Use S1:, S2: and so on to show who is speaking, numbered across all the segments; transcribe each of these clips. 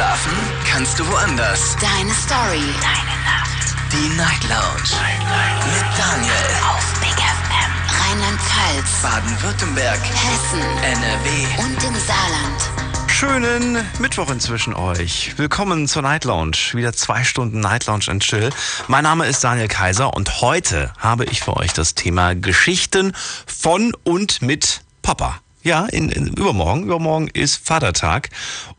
S1: Schlafen kannst du woanders.
S2: Deine Story. Deine
S1: Nacht. Die Night Lounge. Night, Night. Mit Daniel.
S2: Auf Big FM. Rheinland-Pfalz.
S1: Baden-Württemberg.
S2: Hessen.
S1: NRW.
S2: Und im Saarland.
S3: Schönen Mittwoch inzwischen euch. Willkommen zur Night Lounge. Wieder zwei Stunden Night Lounge and Chill. Mein Name ist Daniel Kaiser und heute habe ich für euch das Thema Geschichten von und mit Papa. Ja, in, in, übermorgen. Übermorgen ist Vatertag.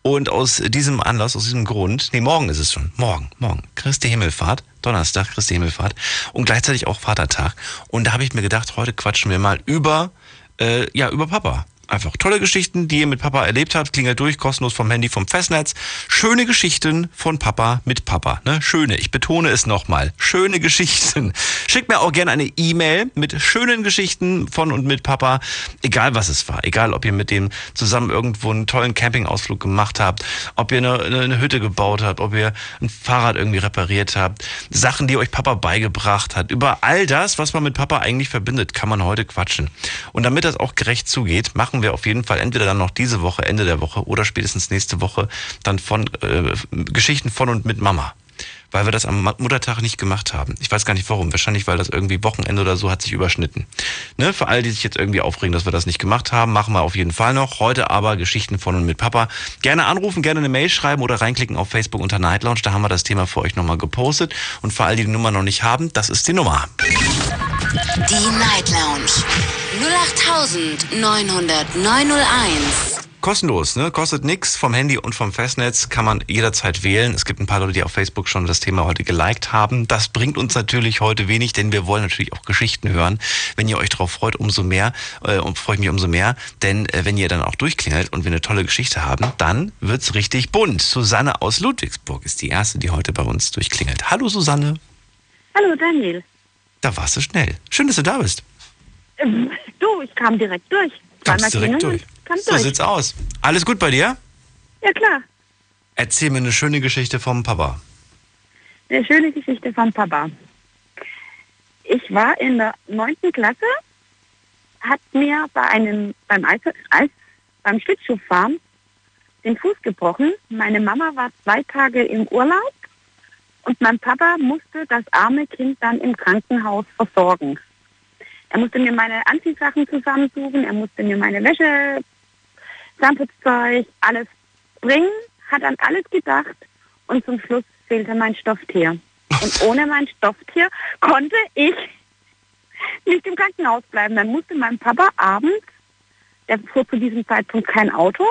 S3: Und aus diesem Anlass, aus diesem Grund, nee, morgen ist es schon. Morgen, morgen. Christi Himmelfahrt. Donnerstag, Christi Himmelfahrt. Und gleichzeitig auch Vatertag. Und da habe ich mir gedacht, heute quatschen wir mal über, äh, ja, über Papa. Einfach tolle Geschichten, die ihr mit Papa erlebt habt. Klingelt durch, kostenlos vom Handy, vom Festnetz. Schöne Geschichten von Papa mit Papa. Ne? Schöne, ich betone es nochmal. Schöne Geschichten. Schickt mir auch gerne eine E-Mail mit schönen Geschichten von und mit Papa. Egal was es war. Egal, ob ihr mit dem zusammen irgendwo einen tollen Campingausflug gemacht habt. Ob ihr eine, eine Hütte gebaut habt. Ob ihr ein Fahrrad irgendwie repariert habt. Sachen, die euch Papa beigebracht hat. Über all das, was man mit Papa eigentlich verbindet, kann man heute quatschen. Und damit das auch gerecht zugeht, machen wir auf jeden Fall entweder dann noch diese Woche, Ende der Woche oder spätestens nächste Woche dann von äh, Geschichten von und mit Mama. Weil wir das am Muttertag nicht gemacht haben. Ich weiß gar nicht warum. Wahrscheinlich, weil das irgendwie Wochenende oder so hat sich überschnitten. Ne? Für all die sich jetzt irgendwie aufregen, dass wir das nicht gemacht haben, machen wir auf jeden Fall noch. Heute aber Geschichten von und mit Papa. Gerne anrufen, gerne eine Mail schreiben oder reinklicken auf Facebook unter Night Lounge. Da haben wir das Thema für euch nochmal gepostet. Und für all die die Nummer noch nicht haben, das ist die Nummer.
S2: Die Night Lounge 08901.
S3: Kostenlos, ne? Kostet nix vom Handy und vom Festnetz, kann man jederzeit wählen. Es gibt ein paar Leute, die auf Facebook schon das Thema heute geliked haben. Das bringt uns natürlich heute wenig, denn wir wollen natürlich auch Geschichten hören. Wenn ihr euch darauf freut, umso mehr, äh, und freue ich mich umso mehr. Denn äh, wenn ihr dann auch durchklingelt und wir eine tolle Geschichte haben, dann wird's richtig bunt. Susanne aus Ludwigsburg ist die erste, die heute bei uns durchklingelt. Hallo Susanne.
S4: Hallo Daniel.
S3: Da warst du schnell. Schön, dass du da bist.
S4: Ähm, du, ich kam direkt durch.
S3: Kamst direkt durch. So
S4: durch.
S3: sieht's aus. Alles gut bei dir?
S4: Ja, klar.
S3: Erzähl mir eine schöne Geschichte vom Papa.
S4: Eine schöne Geschichte vom Papa. Ich war in der neunten Klasse, hat mir bei einem beim Eis, Eis beim Schlittschuhfahren den Fuß gebrochen. Meine Mama war zwei Tage im Urlaub und mein Papa musste das arme Kind dann im Krankenhaus versorgen. Er musste mir meine Anziehsachen zusammensuchen, er musste mir meine Wäsche, Zahnputzzeug, alles bringen, hat an alles gedacht und zum Schluss fehlte mein Stofftier. Und ohne mein Stofftier konnte ich nicht im Krankenhaus bleiben. Dann musste mein Papa abends, der fuhr zu diesem Zeitpunkt kein Auto,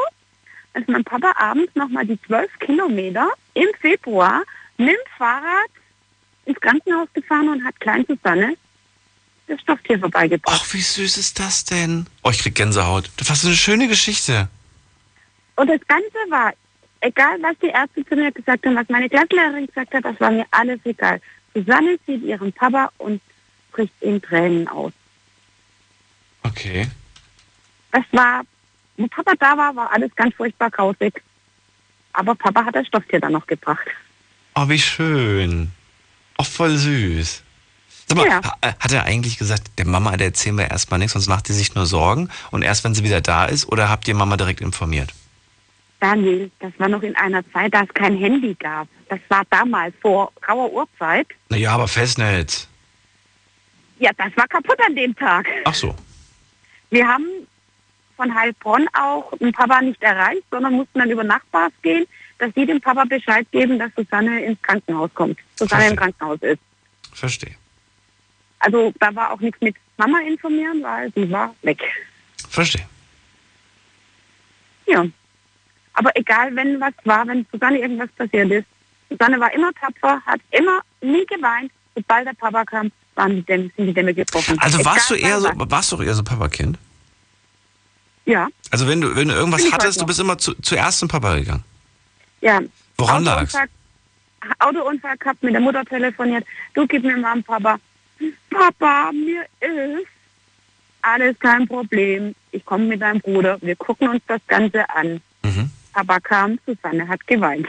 S4: ist mein Papa abends nochmal die zwölf Kilometer im Februar mit dem Fahrrad ins Krankenhaus gefahren und hat Klein Susanne das Stofftier vorbeigebracht.
S3: Ach, wie süß ist das denn? Oh, ich krieg Gänsehaut. Das war so eine schöne Geschichte.
S4: Und das Ganze war, egal was die Ärzte zu mir gesagt haben, was meine Klassenlehrerin gesagt hat, das war mir alles egal. Susanne sieht ihren Papa und bricht in Tränen aus.
S3: Okay.
S4: Das war, wo Papa da war, war alles ganz furchtbar grausig. Aber Papa hat das Stofftier dann noch gebracht.
S3: Oh, wie schön. Oh, voll süß. Sag mal,
S4: Ja.
S3: ha- hat er eigentlich gesagt, der Mama, der erzählen wir erstmal nichts, sonst macht die sich nur Sorgen und erst wenn sie wieder da ist oder habt ihr Mama direkt informiert?
S4: Daniel, das war noch in einer Zeit, da es kein Handy gab. Das war damals vor grauer Uhrzeit.
S3: Naja, aber Festnetz.
S4: Ja, das war kaputt an dem Tag.
S3: Ach so.
S4: Wir haben von Heilbronn auch den Papa nicht erreicht, sondern mussten dann über Nachbars gehen, dass sie dem Papa Bescheid geben, dass Susanne ins Krankenhaus kommt. Susanne im
S3: Verstehe.
S4: Krankenhaus ist.
S3: Verstehe.
S4: Also da war auch nichts mit Mama informieren, weil sie war weg.
S3: Verstehe.
S4: Ja. Aber egal, wenn was war, wenn Susanne irgendwas passiert ist, Susanne war immer tapfer, hat immer nie geweint. Sobald der Papa kam, waren die Dämme, sind die Dämme gebrochen.
S3: Also warst du
S4: Egal,
S3: eher so, warst du eher so Papakind?
S4: Ja,
S3: Also wenn du, wenn du irgendwas
S4: Bin
S3: hattest, du bist immer zu, zuerst zum Papa gegangen.
S4: ja.
S3: Woran lag's?
S4: Autounfall, Autounfall gehabt, mit der Mutter telefoniert. Du gib mir mal einen Papa. Papa, mir ist alles kein Problem. Ich komme mit deinem Bruder. Wir gucken uns das Ganze an.
S3: Mhm.
S4: Papa kam, Susanne hat geweint.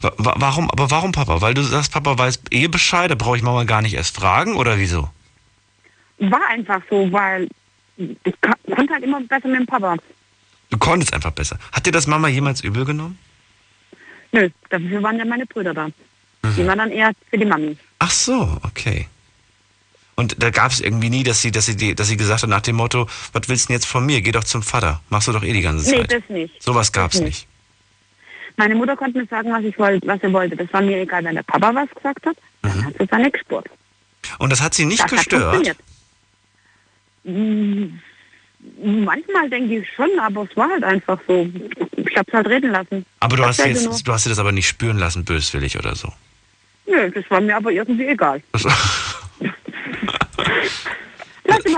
S3: Wa- wa- Warum, aber warum Papa? Weil du sagst, Papa weiß eh Bescheid, da brauche ich Mama gar nicht erst fragen oder wieso?
S4: War einfach so, weil ich ko- konnte halt immer besser mit dem Papa.
S3: Du konntest einfach besser. Hat dir das Mama jemals übel genommen?
S4: Nö, dafür waren ja meine Brüder da. Die waren dann eher für die Mami.
S3: Ach so, okay. Und da gab es irgendwie nie, dass sie, dass sie, dass sie gesagt hat nach dem Motto, was willst du denn jetzt von mir? Geh doch zum Vater. Machst du doch eh die ganze
S4: Nee,
S3: Zeit.
S4: das nicht.
S3: Sowas gab's
S4: Das
S3: nicht.
S4: Meine Mutter konnte mir sagen, was ich wollte, was sie wollte. Das war mir egal, wenn der Papa was gesagt hat, dann hat sie seine gespurt.
S3: Und das hat sie nicht
S4: Das hat
S3: gestört.
S4: funktioniert. Mm, Manchmal denke ich schon, aber es war halt einfach so. Ich hab's halt reden lassen.
S3: Aber du
S4: Das
S3: hast, jetzt,
S4: nur-
S3: du hast dir das aber nicht spüren lassen, böswillig oder so.
S4: Nö, das war mir aber irgendwie egal.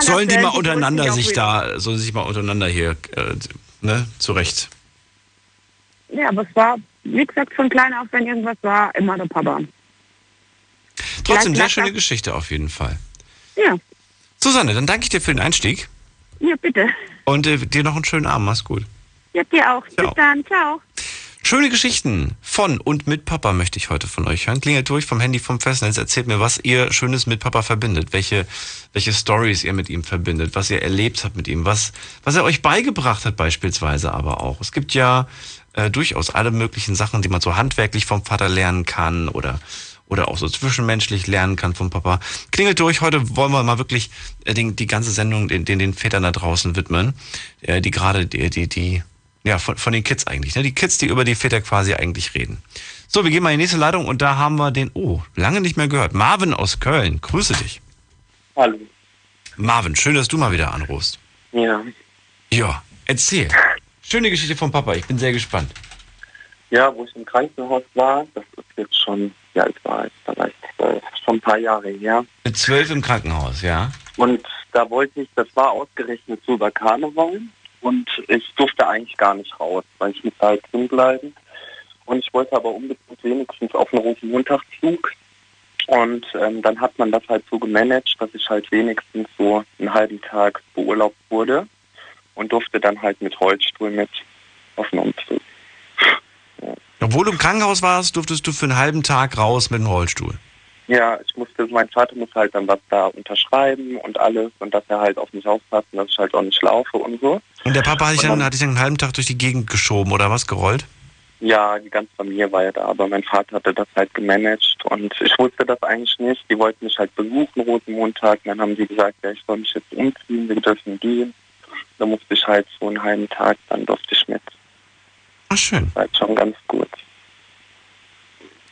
S3: Sollen die mal untereinander sich da, sollen sie sich mal untereinander hier, äh, ne, zurecht.
S4: Ja, aber es war, wie gesagt, von klein auf, wenn irgendwas war, immer der Papa.
S3: Trotzdem sehr schöne Geschichte auf jeden Fall.
S4: Ja,
S3: Susanne, dann danke ich dir für den Einstieg
S4: ja, bitte.
S3: und äh, dir noch einen schönen Abend. Mach's gut.
S4: Ja, dir auch.
S3: Ciao.
S4: Bis dann. Ciao.
S3: Schöne Geschichten von und mit Papa möchte ich heute von euch hören. Klingelt durch vom Handy vom Festnetz. Erzählt mir, was ihr Schönes mit Papa verbindet. Welche, welche Stories ihr mit ihm verbindet. Was ihr erlebt habt mit ihm. Was, was er euch beigebracht hat beispielsweise aber auch. Es gibt ja äh, durchaus alle möglichen Sachen, die man so handwerklich vom Vater lernen kann oder oder auch so zwischenmenschlich lernen kann vom Papa. Klingelt durch, heute wollen wir mal wirklich äh, den, die ganze Sendung den, den, den Vätern da draußen widmen, äh, die gerade die, die, die ja, von, von den Kids eigentlich. Ne? Die Kids, die über die Väter quasi eigentlich reden. So, wir gehen mal in die nächste Leitung und da haben wir den, oh, lange nicht mehr gehört. Marvin aus Köln. Grüße dich.
S5: Hallo.
S3: Marvin, schön, dass du mal wieder anrufst.
S5: Ja.
S3: Ja, erzähl. Schöne Geschichte vom Papa, ich bin sehr gespannt.
S5: Ja, wo ich im Krankenhaus war, das ist jetzt schon, wie alt war ich? Ich zwölf, schon ein paar Jahre her.
S3: Mit zwölf im Krankenhaus, ja?
S5: Und da wollte ich, das war ausgerechnet so über Karneval und ich durfte eigentlich gar nicht raus, weil ich musste halt drin bleiben. Und ich wollte aber unbedingt wenigstens auf einen Rosenmontagszug. Und ähm, dann hat man das halt so gemanagt, dass ich halt wenigstens so einen halben Tag beurlaubt wurde und durfte dann halt mit Rollstuhl mit auf den Umzug.
S3: Obwohl du im Krankenhaus warst, durftest du für einen halben Tag raus mit dem Rollstuhl.
S5: Ja, ich musste, mein Vater muss halt dann was da unterschreiben und alles und dass er halt auf mich aufpasst und dass ich halt auch nicht laufe und so.
S3: Und der Papa hat dich,
S5: Und
S3: dann,
S5: dann-
S3: einen halben Tag durch die Gegend geschoben oder was, gerollt?
S5: Ja, die ganze Familie war ja da, aber mein Vater hatte das halt gemanagt und ich wusste das eigentlich nicht. Die wollten mich halt besuchen, Rosenmontag. Und dann haben die gesagt, ja, ich soll mich jetzt umziehen, wir dürfen gehen. Da musste ich halt so einen halben Tag, dann durfte ich mit.
S3: Ach, schön.
S5: Das war halt schon ganz gut.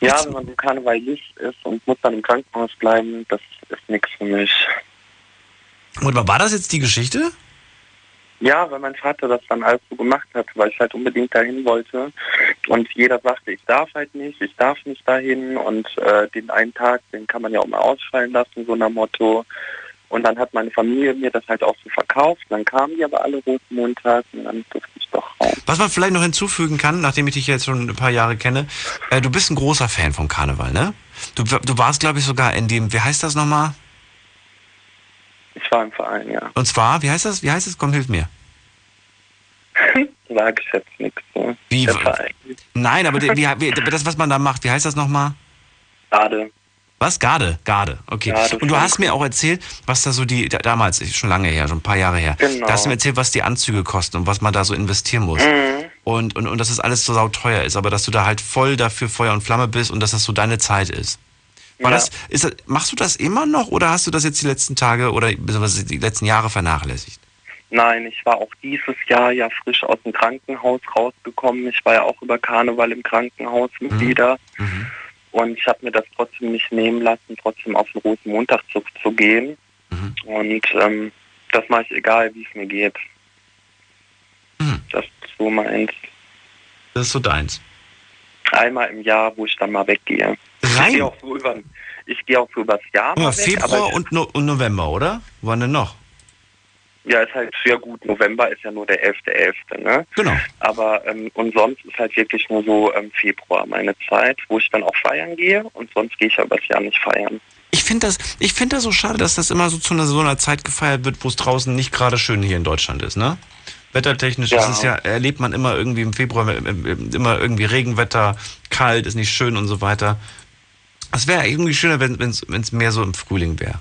S5: Ja, wenn man so karnevalisch ist und muss dann im Krankenhaus bleiben, das ist nichts für mich.
S3: Und war das jetzt die Geschichte?
S5: Ja, weil mein Vater das dann alles so gemacht hat, weil ich halt unbedingt dahin wollte. Und jeder sagte, ich darf halt nicht, ich darf nicht dahin. Und äh, den einen Tag, den kann man ja auch mal ausfallen lassen, so nach Motto. Und dann hat meine Familie mir das halt auch so verkauft. Dann kamen die aber alle Rosenmontag und dann durfte ich doch raus.
S3: Was man vielleicht noch hinzufügen kann, nachdem ich dich jetzt schon ein paar Jahre kenne, äh, du bist ein großer Fan vom Karneval, ne? Du, du warst, glaube ich, sogar in dem, wie heißt das nochmal?
S5: Ich war im Verein, ja.
S3: Und zwar, wie heißt das? Wie heißt es? Komm, hilf mir.
S5: Sag ich jetzt nichts. So.
S3: Wie-. Nein, aber die- wie, das, was man da macht, wie heißt das nochmal?
S5: Gerade.
S3: Was? Garde, Garde, okay.
S5: Garde
S3: und du hast mir auch erzählt, was da so die, da- damals, schon lange her, schon ein paar Jahre her,
S5: Genau.
S3: da hast du mir erzählt, was die Anzüge kosten und was man da so investieren muss.
S5: Mhm.
S3: Und, und, und dass das alles so sauteuer ist, aber dass du da halt voll dafür Feuer und Flamme bist und dass das so deine Zeit ist. War
S5: Ja.
S3: das, ist das, machst du das immer noch oder hast du das jetzt die letzten Tage oder die letzten Jahre vernachlässigt?
S5: Nein, ich war auch dieses Jahr ja frisch aus dem Krankenhaus rausgekommen. Ich war ja auch über Karneval im Krankenhaus mit wieder.
S3: Mhm.
S5: Und ich habe mir das trotzdem nicht nehmen lassen, trotzdem auf den Rosenmontagszug zu gehen.
S3: Mhm.
S5: Und ähm, das mache ich egal, wie es mir geht.
S3: Mhm.
S5: Das ist so meins.
S3: Das ist so deins.
S5: Einmal im Jahr, wo ich dann mal weggehe. Ich
S3: Rein?
S5: gehe auch so über, ich gehe auch so übers Jahr weg,
S3: Februar
S5: aber
S3: und, no und November, oder? Wann denn noch?
S5: Ja, ist halt sehr gut. November ist ja nur der 11.11., ne?
S3: Genau.
S5: Aber ähm, und sonst ist halt wirklich nur so ähm, Februar meine Zeit, wo ich dann auch feiern gehe und sonst gehe ich ja übers Jahr nicht feiern.
S3: Ich finde das, ich finde das so schade, dass das immer so zu einer, so einer Zeit gefeiert wird, wo es draußen nicht gerade schön hier in Deutschland ist, ne? Wettertechnisch
S5: Ja.
S3: ist es ja, erlebt man immer irgendwie im Februar immer irgendwie Regenwetter, kalt, ist nicht schön und so weiter. Es wäre irgendwie schöner, wenn es mehr so im Frühling wäre.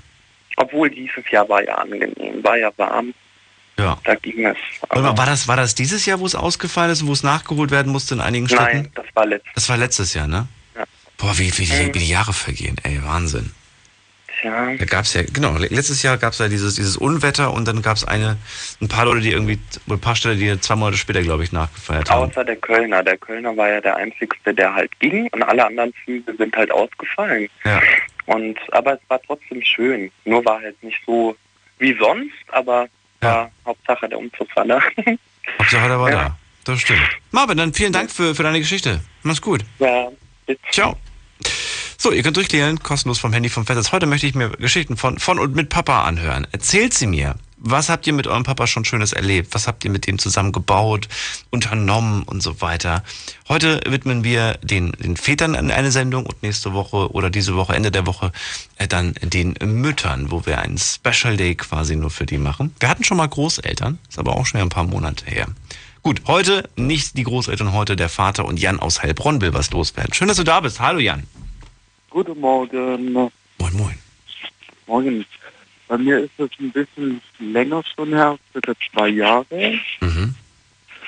S5: Obwohl dieses Jahr war ja angenehm, war ja warm.
S3: Ja.
S5: Da ging es.
S3: Aber war das, war das dieses Jahr, wo es ausgefallen ist, wo es nachgeholt werden musste in einigen Städten?
S5: Nein, das war letztes.
S3: Das war letztes Jahr, ne?
S5: Ja.
S3: Boah, wie, wie, die,
S5: Mhm.
S3: wie die Jahre vergehen, ey, Wahnsinn.
S5: Tja,
S3: Da gab's ja, genau, letztes Jahr gab's ja dieses, dieses Unwetter und dann gab's eine, ein paar Leute, die irgendwie, ein paar Städte, die zwei Monate später, glaube ich, nachgefeiert haben.
S5: außer der Kölner. Der Kölner war ja der einzigste, der halt ging und alle anderen Flüge sind halt ausgefallen.
S3: Ja.
S5: Und aber es war trotzdem schön. Nur war halt nicht so wie sonst, aber
S3: Ja.
S5: war Hauptsache der Umzug war da.
S3: Hauptsache, der war
S5: Ja.
S3: da. Das stimmt. Marvin, dann vielen Dank für, für deine Geschichte. Mach's gut.
S5: ja, bitte.
S3: Ciao. So, ihr könnt durchklären, kostenlos vom Handy vom Festnetz. Heute möchte ich mir Geschichten von, von und mit Papa anhören. Erzählt sie mir. Was habt ihr mit eurem Papa schon Schönes erlebt? Was habt ihr mit ihm zusammen gebaut, unternommen und so weiter? Heute widmen wir den, den Vätern an eine Sendung und nächste Woche oder diese Woche, Ende der Woche, äh, dann den Müttern, wo wir einen Special Day quasi nur für die machen. Wir hatten schon mal Großeltern, ist aber auch schon ein paar Monate her. Gut, heute nicht die Großeltern, heute der Vater und Jan aus Heilbronn will was loswerden. Schön, dass du da bist. Hallo Jan.
S6: Guten Morgen.
S3: Moin, moin.
S6: Morgen. Bei mir ist es ein bisschen länger schon her, circa zwei Jahre.
S3: Mhm.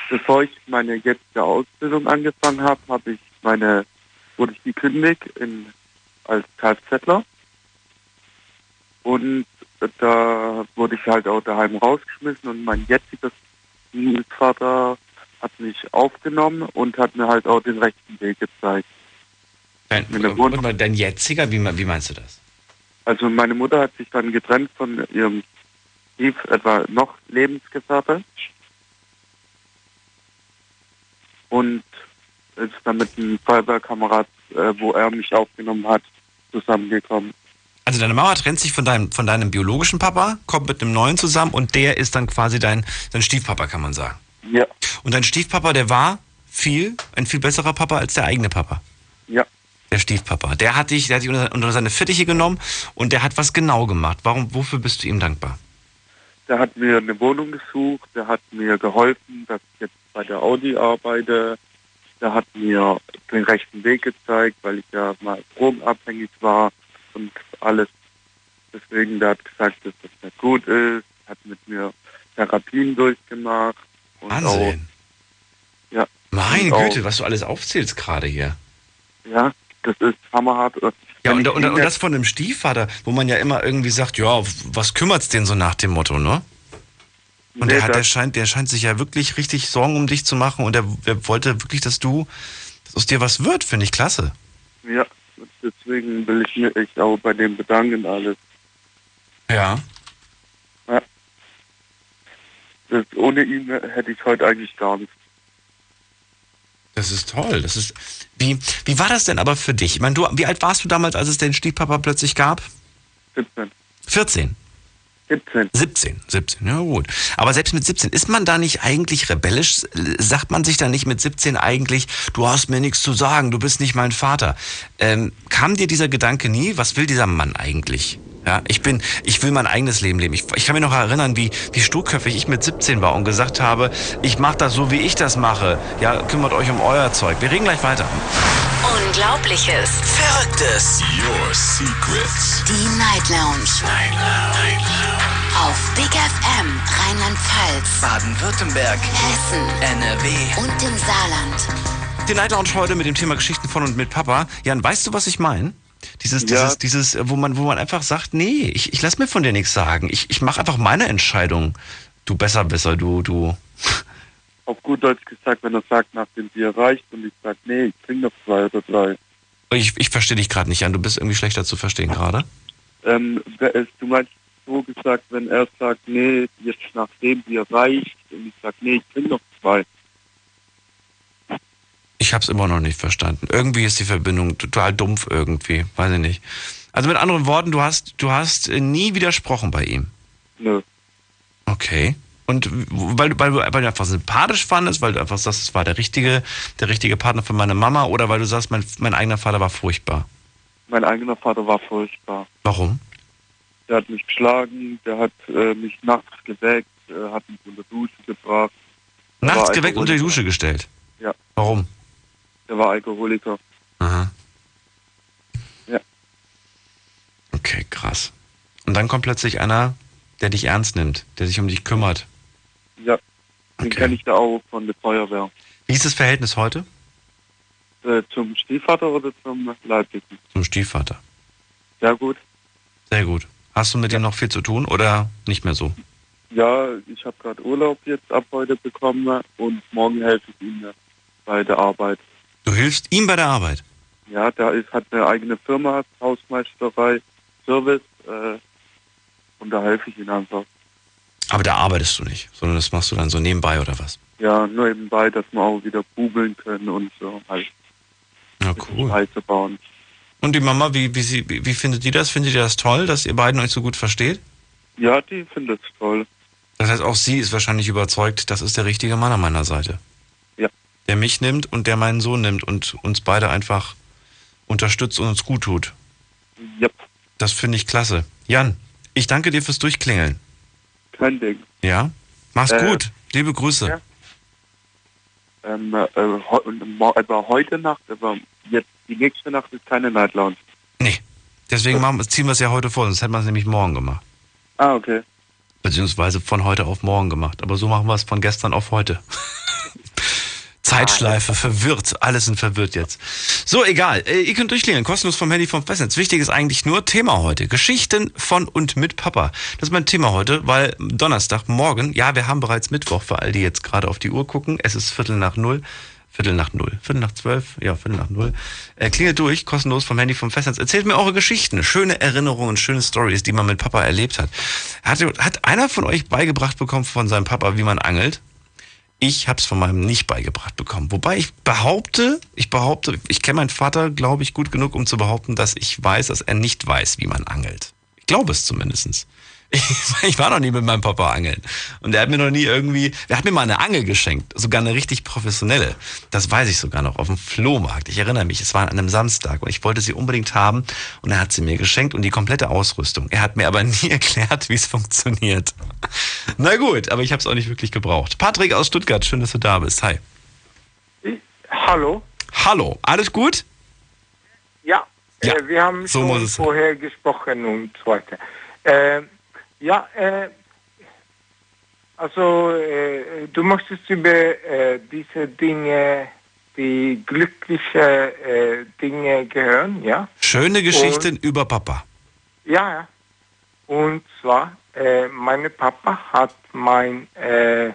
S6: Bevor ich meine jetzige Ausbildung angefangen habe, habe ich meine, wurde ich gekündigt in, als Kfzler. Und da wurde ich halt auch daheim rausgeschmissen und mein jetziger Vater hat mich aufgenommen und hat mir halt auch den rechten Weg gezeigt.
S3: Dein, dein jetziger, wie, wie meinst du das?
S6: Also meine Mutter hat sich dann getrennt von ihrem Stief, etwa noch Lebensgefährte. Und ist dann mit einem Feuerwehrkamerad, äh, wo er mich aufgenommen hat, zusammengekommen.
S3: Also deine Mama trennt sich von deinem, von deinem biologischen Papa, kommt mit einem neuen zusammen und der ist dann quasi dein, dein Stiefpapa, kann man sagen.
S6: Ja,
S3: Und dein Stiefpapa, der war viel, ein viel besserer Papa als der eigene Papa.
S6: ja.
S3: Der Stiefpapa. Der hat dich, der hat dich unter, unter seine Fittiche genommen und der hat was genau gemacht. Warum, wofür bist du ihm dankbar?
S6: Der hat mir eine Wohnung gesucht, der hat mir geholfen, dass ich jetzt bei der Audi arbeite. Der hat mir den rechten Weg gezeigt, weil ich ja mal drogenabhängig war und alles. Deswegen, der hat gesagt, dass das nicht gut ist, hat mit mir Therapien durchgemacht. Und
S3: Wahnsinn.
S6: Ja.
S3: Meine
S6: auch-
S3: Güte, was du alles aufzählst gerade hier.
S6: Auch, ja, das ist hammerhart.
S3: Ja, und, und, und das von einem Stiefvater, wo man ja immer irgendwie sagt, ja, was kümmert's den so nach dem Motto, ne? Und
S6: Nee,
S3: der, hat, der, scheint, der scheint sich ja wirklich richtig Sorgen um dich zu machen und der, der wollte wirklich, dass du, dass aus dir was wird, finde ich klasse.
S6: Ja, deswegen will ich mich echt auch bei dem bedanken alles.
S3: Ja.
S6: Das, ohne ihn hätte ich heute eigentlich gar nichts.
S3: Das ist toll. Das ist. Wie, wie war das denn aber für dich? Ich meine, du, wie alt warst du damals, als es den Stiefpapa plötzlich gab?
S6: 17.
S3: 14.
S6: 17.
S3: 17, 17, ja gut. Aber selbst mit 17, ist man da nicht eigentlich rebellisch? Sagt man sich da nicht mit 17 eigentlich, du hast mir nichts zu sagen, du bist nicht mein Vater? Ähm, kam dir dieser Gedanke nie, was will dieser Mann eigentlich? Ja, ich bin, ich will mein eigenes Leben leben. Ich, ich kann mich noch erinnern, wie, wie sturköpfig ich mit 17 war und gesagt habe, ich mache das so, wie ich das mache. Ja, kümmert euch um euer Zeug. Wir reden gleich weiter.
S2: Unglaubliches.
S1: Verrücktes. Your Secrets.
S2: Die Night Lounge.
S1: Night Lounge.
S2: Auf Big FM Rheinland-Pfalz,
S1: Baden-Württemberg.
S2: Hessen
S1: NRW.
S2: und im Saarland.
S3: Die Night Lounge heute mit dem Thema Geschichten von und mit Papa. Jan, weißt du, was ich meine? Dieses,
S6: Ja.
S3: dieses, dieses, wo man, wo man einfach sagt, nee, ich, ich lass mir von dir nichts sagen. Ich, ich mache einfach meine Entscheidung. Du besser, besser, du, du.
S6: Auf gut Deutsch gesagt, wenn er sagt, nach dem Bier reicht und ich sage, nee, ich trinke noch zwei oder drei.
S3: Ich, ich verstehe dich gerade nicht, Jan. Du bist irgendwie schlechter zu verstehen gerade.
S6: Ähm, du meinst so gesagt, wenn er sagt, nee, jetzt nach dem Bier reicht und ich sage, nee, ich trinke noch zwei.
S3: Ich habe es immer noch nicht verstanden. Irgendwie ist die Verbindung total dumpf irgendwie. Weiß ich nicht. Also mit anderen Worten, du hast, du hast nie widersprochen bei ihm.
S6: Nö.
S3: Okay. Und weil du, weil du, weil du einfach sympathisch fandest, weil du einfach sagst, es war der richtige, der richtige Partner für meine Mama, oder weil du sagst, mein, mein eigener Vater war furchtbar.
S6: Mein eigener Vater war furchtbar.
S3: Warum?
S6: Der hat mich geschlagen, der hat äh, mich nachts geweckt, äh, hat mich unter Dusche gebracht.
S3: Nachts geweckt unter die. Dusche gestellt.
S6: Ja.
S3: Warum?
S6: Der war Alkoholiker.
S3: Aha.
S6: Ja.
S3: Okay, krass. Und dann kommt plötzlich einer, der dich ernst nimmt, der sich um dich kümmert.
S6: Ja, den
S3: Okay.
S6: kenne ich da auch von der Feuerwehr.
S3: Wie ist das Verhältnis heute
S6: Äh, zum Stiefvater oder zum Leiblichen?
S3: zum Stiefvater?
S6: Ja gut.
S3: Sehr gut. Hast du mit ihm noch viel zu tun oder nicht mehr so?
S6: Ja, ich habe gerade Urlaub jetzt ab heute bekommen und morgen helfe ich ihm ja bei der Arbeit.
S3: Du hilfst ihm bei der Arbeit.
S6: Ja, der ist, hat eine eigene Firma, Hausmeisterei, Service äh, und da helfe ich ihm einfach.
S3: Aber da arbeitest du nicht, sondern das machst du dann so nebenbei oder was?
S6: Ja, nur nebenbei, dass wir auch wieder bugeln können und so halt
S3: Ja, cool.
S6: Scheiße bauen.
S3: Und die Mama, wie, wie, sie, wie, wie findet die das? Findet ihr das toll, dass ihr beiden euch so gut versteht?
S6: Ja, die findet es toll.
S3: Das heißt, auch sie ist wahrscheinlich überzeugt, das ist der richtige Mann an meiner Seite. Der mich nimmt und der meinen Sohn nimmt und uns beide einfach unterstützt und uns gut tut.
S6: Yep,
S3: Das finde ich klasse. Jan, ich danke dir fürs Durchklingeln.
S6: kein Ding.
S3: Ja? Mach's
S6: Äh,
S3: gut. Liebe Grüße.
S6: ja. Ähm, äh, mo- aber heute Nacht, aber jetzt die nächste Nacht ist keine Night Lounge.
S3: Nee. Deswegen machen, ziehen wir es ja heute vor, sonst hätten wir es nämlich morgen gemacht.
S6: Ah, okay.
S3: Beziehungsweise von heute auf morgen gemacht. Aber so machen wir es von gestern auf heute. Zeitschleife, verwirrt. Alles sind verwirrt jetzt. So, egal. Äh, Ihr könnt durchklingeln. Kostenlos vom Handy vom Festnetz. Wichtig ist eigentlich nur Thema heute. Geschichten von und mit Papa. Das ist mein Thema heute, weil Donnerstag, morgen, ja, wir haben bereits Mittwoch, für all die jetzt gerade auf die Uhr gucken. Es ist Viertel nach null. Viertel nach null. Viertel nach zwölf? Ja, Viertel nach null. Äh, klingelt durch, kostenlos vom Handy vom Festnetz. Erzählt mir eure Geschichten, schöne Erinnerungen, schöne Stories, die man mit Papa erlebt hat. Hat, hat einer von euch beigebracht bekommen von seinem Papa, wie man angelt? Ich habe es von meinem nicht beigebracht bekommen. Wobei ich behaupte, ich behaupte, ich kenne meinen Vater, glaube ich, gut genug, um zu behaupten, dass ich weiß, dass er nicht weiß, wie man angelt. Ich glaube es zumindestens. Ich, war noch nie mit meinem Papa angeln. Und er hat mir noch nie irgendwie, er hat mir mal eine Angel geschenkt. Sogar eine richtig professionelle. Das weiß ich sogar noch, auf dem Flohmarkt. Ich erinnere mich, es war an einem Samstag und ich wollte sie unbedingt haben und er hat sie mir geschenkt und die komplette Ausrüstung. Er hat mir aber nie erklärt, wie es funktioniert. Na gut, aber ich habe es auch nicht wirklich gebraucht. Patrick aus Stuttgart, schön, dass du da bist. Hi.
S7: Hallo?
S3: Hallo, alles gut?
S7: Ja,
S3: Ja,
S7: äh, wir haben
S3: so
S7: schon
S3: sein.
S7: vorher gesprochen und so weiter. Äh, ja, äh, also äh, du möchtest über äh, diese Dinge, die glückliche äh, Dinge gehören, ja?
S3: Schöne Geschichten über Papa.
S7: Ja, ja. Und zwar, äh, mein Papa hat mein, äh, äh,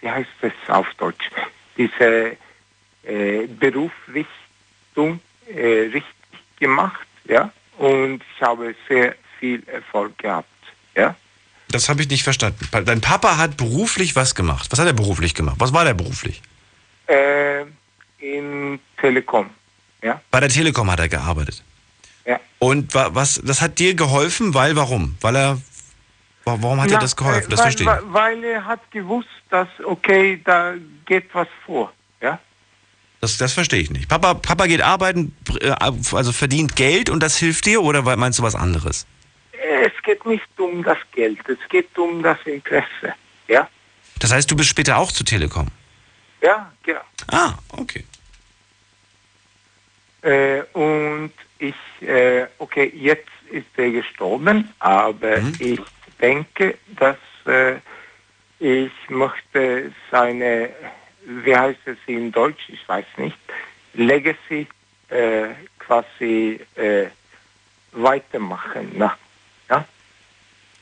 S7: wie heißt das auf Deutsch, diese äh, Berufsrichtung äh, richtig gemacht, ja. Und ich habe sehr viel Erfolg gehabt, ja.
S3: Das habe ich nicht verstanden. Dein Papa hat beruflich was gemacht. Was hat er beruflich gemacht? Was war der beruflich?
S7: Äh, in Telekom, ja.
S3: Bei der Telekom hat er gearbeitet.
S7: Ja.
S3: Und wa- was, das hat dir geholfen, weil warum? Weil er, wa- warum hat er
S7: Na,
S3: das geholfen? Das
S7: weil,
S3: verstehe ich.
S7: weil, er hat gewusst, dass, okay, da geht was vor, ja.
S3: Das, das verstehe ich nicht. Papa, Papa geht arbeiten, äh, also verdient Geld und das hilft dir oder meinst du was anderes?
S7: Es geht nicht um das Geld, es geht um das Interesse. Ja?
S3: Das heißt, du bist später auch zu Telekom.
S7: Ja, genau.
S3: Ah, okay.
S7: Äh, und ich, äh, okay, jetzt ist er gestorben, aber
S3: Mhm.
S7: ich denke, dass äh, ich möchte seine, wie heißt es in Deutsch, ich weiß nicht, Legacy äh, quasi äh, weitermachen. Na, ja?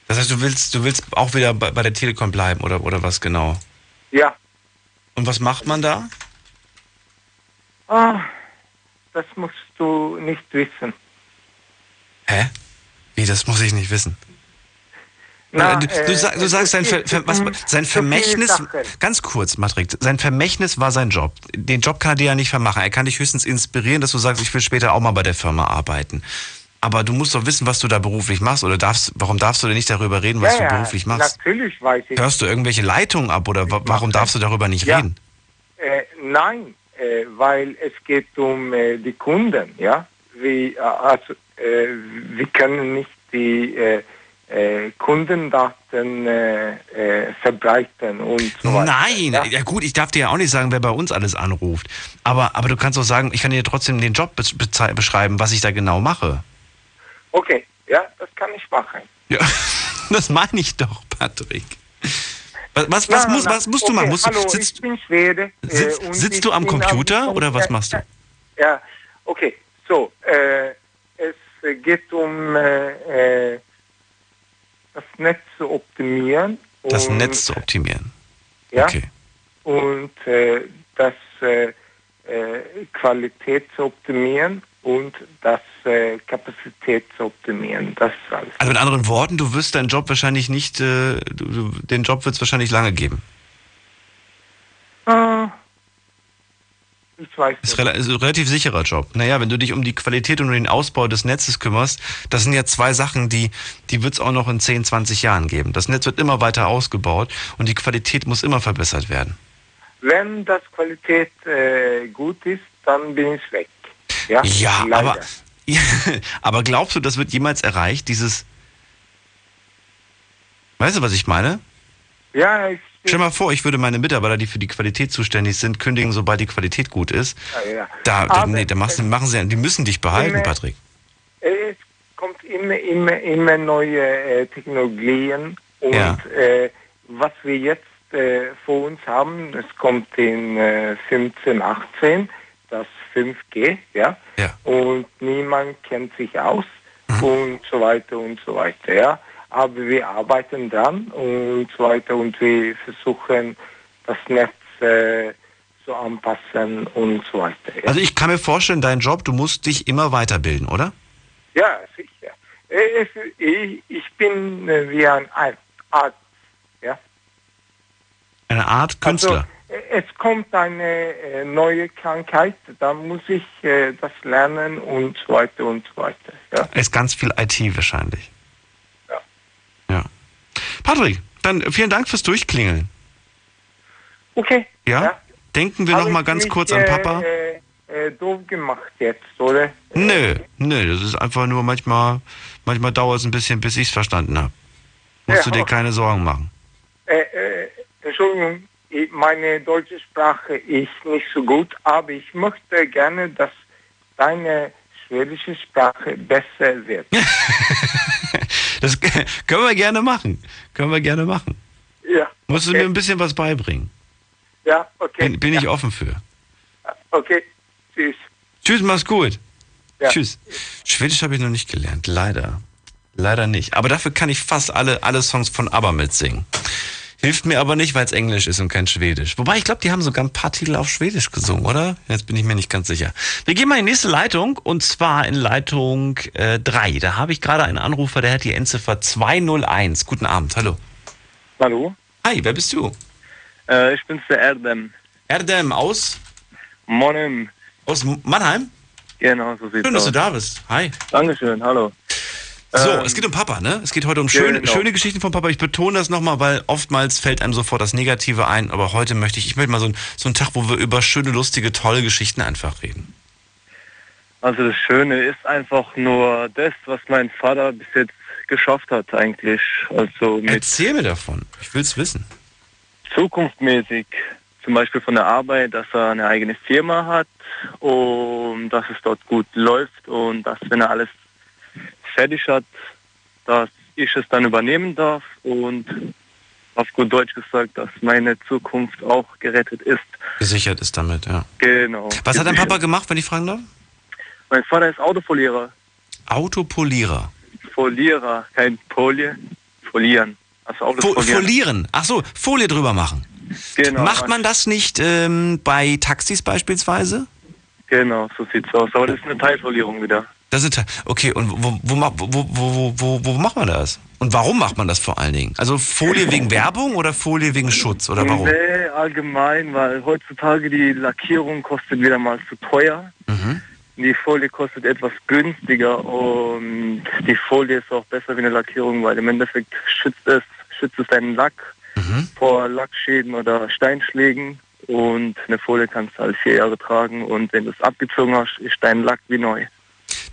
S3: Das heißt, du willst, du willst auch wieder bei, bei der Telekom bleiben oder, oder was genau?
S7: ja.
S3: Und was macht man da?
S7: Ah, das musst du nicht wissen.
S3: Hä? Wie, das muss ich nicht wissen.
S7: Na,
S3: du, du,
S7: äh,
S3: sag, du sagst, sein, Ver, was, sein Vermächtnis, ganz kurz, Matrik, sein Vermächtnis war sein Job. Den Job kann er dir ja nicht vermachen. Er kann dich höchstens inspirieren, dass du sagst, ich will später auch mal bei der Firma arbeiten. Aber du musst doch wissen, was du da beruflich machst oder darfst, warum darfst du denn nicht darüber reden, was
S7: ja,
S3: du beruflich machst?
S7: Natürlich weiß ich.
S3: Hörst du irgendwelche Leitungen ab oder wa warum darfst du darüber nicht
S7: Ja.
S3: reden?
S7: Äh, nein, äh, weil es geht um äh, die Kunden, ja. Wie, äh, also, äh, wir können nicht die äh, äh, Kundendaten äh, äh, verbreiten und so weiter.
S3: Nein,
S7: Ja?
S3: ja gut, ich darf dir ja auch nicht sagen, wer bei uns alles anruft. Aber, aber du kannst doch sagen, ich kann dir trotzdem den Job be beschreiben, was ich da genau mache.
S7: Okay, ja, das kann ich machen.
S3: Ja, das meine ich doch, Patrick. Was, was, was,
S7: Na,
S3: muss,
S7: na,
S3: was musst du
S7: okay,
S3: machen? Musst du,
S7: hallo,
S3: sitzt,
S7: ich bin Schwede. äh,
S3: sitzt,
S7: und
S3: sitzt du am Computer oder was machst du?
S7: Ja, okay. So, äh, es äh, geht um äh, äh, das Netz zu optimieren.
S3: Das Netz zu optimieren.
S7: Ja,
S3: Okay.
S7: und äh, das äh, äh, Qualität zu optimieren und das äh, Kapazität zu optimieren. Das ist alles.
S3: Also mit anderen Worten, du wirst deinen Job wahrscheinlich nicht, äh, du, den Job wird es wahrscheinlich lange geben.
S7: Ah, ich weiß
S3: Ist,
S7: nicht.
S3: ist ein relativ sicherer Job. Naja, wenn du dich um die Qualität und um den Ausbau des Netzes kümmerst, das sind ja zwei Sachen, die, die wird es auch noch in 10, 20 Jahren geben. Das Netz wird immer weiter ausgebaut und die Qualität muss immer verbessert werden.
S7: Wenn das Qualität äh, gut ist, dann bin ich weg. Ja,
S3: Ja,
S7: leider.
S3: aber, ja, aber glaubst du, das wird jemals erreicht, dieses... Weißt du, was ich meine?
S7: Ja, ich,
S3: Stell mal vor, ich würde meine Mitarbeiter, die für die Qualität zuständig sind, kündigen, sobald die Qualität gut ist.
S7: ja, ja.
S3: Da, da, nee, da machst, du- machen sie, die müssen dich behalten,
S7: Immer-
S3: Patrick.
S7: Es kommt immer, immer, immer neue äh, Technologien und
S3: Ja.
S7: äh, was wir jetzt äh, vor uns haben, es kommt in äh, 15, 18, das 5G, ja,
S3: Ja.
S7: und niemand kennt sich aus und so weiter und so weiter, ja. Aber wir arbeiten dran und so weiter und wir versuchen das Netz äh, zu anpassen und so weiter. Ja.
S3: Also ich kann mir vorstellen, dein Job, du musst dich immer weiterbilden, oder?
S7: Ja, sicher. Äh, ich, ich bin äh, wie ein Ar- Arzt. Ja?
S3: Eine Art Künstler.
S7: Also, es kommt eine äh, neue Krankheit, da muss ich äh, das lernen und so weiter und so weiter. Ja?
S3: ist ganz viel IT wahrscheinlich.
S7: Ja.
S3: Ja. Patrick, dann vielen Dank fürs Durchklingeln.
S7: Okay.
S3: Ja? Denken wir
S7: Hab
S3: noch mal
S7: ich
S3: ganz
S7: mich,
S3: kurz an Papa.
S7: Äh, äh, doof gemacht jetzt, oder?
S3: Nö, nö, das ist einfach nur manchmal, manchmal dauert es ein bisschen, bis ich es verstanden habe. Musst
S7: Ja.
S3: du dir keine Sorgen machen.
S7: Äh, äh, Entschuldigung, meine deutsche Sprache ist nicht so gut, aber ich möchte gerne, dass deine schwedische Sprache besser wird.
S3: Das können wir gerne machen. Können wir gerne machen.
S7: Ja.
S3: Musst du mir ein bisschen was beibringen.
S7: Ja, okay.
S3: Bin, bin ich offen für.
S7: Okay, tschüss.
S3: Tschüss, mach's gut.
S7: Ja.
S3: Tschüss. Schwedisch habe ich noch nicht gelernt, leider. Leider nicht. Aber dafür kann ich fast alle, alle Songs von ABBA mitsingen. Hilft mir aber nicht, weil es Englisch ist und kein Schwedisch. Wobei, ich glaube, die haben sogar ein paar Titel auf Schwedisch gesungen, oder? Jetzt bin ich mir nicht ganz sicher. Wir gehen mal in die nächste Leitung und zwar in Leitung 3. da habe ich gerade einen Anrufer, der hat die Endziffer 201. Guten Abend, hallo.
S8: Hallo,
S3: Hi, wer bist du?
S8: äh, ich bin's der Erdem.
S3: Erdem aus,
S8: Monim.
S3: aus Mannheim?
S8: Genau, so sieht's
S3: Schön, dass
S8: aus.
S3: du da bist. Hi.
S8: Dankeschön, hallo.
S3: So,
S8: Ähm,
S3: es geht um Papa, ne? Es geht heute um schöne,
S8: genau.
S3: schöne Geschichten von Papa. Ich betone das nochmal, weil oftmals fällt einem sofort das Negative ein. Aber heute möchte ich, ich möchte mal so, ein, so einen Tag, wo wir über schöne, lustige, tolle Geschichten einfach reden.
S8: Also das Schöne ist einfach nur das, was mein Vater bis jetzt geschafft hat eigentlich. Also
S3: Erzähl mir davon. Ich will's wissen.
S8: zukunftsmäßig, zum Beispiel von der Arbeit, dass er eine eigene Firma hat und dass es dort gut läuft und dass, wenn er alles fertig hat, dass ich es dann übernehmen darf und auf gut Deutsch gesagt, dass meine Zukunft auch gerettet ist.
S3: Gesichert ist damit, ja.
S8: Genau.
S3: Was hat dein Papa gemacht, wenn ich fragen darf?
S8: Mein Vater ist Autofolierer.
S3: Autopolierer.
S8: Folierer, kein Folie. Folieren. Also Autos
S3: Fo
S8: folieren.
S3: folieren. Ach so, Folie drüber machen.
S8: Genau.
S3: Macht man das nicht ähm, bei Taxis beispielsweise?
S8: Genau, so sieht's aus. Aber das ist eine Teilfolierung wieder.
S3: Das ist okay. Und wo, wo, wo, wo, wo, wo macht man das? Und warum macht man das vor allen Dingen? Also Folie wegen Werbung oder Folie wegen Schutz oder warum?
S8: Nee, allgemein, weil heutzutage die Lackierung kostet wieder mal zu teuer.
S3: Mhm.
S8: Die Folie kostet etwas günstiger und die Folie ist auch besser wie eine Lackierung, weil im Endeffekt schützt es, schützt es deinen Lack
S3: Mhm.
S8: vor Lackschäden oder Steinschlägen und eine Folie kannst du halt vier Jahre tragen und wenn du es abgezogen hast, ist dein Lack wie neu.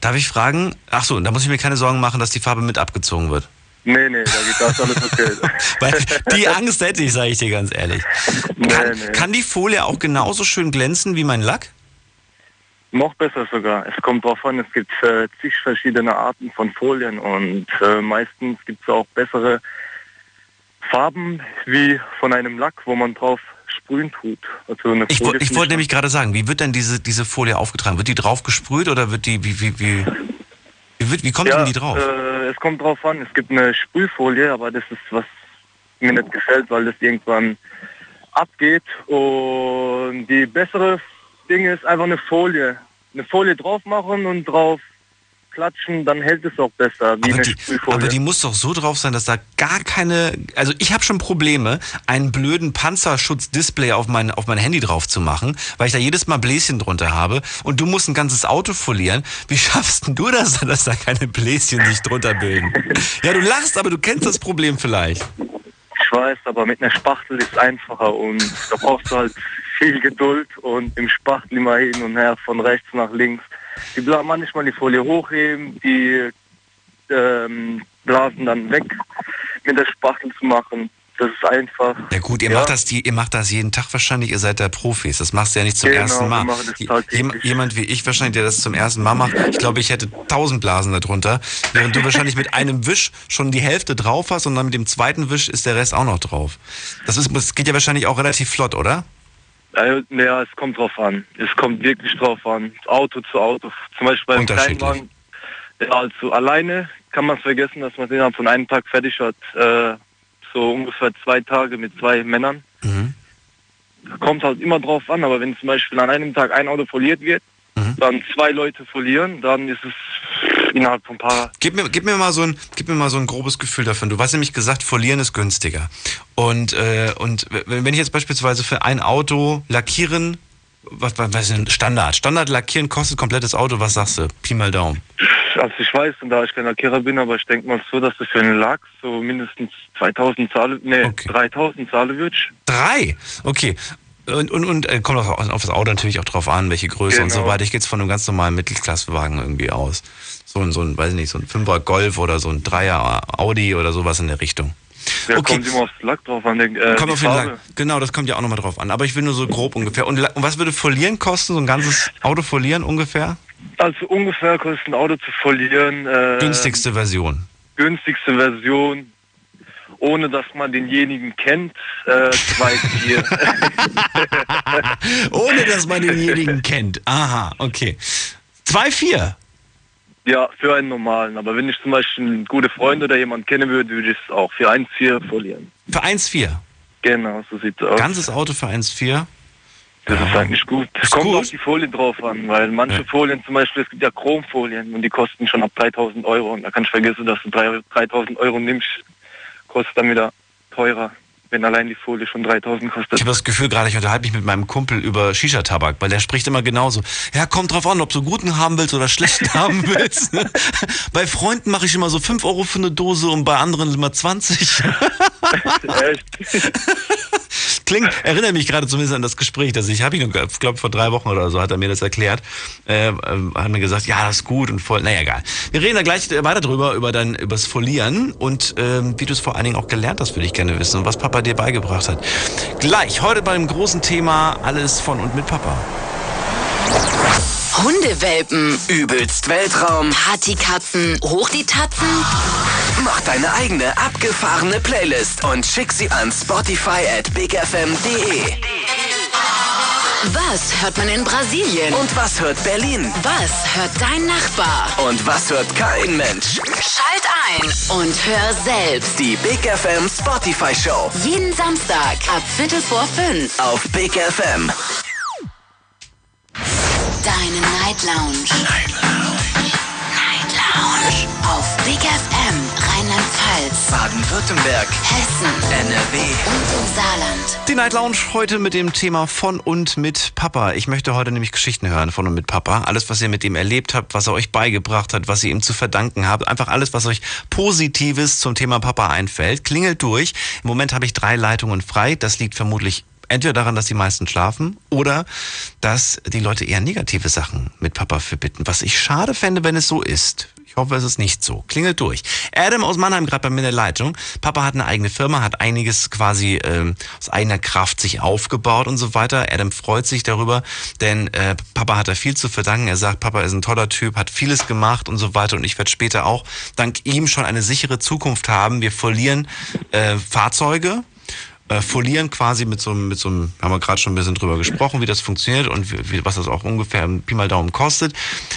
S3: Darf ich fragen? Ach so, da muss ich mir keine Sorgen machen, dass die Farbe mit abgezogen wird.
S8: Nee, nee, da geht das alles okay.
S3: Weil die Angst hätte ich, sage ich dir ganz ehrlich.
S8: nee,
S3: Kann,
S8: nee.
S3: kann die Folie auch genauso schön glänzen wie mein Lack?
S8: Noch besser sogar. Es kommt darauf an, es gibt äh, zig verschiedene Arten von Folien und äh, meistens gibt es auch bessere Farben wie von einem Lack, wo man drauf sprühen tut. Also
S3: Ich, ich wollte nämlich gerade sagen, wie wird denn diese, diese Folie aufgetragen? Wird die drauf gesprüht oder wird die, wie, wie, wie, wie, wird, wie kommt
S8: ja,
S3: denn die drauf?
S8: Äh, es kommt drauf an. Es gibt eine Sprühfolie, aber das ist was mir nicht gefällt, weil das irgendwann abgeht. Und die bessere Ding ist einfach eine Folie. Eine Folie drauf machen und drauf klatschen, dann hält es auch besser wie
S3: Aber
S8: eine
S3: die, aber die muss doch so drauf sein, dass da gar keine. Also ich habe schon Probleme, einen blöden Panzerschutzdisplay auf mein, auf mein Handy drauf zu machen, weil ich da jedes Mal Bläschen drunter habe. Und du musst ein ganzes Auto folieren. Wie schaffst denn du das, dass da keine Bläschen sich drunter bilden? Ja, du lachst, aber du kennst das Problem vielleicht.
S8: Ich weiß, aber mit einer Spachtel ist es einfacher und da brauchst du halt viel Geduld und im Spachtel immer hin und her, von rechts nach links. Die bla manchmal die Folie hochheben, die ähm, Blasen dann weg mit der Spachtel zu machen. Das ist einfach.
S3: Ja gut, ihr macht das, ihr macht das jeden Tag wahrscheinlich, ihr seid da Profis. Das machst du ja nicht zum
S8: Genau,
S3: ersten Mal.
S8: wir machen das
S3: Je-
S8: tagtäglich.
S3: jem- jemand wie ich wahrscheinlich, der das zum ersten Mal macht, ich glaube, ich hätte tausend Blasen darunter, während du wahrscheinlich mit einem Wisch schon die Hälfte drauf hast und dann mit dem zweiten Wisch ist der Rest auch noch drauf. Das, ist, das geht ja wahrscheinlich auch relativ flott, oder?
S8: Ja, ja, es kommt drauf an. Es kommt wirklich drauf an. Auto zu Auto. Zum Beispiel beim. Kleinwagen. Ja, also alleine kann man es vergessen, dass man es innerhalb von einem Tag fertig hat. Äh, so ungefähr zwei Tage mit zwei Männern.
S3: Mhm.
S8: Kommt halt immer drauf an, aber wenn zum Beispiel an einem Tag ein Auto foliert wird,
S3: Mhm.
S8: dann zwei Leute folieren, dann ist es innerhalb von ein paar
S3: Gib mir, gib, mir mal so ein, gib mir mal so ein grobes Gefühl davon. Du hast nämlich gesagt, folieren ist günstiger. Und, äh, und wenn ich jetzt beispielsweise für ein Auto lackieren, was, was, ist denn Standard? Standard lackieren kostet komplettes Auto, was sagst du? Pi mal Daumen.
S8: Also ich weiß, und da ich kein Lackierer bin, aber ich denke mal so, dass das für einen Lack so mindestens 2000 Zahle, nee, 3000 Zahle wird.
S3: Drei? Okay. Und, und, und äh, kommt auf, auf das Auto natürlich auch drauf an, welche Größe und so
S8: Genau.
S3: weiter. Ich gehe jetzt von einem ganz normalen Mittelklassewagen irgendwie aus. So ein, so ein, weiß ich nicht, so ein Fünfer Golf oder so ein Dreier Audi oder sowas in der Richtung.
S8: Ja,
S3: Okay.
S8: kommt immer aufs Lack drauf an. Den, äh,
S3: kommt auf den. Lack. Genau, das kommt ja auch nochmal drauf an. Aber ich will nur so grob ungefähr. Und, und was würde Folieren kosten? So ein ganzes Auto folieren ungefähr?
S8: Also ungefähr kostet ein Auto zu folieren. Äh,
S3: Günstigste Version.
S8: günstigste Version, ohne dass man denjenigen kennt, äh, zwei, vier.
S3: Ohne dass man denjenigen kennt. Aha, okay. Zwei, vier.
S8: Ja, für einen normalen. Aber wenn ich zum Beispiel einen guten Freund oder jemanden kennen würde, würde ich es auch für 1,4 folieren.
S3: Für 1,4.
S8: Genau, so sieht's aus.
S3: Ganzes Auto für 1,4.
S8: Das ist eigentlich gut. Es kommt
S3: gut.
S8: auf die Folie drauf an, weil manche
S3: Ja.
S8: Folien zum Beispiel, es gibt ja Chromfolien und die kosten schon ab 3000 Euro. Und da kann ich vergessen, dass du drei- 3000 Euro nimmst, kostet dann wieder teurer, wenn allein die Folie schon 3000 kostet.
S3: Ich habe das Gefühl gerade, ich unterhalte mich mit meinem Kumpel über Shisha-Tabak, weil der spricht immer genauso. Ja, kommt drauf an, ob du guten haben willst oder schlechten haben willst. bei Freunden mache ich immer so 5 Euro für eine Dose und bei anderen immer 20.
S8: Echt?
S3: Klingt, erinnere mich gerade zumindest an das Gespräch, das ich habe ich glaube vor drei Wochen oder so hat er mir das erklärt, äh, äh, hat mir gesagt, ja, das ist gut und voll, naja, egal. Wir reden da gleich weiter drüber, über dein, übers Folieren und ähm, wie du es vor allen Dingen auch gelernt hast, würde ich gerne wissen und was Papa dir beigebracht hat. Gleich, heute beim großen Thema alles von und mit Papa.
S2: Hundewelpen,
S1: Übelst Weltraum.
S2: Partykatzen, hoch die Tatzen.
S1: Mach deine eigene abgefahrene Playlist und schick sie an Spotify at bigfm.de.
S2: Was hört man in Brasilien?
S1: Und was hört Berlin?
S2: Was hört dein Nachbar?
S1: Und was hört kein Mensch?
S2: Schalt ein und hör selbst.
S1: Die Big FM Spotify Show
S2: Jeden Samstag ab Viertel vor fünf.
S1: auf Big FM.
S2: Deine Night Lounge. Night Lounge. Night Lounge. Auf Big FM Rheinland-Pfalz,
S1: Baden-Württemberg,
S2: Hessen
S1: NRW.
S2: und im Saarland.
S3: Die Night Lounge heute mit dem Thema von und mit Papa. Ich möchte heute nämlich Geschichten hören von und mit Papa. Alles, was ihr mit ihm erlebt habt, was er euch beigebracht hat, was ihr ihm zu verdanken habt. Einfach alles, was euch Positives zum Thema Papa einfällt. Klingelt durch. Im Moment habe ich drei Leitungen frei. Das liegt vermutlich entweder daran, dass die meisten schlafen oder dass die Leute eher negative Sachen mit Papa verbitten. Was ich schade fände, wenn es so ist. Ich hoffe, es ist nicht so. Klingelt durch. Adam aus Mannheim gerade bei mir in der Leitung. Papa hat eine eigene Firma, hat einiges quasi ähm, aus eigener Kraft sich aufgebaut und so weiter. Adam freut sich darüber, denn äh, Papa hat da viel zu verdanken. Er sagt, Papa ist ein toller Typ, hat vieles gemacht und so weiter. Und ich werde später auch dank ihm schon eine sichere Zukunft haben. Wir verlieren äh, Fahrzeuge, äh, folieren quasi mit so, einem, mit so einem, haben wir gerade schon ein bisschen drüber gesprochen, wie das funktioniert und wie, was das auch ungefähr Pi mal Daumen kostet.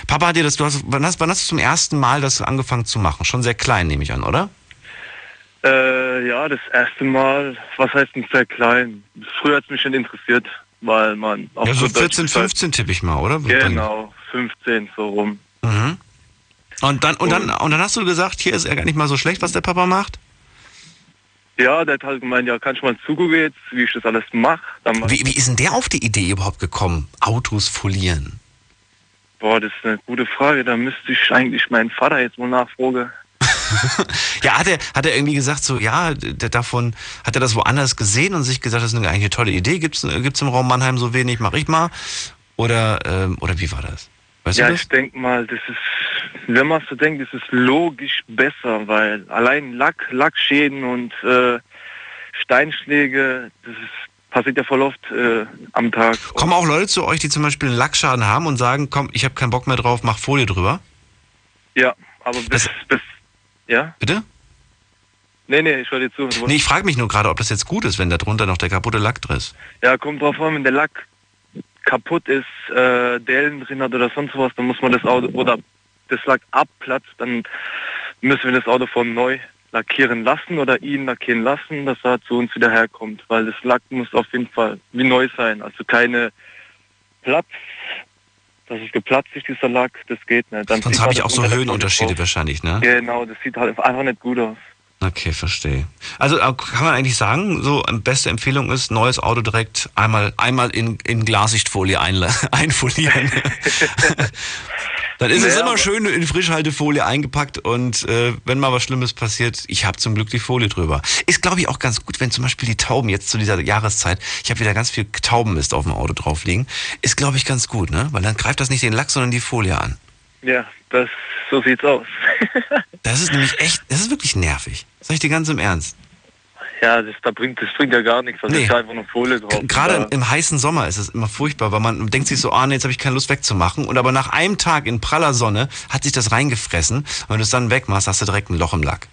S3: Papa hat dir das, du hast, wann hast, wann hast du zum ersten Mal das angefangen zu machen? Schon sehr klein, nehme ich an, oder?
S8: Äh, ja, das erste Mal, was heißt denn sehr klein? Früher hat es mich schon interessiert, weil man...
S3: Ja, so 14, 15 tippe ich mal, oder?
S8: Genau, 15 so rum.
S3: Mhm. Und dann, und, dann, und dann hast du gesagt, hier ist er gar nicht mal so schlecht, was der Papa macht?
S8: Ja, der hat halt gemeint, ja, kannst du mal zugucken jetzt, wie ich das alles mache.
S3: Wie, wie ist denn der auf die Idee überhaupt gekommen, Autos folieren?
S8: Boah, das ist eine gute Frage. Da müsste ich eigentlich meinen Vater jetzt mal nachfragen.
S3: ja, hat er, hat er irgendwie gesagt, so, ja, davon, hat er das woanders gesehen und sich gesagt, das ist eine, eigentlich eine tolle Idee, gibt es im Raum Mannheim so wenig, mach ich mal? Oder, ähm, oder wie war das?
S8: Weißt ja, ich denke mal, das ist, wenn man so denkt, das ist logisch besser, weil allein Lack, Lackschäden und äh, Steinschläge, das ist, passiert ja voll oft äh, am Tag.
S3: Kommen auch Leute zu euch, die zum Beispiel einen Lackschaden haben und sagen, komm, ich habe keinen Bock mehr drauf, mach Folie drüber?
S8: Ja, aber bis, das, bis ja?
S3: Bitte?
S8: Nee, nee, ich höre dir zu.
S3: Nee, ich frage mich nur gerade, ob das jetzt gut ist, wenn da drunter noch der kaputte Lack drin ist.
S8: Ja, kommt drauf an, wenn der Lack kaputt ist, äh, Dellen drin hat oder sonst was, dann muss man das Auto oder das Lack abplatzt, dann müssen wir das Auto von neu lackieren lassen oder ihn lackieren lassen, dass er zu uns wieder herkommt, weil das Lack muss auf jeden Fall wie neu sein, also keine Platz, dass es geplatzt ist, dieser Lack, das geht nicht.
S3: Dann Sonst habe ich auch so Höhenunterschiede wahrscheinlich, ne?
S8: Genau, das sieht halt einfach nicht gut aus.
S3: Okay, verstehe. Also äh, kann man eigentlich sagen, so ähm, beste Empfehlung ist, neues Auto direkt einmal, einmal in, in Glassichtfolie einfolieren. Dann ist naja, es immer schön in Frischhaltefolie eingepackt und äh, wenn mal was Schlimmes passiert, ich habe zum Glück die Folie drüber. Ist, glaube ich, auch ganz gut, wenn zum Beispiel die Tauben jetzt zu dieser Jahreszeit, ich habe wieder ganz viel Taubenmist auf dem Auto drauf liegen, ist, glaube ich, ganz gut, ne? Weil dann greift das nicht den Lack, sondern die Folie an.
S8: Ja, das, so sieht's aus.
S3: das ist nämlich echt, das ist wirklich nervig. Sag ich dir ganz im Ernst.
S8: Ja, das, da bringt, das bringt ja gar nichts. Das nee. ist einfach eine Folie drauf.
S3: Gerade im, im, heißen Sommer ist es immer furchtbar, weil man denkt sich so, ah, nee, jetzt habe ich keine Lust wegzumachen. Und aber nach einem Tag in praller Sonne hat sich das reingefressen. Und wenn du es dann wegmachst, hast du direkt ein Loch im Lack.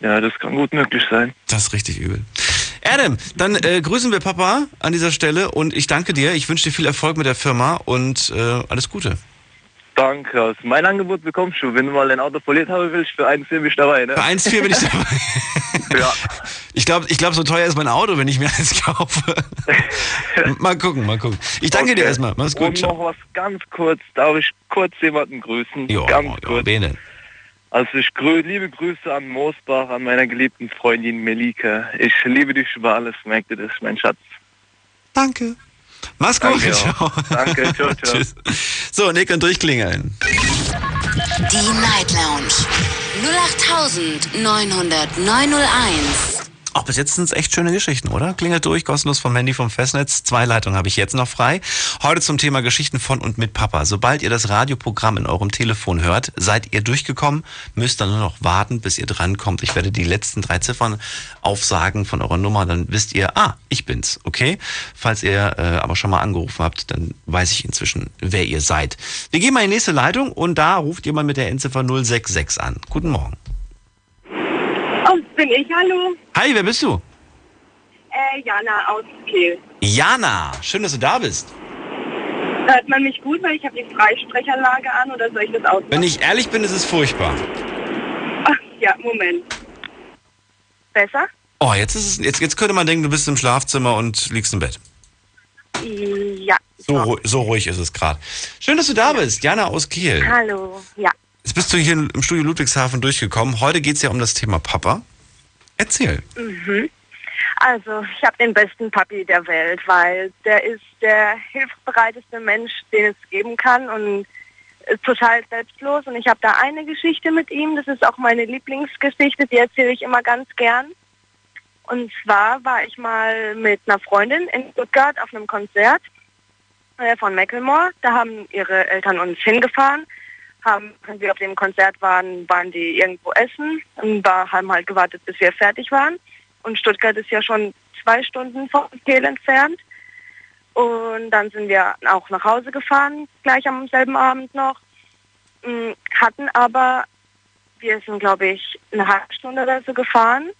S8: Ja, das kann gut möglich sein.
S3: Das ist richtig übel. Adam, dann äh, grüßen wir Papa an dieser Stelle und ich danke dir. Ich wünsche dir viel Erfolg mit der Firma und äh, alles Gute.
S8: Danke. Also mein Angebot bekommst du. Wenn du mal ein Auto poliert haben willst, für 1,4 bin ich dabei. Ne?
S3: Für 1,4 bin ich dabei. ja. Ich glaube, ich glaub, so teuer ist mein Auto, wenn ich mir eins kaufe. mal gucken, mal gucken. Ich danke okay. dir erstmal. Mach's gut.
S8: Und noch was ganz kurz. Darf ich kurz jemanden grüßen?
S3: Jo,
S8: ganz
S3: jo, kurz. Bene.
S8: Also ich grü liebe Grüße an Moosbach, an meiner geliebten Freundin Melike. Ich liebe dich über alles, merkt ihr das, mein Schatz.
S3: Danke. Mach's gut.
S8: Danke, ciao. Danke, ciao, ciao.
S3: Tschüss. So, Nick und durchklingeln.
S2: Die Night Lounge 0890901.
S3: Auch bis jetzt sind es echt schöne Geschichten, oder? Klingelt durch, kostenlos vom Handy vom Festnetz. Zwei Leitungen habe ich jetzt noch frei. Heute zum Thema Geschichten von und mit Papa. Sobald ihr das Radioprogramm in eurem Telefon hört, seid ihr durchgekommen, müsst dann nur noch warten, bis ihr drankommt. Ich werde die letzten drei Ziffern aufsagen von eurer Nummer, dann wisst ihr, ah, ich bin's, okay? Falls ihr äh, aber schon mal angerufen habt, dann weiß ich inzwischen, wer ihr seid. Wir gehen mal in die nächste Leitung und da ruft jemand mit der Endziffer 066 an. Guten Morgen.
S9: Bin ich, hallo.
S3: Hi, wer bist du?
S9: Äh, Jana aus Kiel.
S3: Jana, schön, dass du da bist.
S9: Hört man mich gut, weil ich habe die Freisprechanlage an oder soll ich das ausmachen?
S3: Wenn ich ehrlich bin, ist es furchtbar.
S9: Ach, ja, Moment. Besser?
S3: Oh, jetzt ist es, jetzt, jetzt könnte man denken, du bist im Schlafzimmer und liegst im Bett.
S9: Ja.
S3: So, so ruhig ist es gerade. Schön, dass du da bist, Jana aus Kiel.
S9: Hallo, ja.
S3: Jetzt bist du hier im Studio Ludwigshafen durchgekommen. Heute geht es ja um das Thema Papa. Erzähl.
S9: Mhm. Also, ich habe den besten Papi der Welt, weil der ist der hilfsbereiteste Mensch, den es geben kann und ist total selbstlos. Und ich habe da eine Geschichte mit ihm, das ist auch meine Lieblingsgeschichte, die erzähle ich immer ganz gern. Und zwar war ich mal mit einer Freundin in Stuttgart auf einem Konzert äh, von Macklemore. Da haben ihre Eltern uns hingefahren haben, wenn wir auf dem Konzert waren, waren die irgendwo essen und da haben halt gewartet, bis wir fertig waren. Und Stuttgart ist ja schon zwei Stunden vom Hotel entfernt. Und dann sind wir auch nach Hause gefahren, gleich am selben Abend noch. Mm, Hatten aber, wir sind glaube ich eine halbe Stunde oder so gefahren.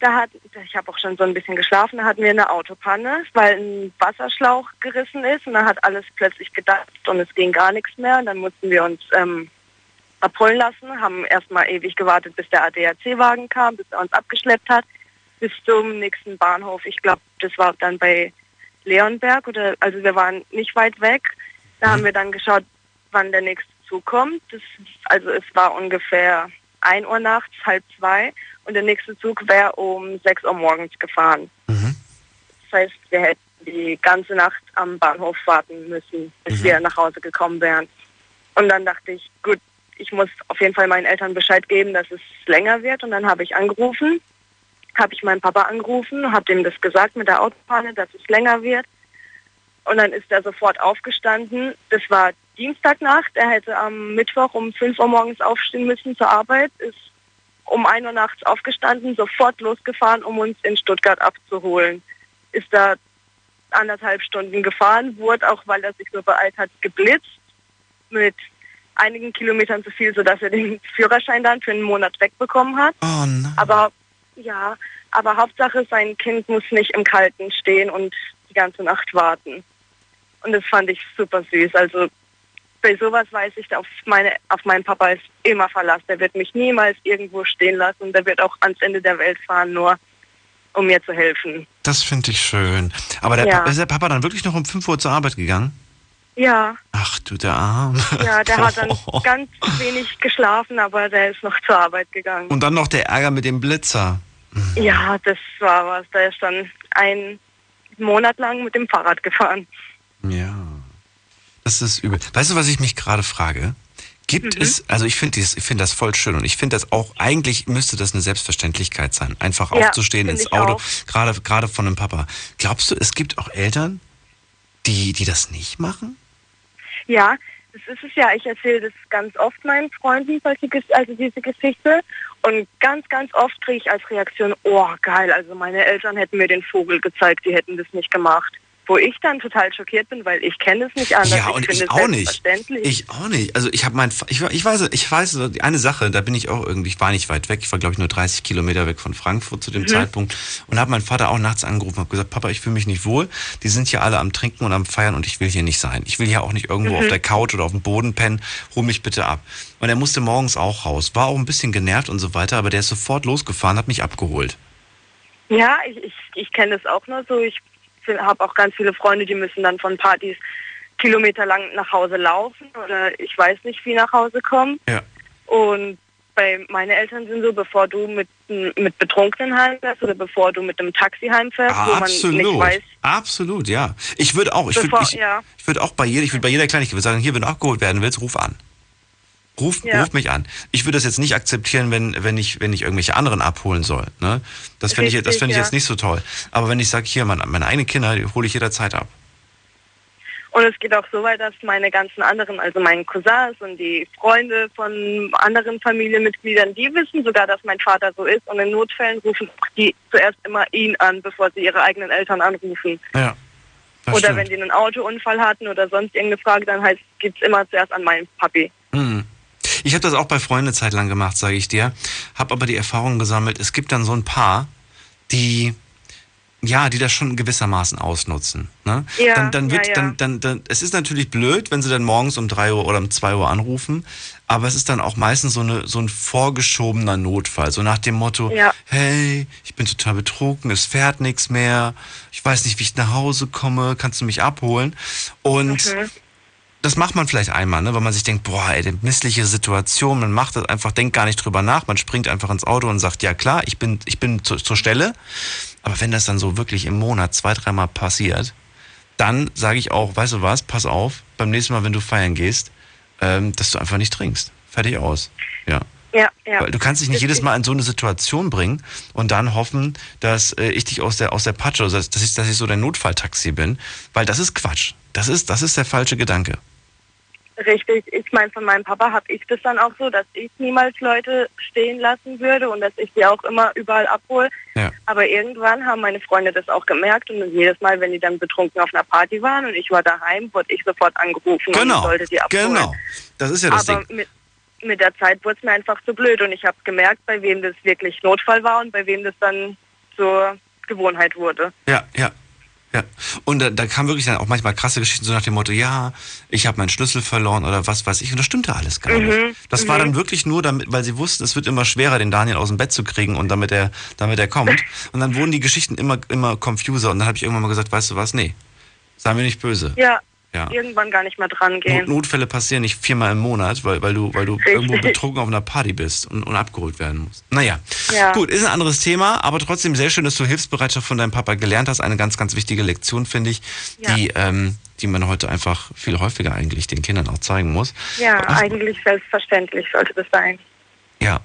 S9: Da hat, ich habe auch schon so ein bisschen geschlafen, da hatten wir eine Autopanne, weil ein Wasserschlauch gerissen ist und dann hat alles plötzlich gedacht und es ging gar nichts mehr. Und dann mussten wir uns ähm, abholen lassen, haben erstmal ewig gewartet, bis der ADAC-Wagen kam, bis er uns abgeschleppt hat, bis zum nächsten Bahnhof. Ich glaube, das war dann bei Leonberg oder also wir waren nicht weit weg. Da haben wir dann geschaut, wann der nächste Zug kommt. Das, also es war ungefähr 1 Uhr nachts, halb zwei und der nächste Zug wäre um 6 Uhr morgens gefahren. Das heißt, wir hätten die ganze Nacht am Bahnhof warten müssen, bis wir nach Hause gekommen wären. Und dann dachte ich, gut, ich muss auf jeden Fall meinen Eltern Bescheid geben, dass es länger wird. Und dann habe ich angerufen, habe ich meinen Papa angerufen, habe dem das gesagt mit der Autopanne, dass es länger wird. Und dann ist er sofort aufgestanden. Das war Dienstagnacht. Er hätte am Mittwoch um 5 Uhr morgens aufstehen müssen zur Arbeit, ist um 1 Uhr nachts aufgestanden, sofort losgefahren, um uns in Stuttgart abzuholen. Ist da anderthalb Stunden gefahren, wurde auch, weil er sich so beeilt hat, geblitzt mit einigen Kilometern zu viel, sodass er den Führerschein dann für einen Monat wegbekommen hat.
S3: Oh.
S9: Aber ja, aber Hauptsache sein Kind muss nicht im Kalten stehen und die ganze Nacht warten. Und das fand ich super süß. Also bei sowas weiß ich, auf meine, auf meinen Papa ist immer Verlass. Der wird mich niemals irgendwo stehen lassen und der wird auch ans Ende der Welt fahren, nur um mir zu helfen.
S3: Das finde ich schön. Aber der
S9: Ja.
S3: Ist der Papa dann wirklich noch um 5 Uhr zur Arbeit gegangen?
S9: Ja,
S3: Ach du, der Arm.
S9: ja, der hat dann ganz wenig geschlafen, aber der ist noch zur Arbeit gegangen.
S3: Und dann noch der Ärger mit dem Blitzer.
S9: Ja, das war was. Der ist dann einen Monat lang mit dem Fahrrad gefahren.
S3: Ja. Das ist übel. Weißt du, was ich mich gerade frage? Gibt
S9: Mhm.
S3: es, also ich finde find das voll schön und ich finde das auch, eigentlich müsste das eine Selbstverständlichkeit sein, einfach
S9: Ja,
S3: aufzustehen ins Auto, gerade gerade von einem Papa. Glaubst du, es gibt auch Eltern, die, die das nicht machen?
S9: Ja, das ist es ja. Ich erzähle das ganz oft meinen Freunden, solche, also diese Geschichte. Und ganz, ganz oft kriege ich als Reaktion, oh geil, also meine Eltern hätten mir den Vogel gezeigt, die hätten das nicht gemacht. Wo ich dann total schockiert bin, weil ich kenne es nicht anders.
S3: Ja, und
S9: finde
S3: ich
S9: es
S3: auch nicht.
S9: selbstverständlich.
S3: Ich auch nicht. Also ich habe mein, ich, ich weiß, ich weiß, eine Sache, da bin ich auch irgendwie, ich war nicht weit weg, ich war glaube ich nur 30 Kilometer weg von Frankfurt zu dem
S9: Mhm.
S3: Zeitpunkt und habe meinen Vater auch nachts angerufen, habe gesagt, Papa, ich fühle mich nicht wohl. Die sind hier alle am Trinken und am Feiern und ich will hier nicht sein. Ich will hier auch nicht irgendwo
S9: Mhm.
S3: auf der Couch oder auf dem Boden pennen. Hol mich bitte ab. Und er musste morgens auch raus, war auch ein bisschen genervt und so weiter, aber der ist sofort losgefahren, hat mich abgeholt.
S9: Ja, ich, ich, ich kenne das auch nur so. Ich habe auch ganz viele Freunde, die müssen dann von Partys kilometerlang nach Hause laufen oder ich weiß nicht wie nach Hause kommen.
S3: Ja.
S9: Und bei meine Eltern sind so, bevor du mit, mit Betrunkenen heimfährst oder bevor du mit einem Taxi heimfährst, wo man nicht
S3: Absolut,
S9: weiß,
S3: absolut, ja. Ich würde auch, ich würde ich,
S9: ja.
S3: ich würde auch bei jeder, ich würde bei jeder Kleinigkeit sagen, hier, wenn du abgeholt werden willst, ruf an. Ruf,
S9: Ja.
S3: ruf mich an. Ich würde das jetzt nicht akzeptieren, wenn, wenn ich, wenn ich irgendwelche anderen abholen soll. Ne? Das finde ich, das finde ich
S9: ja.
S3: jetzt nicht so toll. Aber wenn ich sage, hier, meine, meine eigenen Kinder, die hole ich jederzeit ab.
S9: Und es geht auch so weit, dass meine ganzen anderen, also meinen Cousins und die Freunde von anderen Familienmitgliedern, die wissen sogar, dass mein Vater so ist. Und in Notfällen rufen die zuerst immer ihn an, bevor sie ihre eigenen Eltern anrufen.
S3: Ja.
S9: oder
S3: stimmt.
S9: wenn die einen Autounfall hatten oder sonst irgendeine Frage, dann heißt geht's immer zuerst an meinen Papi.
S3: Mhm. Ich habe das auch bei Freunden eine Zeit lang gemacht, sage ich dir. Habe aber die Erfahrung gesammelt, es gibt dann so ein paar, die ja, die das schon gewissermaßen ausnutzen. Ne?
S9: Ja,
S3: dann, dann wird,
S9: ja, ja.
S3: Dann, dann, dann, es ist natürlich blöd, wenn sie dann morgens um 3 Uhr oder um 2 Uhr anrufen, aber es ist dann auch meistens so, eine, so ein vorgeschobener Notfall, so nach dem Motto,
S9: Ja.
S3: hey, ich bin total betrunken, es fährt nichts mehr, ich weiß nicht, wie ich nach Hause komme, kannst du mich abholen? Und
S9: Mhm.
S3: Das macht man vielleicht einmal, ne, weil man sich denkt, boah, ey, missliche Situation, man macht das einfach, denkt gar nicht drüber nach, man springt einfach ins Auto und sagt, ja klar, ich bin, ich bin zu, zur Stelle. Aber wenn das dann so wirklich im Monat zwei, dreimal passiert, dann sage ich auch, weißt du was, pass auf, beim nächsten Mal, wenn du feiern gehst, ähm, dass du einfach nicht trinkst. Fertig aus. Ja.
S9: Ja, ja.
S3: Weil du kannst dich nicht jedes Mal in so eine Situation bringen und dann hoffen, dass äh, ich dich aus der, aus der Patsche, also dass ich, dass ich so dein Notfalltaxi bin, weil das ist Quatsch. Das ist, das ist der falsche Gedanke.
S9: Richtig, ich meine, von meinem Papa habe ich das dann auch so, dass ich niemals Leute stehen lassen würde und dass ich die auch immer überall abhole.
S3: Ja.
S9: Aber irgendwann haben meine Freunde das auch gemerkt und jedes Mal, wenn die dann betrunken auf einer Party waren und ich war daheim, wurde ich sofort angerufen und
S3: Genau,
S9: sollte die abholen.
S3: genau. Das ist ja das
S9: Aber
S3: Ding.
S9: mit, mit der Zeit wurde es mir einfach zu blöd und ich habe gemerkt, bei wem das wirklich Notfall war und bei wem das dann zur Gewohnheit wurde.
S3: Ja, ja. Ja, und da, da kam wirklich dann auch manchmal krasse Geschichten so nach dem Motto, ja, ich habe meinen Schlüssel verloren oder was weiß ich. Und das stimmte alles gar
S9: Mhm,
S3: nicht. Das war dann wirklich nur, damit, weil sie wussten, es wird immer schwerer, den Daniel aus dem Bett zu kriegen und damit er, damit er kommt. Und dann wurden die Geschichten immer, immer confuser. Und dann habe ich irgendwann mal gesagt, weißt du was, nee, sei mir nicht böse.
S9: Ja,
S3: Ja.
S9: irgendwann gar nicht mehr dran
S3: Not,
S9: gehen.
S3: Notfälle passieren nicht viermal im Monat, weil, weil du, weil du
S9: Richtig.
S3: irgendwo betrunken auf einer Party bist und, und abgeholt werden musst. Naja,
S9: Ja.
S3: gut, ist ein anderes Thema, aber trotzdem sehr schön, dass du Hilfsbereitschaft von deinem Papa gelernt hast. Eine ganz, ganz wichtige Lektion, finde ich,
S9: Ja.
S3: die, ähm, die man heute einfach viel häufiger eigentlich den Kindern auch zeigen muss.
S9: Ja, eigentlich selbstverständlich sollte das sein.
S3: Ja.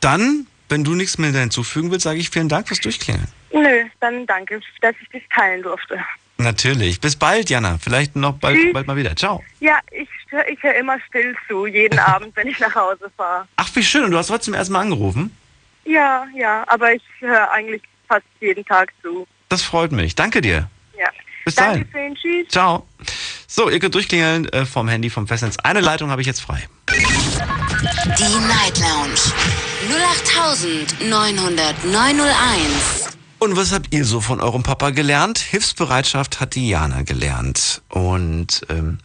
S3: Dann, wenn du nichts mehr hinzufügen willst, sage ich vielen Dank fürs Durchklingeln.
S9: Nö, dann danke, dass ich das teilen durfte.
S3: Natürlich. Bis bald, Jana. Vielleicht noch bald, bald mal wieder. Ciao.
S9: Ja, ich, ich höre immer still zu, jeden Abend, wenn ich nach Hause fahre.
S3: Ach, wie schön. Und du hast trotzdem erstmal angerufen.
S9: Ja, ja, aber ich höre eigentlich fast jeden Tag zu.
S3: Das freut mich. Danke dir.
S9: Ja.
S3: Bis dahin.
S9: tschüss.
S3: Ciao. So, ihr könnt durchklingeln äh, vom Handy, vom Festnetz. Eine Leitung habe ich jetzt frei.
S2: Die Night Lounge 0890901.
S3: Und was habt ihr so von eurem Papa gelernt? Hilfsbereitschaft hat Diana gelernt. Und ähm,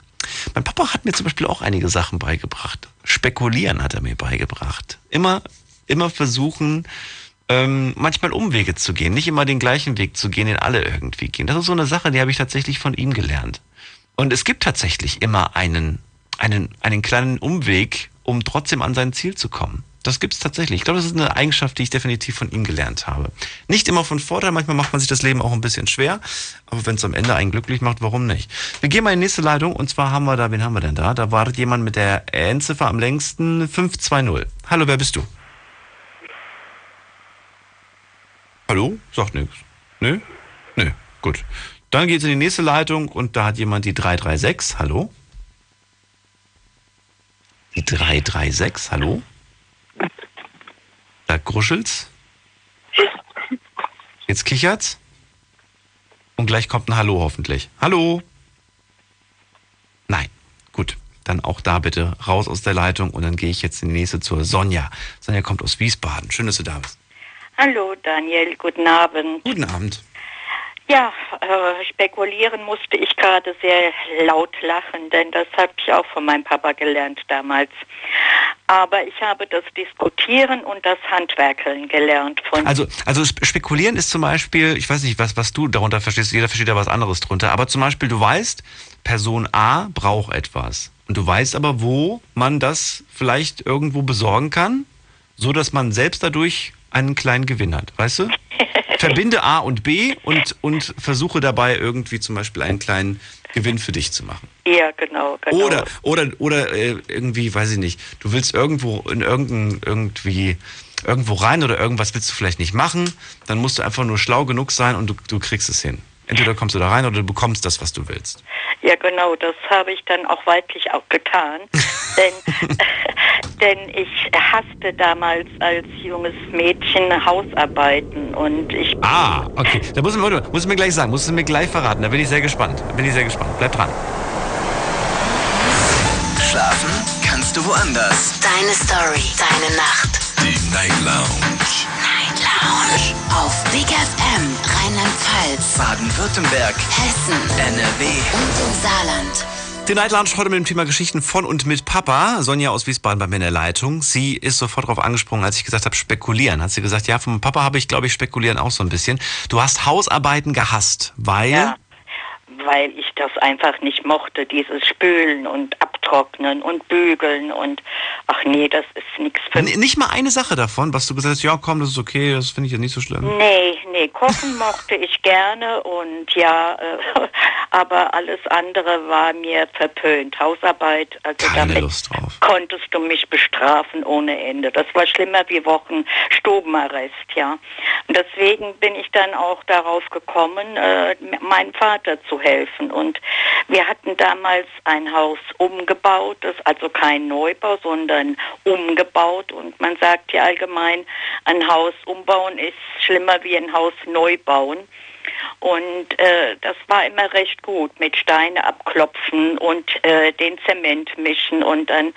S3: mein Papa hat mir zum Beispiel auch einige Sachen beigebracht. Spekulieren hat er mir beigebracht. Immer, immer versuchen, ähm, manchmal Umwege zu gehen. Nicht immer den gleichen Weg zu gehen, den alle irgendwie gehen. Das ist so eine Sache, die habe ich tatsächlich von ihm gelernt. Und es gibt tatsächlich immer einen, einen, einen kleinen Umweg, um trotzdem an sein Ziel zu kommen. Das gibt's tatsächlich. Ich glaube, das ist eine Eigenschaft, die ich definitiv von ihm gelernt habe. Nicht immer von Vorteil, manchmal macht man sich das Leben auch ein bisschen schwer, aber wenn es am Ende einen glücklich macht, warum nicht? Wir gehen mal in die nächste Leitung und zwar haben wir da, wen haben wir denn da? Da wartet jemand mit der Endziffer am längsten 520. Hallo, wer bist du? Hallo? Sagt nichts. Nö? Nö, gut. Dann geht's in die nächste Leitung und da hat jemand die 336. Hallo? Die 336, hallo? Da gruschelt's. Jetzt kichert's. Und gleich kommt ein Hallo hoffentlich. Hallo? Nein. Gut. Dann auch da bitte raus aus der Leitung und dann gehe ich jetzt in die nächste zur Sonja. Sonja kommt aus Wiesbaden. Schön, dass du da bist.
S10: Hallo Daniel, guten Abend.
S3: Guten Abend.
S10: Ja, äh, spekulieren musste ich gerade sehr laut lachen, denn das habe ich auch von meinem Papa gelernt damals. Aber ich habe das Diskutieren und das Handwerkeln gelernt von
S3: Also, also sp- spekulieren ist zum Beispiel, ich weiß nicht, was, was du darunter verstehst, jeder versteht da was anderes drunter, aber zum Beispiel, du weißt, Person A braucht etwas. Und du weißt aber, wo man das vielleicht irgendwo besorgen kann, so dass man selbst dadurch einen kleinen Gewinn hat, weißt du? Verbinde A und B und, und versuche dabei irgendwie zum Beispiel einen kleinen Gewinn für dich zu machen.
S10: Ja, genau, genau.
S3: Oder, oder, oder äh, irgendwie, weiß ich nicht, du willst irgendwo in irgendein, irgendwie, irgendwo rein oder irgendwas willst du vielleicht nicht machen, dann musst du einfach nur schlau genug sein und du, du kriegst es hin. Entweder kommst du da rein oder du bekommst das, was du willst.
S10: Ja, genau, das habe ich dann auch weitlich auch getan. denn, denn ich hasste damals als junges Mädchen Hausarbeiten und ich
S3: Ah, okay. Da muss man, muss mir gleich sagen, musst du mir gleich verraten. Da bin ich sehr gespannt. Da bin ich sehr gespannt. Bleib dran.
S1: Schlafen kannst du woanders.
S2: Deine Story, deine Nacht.
S1: Die Night Lounge.
S2: Lounge. Auf Big FM, Rheinland-Pfalz,
S1: Baden-Württemberg.
S2: Hessen,
S1: NRW.
S2: und im Saarland.
S3: Die Night Lounge heute mit dem Thema Geschichten von und mit Papa. Sonja aus Wiesbaden bei mir in der Leitung. Sie ist sofort darauf angesprungen, als ich gesagt habe, spekulieren. Hat sie gesagt, ja, vom Papa habe ich, glaube ich, spekulieren auch so ein bisschen. Du hast Hausarbeiten gehasst, weil...
S10: Ja, weil ich das einfach nicht mochte, dieses Spülen und Abtrocknen und Bügeln und ach nee, das ist nichts für mich.
S3: nicht mal eine Sache davon, was du gesagt hast, ja komm, das ist okay, das finde ich ja nicht so schlimm.
S10: Nee, nee, kochen mochte ich gerne und ja, äh, aber alles andere war mir verpönt. Hausarbeit, also
S3: Keine
S10: damit
S3: Lust drauf.
S10: konntest du mich bestrafen ohne Ende. Das war schlimmer wie Wochen Stubenarrest, ja. Und deswegen bin ich dann auch darauf gekommen, äh, meinem Vater zu helfen. Und wir hatten damals ein Haus umgebaut also kein Neubau, sondern umgebaut. Und man sagt ja allgemein, ein Haus umbauen ist schlimmer wie ein Haus neu bauen. Und äh, das war immer recht gut mit Steine abklopfen und äh, den Zement mischen. Und dann,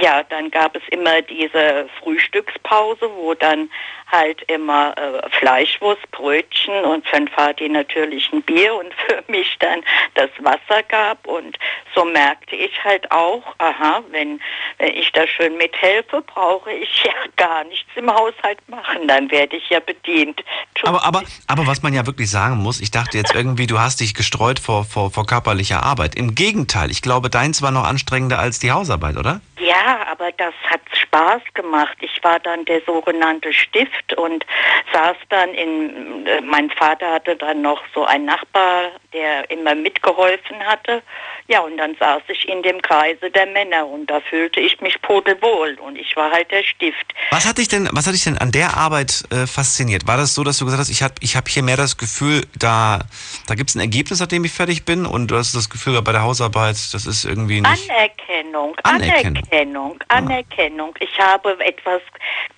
S10: ja, dann gab es immer diese Frühstückspause, wo dann halt immer äh, Fleischwurst, Brötchen und für den Vati natürlich ein Bier und für mich dann das Wasser gab. Und so merkte ich halt auch, aha, wenn, wenn ich da schön mithelfe, brauche ich ja gar nichts im Haushalt machen. Dann werde ich ja bedient.
S3: Aber, aber, aber was man ja wirklich sagen muss, ich dachte jetzt irgendwie, du hast dich gestreut vor, vor, vor körperlicher Arbeit. Im Gegenteil, ich glaube, deins war noch anstrengender als die Hausarbeit, oder?
S10: Ja, aber das hat Spaß gemacht. Ich war dann der sogenannte Stift und saß dann in, äh, mein Vater hatte dann noch so einen Nachbar, der immer mitgeholfen hatte. Ja, und dann saß ich in dem Kreise der Männer und da fühlte ich mich pudelwohl und ich war halt der Stift.
S3: Was hat dich denn, was hat dich denn an der Arbeit äh, fasziniert? War das so, dass du gesagt hast, ich habe ich hab hier mehr das Gefühl, da, da gibt es ein Ergebnis, nachdem ich fertig bin und du hast das Gefühl, bei der Hausarbeit, das ist irgendwie nicht...
S10: Anerkennung,
S3: Anerkennung.
S10: Anerkennung, Anerkennung. Ich habe etwas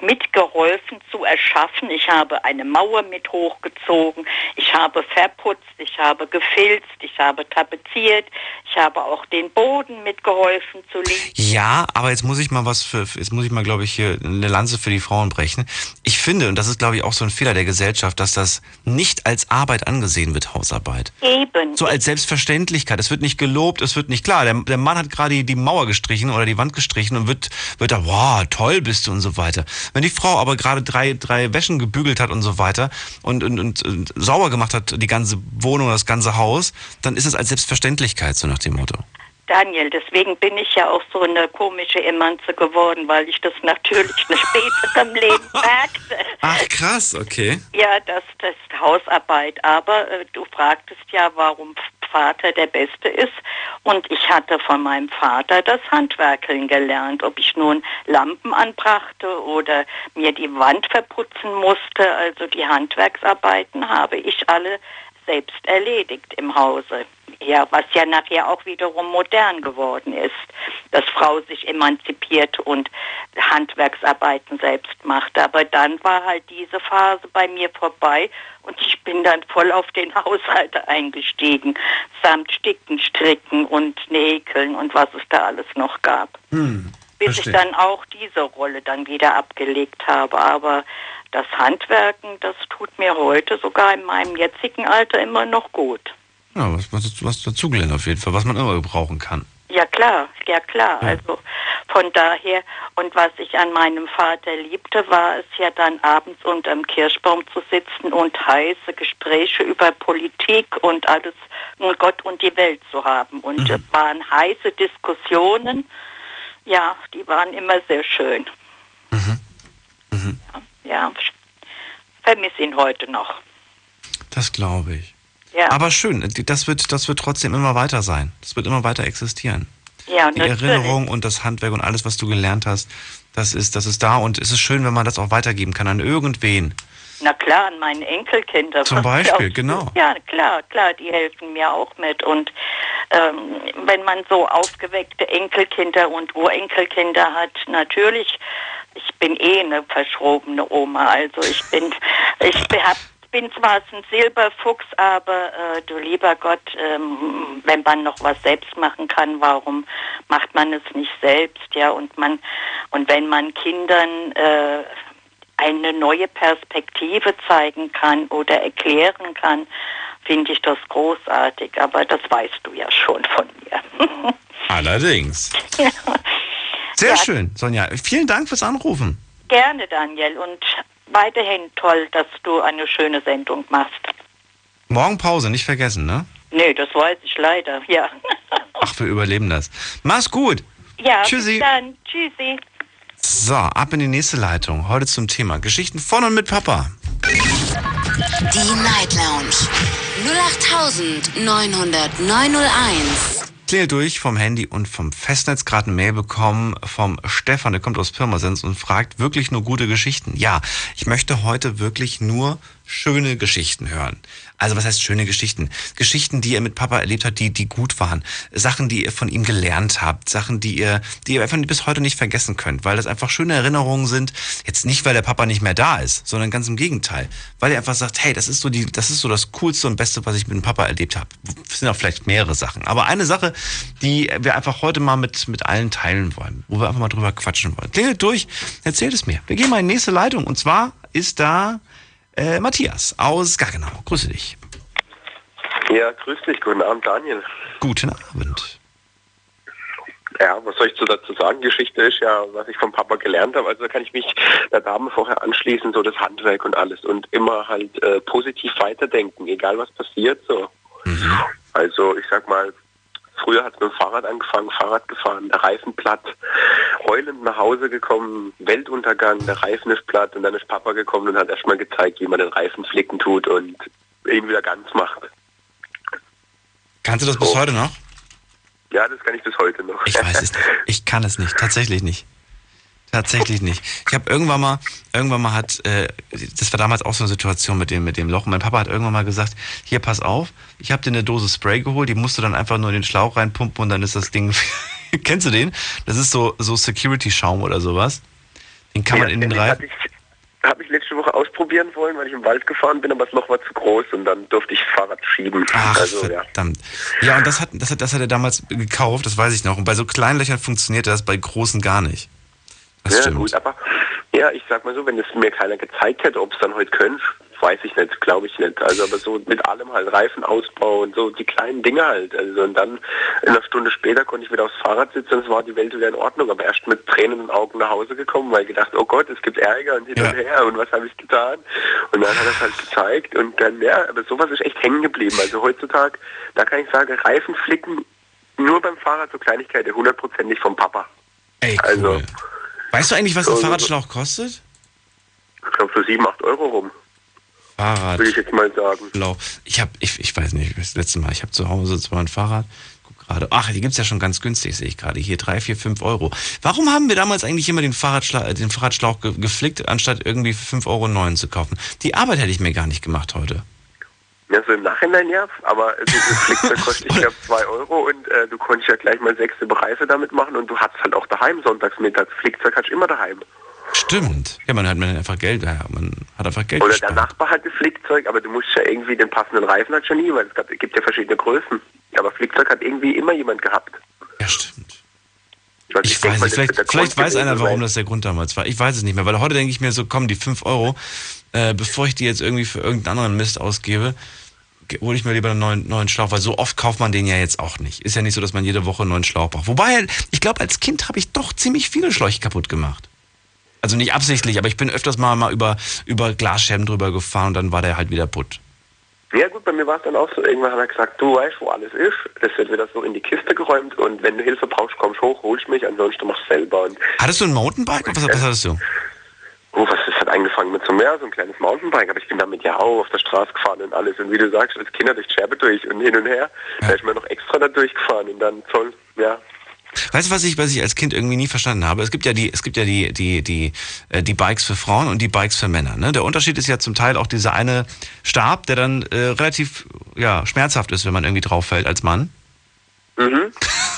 S10: mitgeholfen zu erschaffen. Ich habe eine Mauer mit hochgezogen. Ich habe verputzt. Ich habe gefilzt. Ich habe tapeziert. Ich habe auch den Boden mitgeholfen zu legen.
S3: Ja, aber jetzt muss ich mal was für, jetzt muss ich mal, glaube ich, hier eine Lanze für die Frauen brechen. Ich finde, und das ist, glaube ich, auch so ein Fehler der Gesellschaft, dass das nicht als Arbeit angesehen wird, Hausarbeit.
S10: Eben.
S3: So als Selbstverständlichkeit. Es wird nicht gelobt, es wird nicht klar. Der, der Mann hat gerade die Mauer gestrichen oder die Wand gestrichen und wird, wird da, wow, toll bist du und so weiter. Wenn die Frau aber gerade drei, drei Wäschen gebügelt hat und so weiter und, und, und, und sauber gemacht hat, die ganze Wohnung, das ganze Haus, dann ist es als Selbstverständlichkeit, so nach dem Motto.
S10: Daniel, deswegen bin ich ja auch so eine komische Emanze geworden, weil ich das natürlich später im Leben merkte.
S3: Ach krass, okay.
S10: Ja, das, das ist Hausarbeit. Aber äh, du fragtest ja, warum Vater der Beste ist. Und ich hatte von meinem Vater das Handwerkeln gelernt. Ob ich nun Lampen anbrachte oder mir die Wand verputzen musste. Also die Handwerksarbeiten habe ich alle selbst erledigt im Hause. Ja, was ja nachher auch wiederum modern geworden ist, dass Frau sich emanzipiert und Handwerksarbeiten selbst macht. Aber dann war halt diese Phase bei mir vorbei und ich bin dann voll auf den Haushalt eingestiegen, samt Sticken, Stricken und Näkeln und was es da alles noch gab.
S3: Hm,
S10: Bis
S3: verstehe.
S10: ich dann auch diese Rolle dann wieder abgelegt habe. Aber das Handwerken, das tut mir heute sogar in meinem jetzigen Alter immer noch gut.
S3: Ja, was, was, was dazugelernt auf jeden Fall, was man immer gebrauchen kann.
S10: Ja klar, ja klar. Also von daher und was ich an meinem Vater liebte, war es ja dann abends unterm Kirschbaum zu sitzen und heiße Gespräche über Politik und alles und Gott und die Welt zu haben. Und es waren heiße Diskussionen. Ja, die waren immer sehr schön. Ja, ich vermisse ihn heute noch.
S3: Das glaube ich.
S10: Ja.
S3: Aber schön, das wird, das wird trotzdem immer weiter sein. Das wird immer weiter existieren.
S10: Ja,
S3: Die
S10: natürlich.
S3: Erinnerung und das Handwerk und alles, was du gelernt hast, das ist, das ist da und es ist schön, wenn man das auch weitergeben kann an irgendwen.
S10: Na klar, an meine Enkelkinder.
S3: Zum Beispiel, genau.
S10: Ja, klar, klar, die helfen mir auch mit. Und ähm, wenn man so aufgeweckte Enkelkinder und Urenkelkinder hat, natürlich, ich bin eh eine verschrobene Oma. Also ich bin, ich hab, bin zwar ein Silberfuchs, aber äh, du lieber Gott, ähm, wenn man noch was selbst machen kann, warum macht man es nicht selbst? Ja, und man und wenn man Kindern äh, eine neue Perspektive zeigen kann oder erklären kann, finde ich das großartig. Aber das weißt du ja schon von mir.
S3: Allerdings. Sehr
S10: Ja.
S3: schön, Sonja. Vielen Dank fürs Anrufen.
S10: Gerne, Daniel. Und weiterhin toll, dass du eine schöne Sendung machst.
S3: Morgen Pause, nicht vergessen, ne?
S10: Nee, das weiß ich leider. Ja.
S3: Ach, wir überleben das. Mach's gut.
S10: Ja,
S3: Tschüssi.
S10: bis dann. Tschüssi.
S3: So, ab in die nächste Leitung. Heute zum Thema Geschichten von und mit Papa.
S2: Die Night Lounge 0890901.
S3: Klingelt durch vom Handy und vom Festnetz gerade eine Mail bekommen vom Stefan, der kommt aus Pirmasens und fragt wirklich nur gute Geschichten. Ja, ich möchte heute wirklich nur schöne Geschichten hören. Also was heißt schöne Geschichten? Geschichten, die er mit Papa erlebt hat, die, die gut waren. Sachen, die ihr von ihm gelernt habt. Sachen, die ihr, die ihr einfach bis heute nicht vergessen könnt. Weil das einfach schöne Erinnerungen sind. Jetzt nicht, weil der Papa nicht mehr da ist, sondern ganz im Gegenteil. Weil er einfach sagt, hey, das ist so die, das ist so das Coolste und Beste, was ich mit dem Papa erlebt habe. Es sind auch vielleicht mehrere Sachen. Aber eine Sache, die wir einfach heute mal mit, mit allen teilen wollen. Wo wir einfach mal drüber quatschen wollen. Klingelt durch, erzählt es mir. Wir gehen mal in die nächste Leitung. Und zwar ist da äh, Matthias aus Gaggenau. Grüße dich.
S11: Ja, grüß dich. Guten Abend, Daniel.
S3: Guten Abend.
S11: Ja, was soll ich dazu sagen? Geschichte ist ja, was ich vom Papa gelernt habe. Also da kann ich mich der Dame vorher anschließen, so das Handwerk und alles und immer halt äh, positiv weiterdenken, egal was passiert. So. Mhm. Also ich sag mal, früher hat es mit dem Fahrrad angefangen, Fahrrad gefahren, der Reifen platt, heulend nach Hause gekommen, Weltuntergang, der Reifen ist platt und dann ist Papa gekommen und hat erstmal gezeigt, wie man den Reifen flicken tut und ihn wieder ganz macht.
S3: Kannst du das so. bis heute noch?
S11: Ja, das kann ich bis heute noch.
S3: Ich weiß es nicht. Ich kann es nicht. Tatsächlich nicht. Tatsächlich nicht. Ich habe irgendwann mal, irgendwann mal hat, äh, das war damals auch so eine Situation mit dem, mit dem Loch. Mein Papa hat irgendwann mal gesagt, hier pass auf, ich habe dir eine Dose Spray geholt, die musst du dann einfach nur in den Schlauch reinpumpen und dann ist das Ding. Kennst du den? Das ist so, so Security-Schaum oder sowas. Den kann ja, man in den Reifen
S11: habe ich letzte Woche ausprobieren wollen, weil ich im Wald gefahren bin, aber das Loch war zu groß und dann durfte ich Fahrrad schieben.
S3: Ach, also, verdammt. Ja. ja, und das hat, das, hat, das hat er damals gekauft, das weiß ich noch. Und bei so kleinen Löchern funktioniert das, bei großen gar nicht.
S11: Das ja, stimmt. gut, aber ja, ich sag mal so, wenn es mir keiner gezeigt hätte, ob es dann heute könnte, weiß ich nicht, glaube ich nicht. Also aber so mit allem halt Reifenausbau und so die kleinen Dinge halt. Also und dann eine Stunde später konnte ich wieder aufs Fahrrad sitzen und es war die Welt wieder in Ordnung. Aber erst mit Tränen in Augen nach Hause gekommen, weil ich gedacht, oh Gott, es gibt Ärger und hin ja. und her und was habe ich getan? Und dann hat er es halt gezeigt und dann, ja, aber sowas ist echt hängen geblieben. Also heutzutage, da kann ich sagen, Reifen flicken nur beim Fahrrad so Kleinigkeiten, hundertprozentig vom Papa.
S3: Ey, cool. Also, weißt du eigentlich, was ein Fahrradschlauch kostet?
S11: Ich glaube so 7, 8 Euro rum.
S3: Fahrrad.
S11: Würde ich jetzt mal sagen.
S3: Blau. Ich habe, ich, ich weiß nicht, das letzte Mal, ich habe zu Hause zwar ein Fahrrad, guck gerade, ach, die gibt es ja schon ganz günstig, sehe ich gerade. Hier 3, 4, 5 Euro. Warum haben wir damals eigentlich immer den, Fahrradschla den Fahrradschlauch ge geflickt, anstatt irgendwie für 5 Euro zu kaufen? Die Arbeit hätte ich mir gar nicht gemacht heute.
S11: Ja, so im Nachhinein ja, aber dieses Flickzeug kostet, ich glaube, 2 Euro und äh, du konntest ja gleich mal sechste Bereife damit machen und du hattest halt auch daheim sonntags mittags. Flickzeug hast du immer daheim.
S3: Stimmt. Ja, man hat man einfach Geld, ja, man hat einfach Geld
S11: Oder gespart. der Nachbar hat das Flickzeug, aber du musst ja irgendwie den passenden Reifen hat schon nie, weil es gibt ja verschiedene Größen. Aber Flickzeug hat irgendwie immer jemand gehabt.
S3: Ja, stimmt. Also ich, ich weiß nicht, vielleicht, vielleicht weiß einer, warum das der Grund damals war. Ich weiß es nicht mehr, weil heute denke ich mir so, komm, die 5 Euro, äh, bevor ich die jetzt irgendwie für irgendeinen anderen Mist ausgebe, hole ich mir lieber einen neuen, neuen Schlauch, weil so oft kauft man den ja jetzt auch nicht. Ist ja nicht so, dass man jede Woche einen neuen Schlauch braucht. Wobei, ich glaube, als Kind habe ich doch ziemlich viele Schläuche kaputt gemacht. Also nicht absichtlich, aber ich bin öfters mal, mal über, über Glasscherben drüber gefahren und dann war der halt wieder putt.
S11: Ja gut, bei mir war es dann auch so, irgendwann hat er gesagt, du weißt, wo alles ist, das wird wieder so in die Kiste geräumt und wenn du Hilfe brauchst, kommst hoch, holst mich, ansonsten machst du selber. Und
S3: hattest du ein Mountainbike? Was, was hattest du?
S11: Oh, was ist hat angefangen mit so mehr, so ein kleines Mountainbike, aber ich bin damit ja auch auf der Straße gefahren und alles. Und wie du sagst, als Kinder durch Scherbe durch und hin und her, ja. da ist man noch extra da durchgefahren und dann Zoll, ja,
S3: Weißt du, was ich, was ich als Kind irgendwie nie verstanden habe? Es gibt ja die, es gibt ja die, die, die, äh, die Bikes für Frauen und die Bikes für Männer. Ne? Der Unterschied ist ja zum Teil auch dieser eine Stab, der dann äh, relativ ja, schmerzhaft ist, wenn man irgendwie drauf fällt als Mann. Mhm.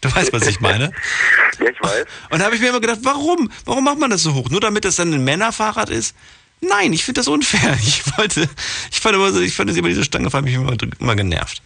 S3: Du weißt, was ich meine?
S11: ja, ich weiß.
S3: Und da habe ich mir immer gedacht, warum? Warum macht man das so hoch? Nur damit das dann ein Männerfahrrad ist? Nein, ich finde das unfair. Ich wollte, ich fand immer so, ich fand immer diese Stange, fand mich immer, immer genervt.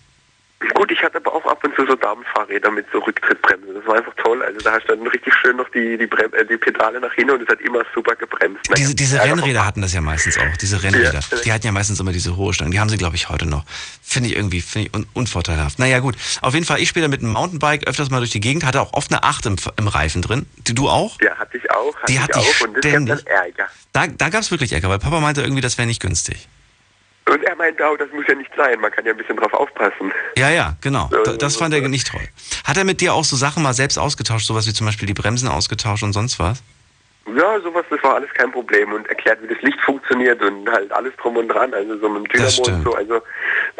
S11: Gut, ich hatte aber auch ab und zu so Damenfahrräder mit so Rücktrittbremse. Das war einfach toll. Also da hast du dann richtig schön noch die, die, Brem äh, die Pedale nach hinten und es hat immer super gebremst.
S3: Diese, diese Rennräder hatten das ja meistens auch. Diese Rennräder. Ja. Die hatten ja meistens immer diese hohe Stange. Die haben sie, glaube ich, heute noch. Finde ich irgendwie finde ich un unvorteilhaft. Naja, gut. Auf jeden Fall, ich spiele mit einem Mountainbike öfters mal durch die Gegend. Hatte auch oft eine 8 im, im Reifen drin. Du auch?
S11: Ja, hatte ich auch. Hatte
S3: die hatte
S11: ich
S3: auch. Und das gab dann Ärger. Da, da gab es wirklich Ärger, weil Papa meinte irgendwie, das wäre nicht günstig.
S11: Und er meinte auch, das muss ja nicht sein, man kann ja ein bisschen drauf aufpassen.
S3: Ja, ja, genau. So, das fand er nicht toll. Hat er mit dir auch so Sachen mal selbst ausgetauscht, sowas wie zum Beispiel die Bremsen ausgetauscht und sonst was?
S11: Ja, sowas, das war alles kein Problem und erklärt, wie das Licht funktioniert und halt alles drum und dran, also so mit dem Dynamo und so. Also,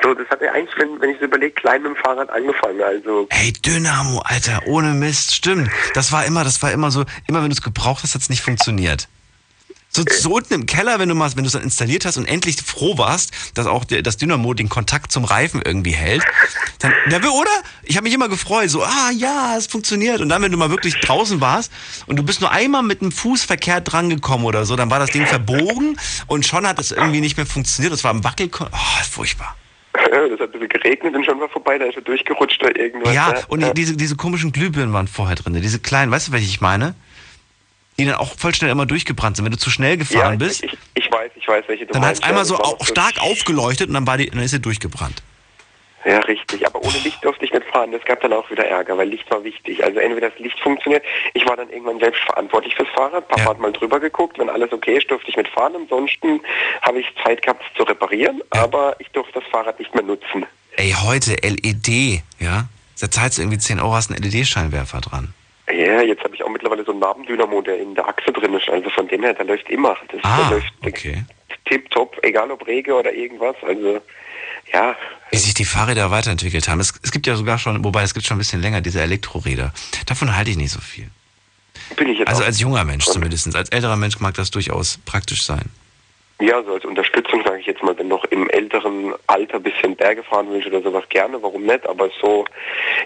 S11: so, das hat er eigentlich, wenn, wenn ich so überlege, klein mit dem Fahrrad angefangen, also.
S3: Hey, Dynamo, Alter, ohne Mist, stimmt. Das war immer, das war immer so, immer wenn du es gebraucht hast, hat es nicht funktioniert. So, so unten im Keller, wenn du mal, wenn du es dann installiert hast und endlich froh warst, dass auch der, das Dynamo den Kontakt zum Reifen irgendwie hält, dann, oder? Ich habe mich immer gefreut, so, ah ja, es funktioniert. Und dann, wenn du mal wirklich draußen warst und du bist nur einmal mit dem Fuß verkehrt drangekommen oder so, dann war das Ding verbogen und schon hat es irgendwie nicht mehr funktioniert. Das war am Wackel, oh, furchtbar.
S11: Das hat ein bisschen geregnet und schon war vorbei, da ist er durchgerutscht oder irgendwas.
S3: Ja, und ja. diese, diese komischen Glühbirnen waren vorher drin, diese kleinen, weißt du, welche ich meine? Die dann auch voll schnell immer durchgebrannt sind. Wenn du zu schnell gefahren
S11: ja,
S3: bist,
S11: ich, ich, weiß, ich weiß, welche
S3: du Dann hat es einmal so auch stark aufgeleuchtet und dann, war die, dann ist sie durchgebrannt.
S11: Ja, richtig. Aber ohne Licht durfte ich nicht fahren. Das gab dann auch wieder Ärger, weil Licht war wichtig. Also entweder das Licht funktioniert. Ich war dann irgendwann selbst verantwortlich fürs Fahrrad. Papa ja. hat mal drüber geguckt. Wenn alles okay ist, durfte ich mitfahren. Ansonsten habe ich Zeit gehabt es zu reparieren. Ja. Aber ich durfte das Fahrrad nicht mehr nutzen.
S3: Ey, heute LED, ja? Da zahlst du irgendwie 10 Euro, hast einen LED-Scheinwerfer dran.
S11: Ja, jetzt habe ich auch mittlerweile so einen Nabendynamo, der in der Achse drin ist. Also von dem her, der läuft immer. Das,
S3: ah,
S11: der läuft
S3: okay.
S11: tipptopp, egal ob Rege oder irgendwas. Also ja.
S3: Wie sich die Fahrräder weiterentwickelt haben. Es, es gibt ja sogar schon, wobei es gibt schon ein bisschen länger diese Elektroräder. Davon halte ich nicht so viel.
S11: Bin ich jetzt
S3: also als junger Mensch zumindest. Als älterer Mensch mag das durchaus praktisch sein.
S11: Ja, so als Unterstützung sage ich jetzt mal, wenn noch im älteren Alter ein bisschen Berge fahren will oder sowas gerne, warum nicht? Aber so,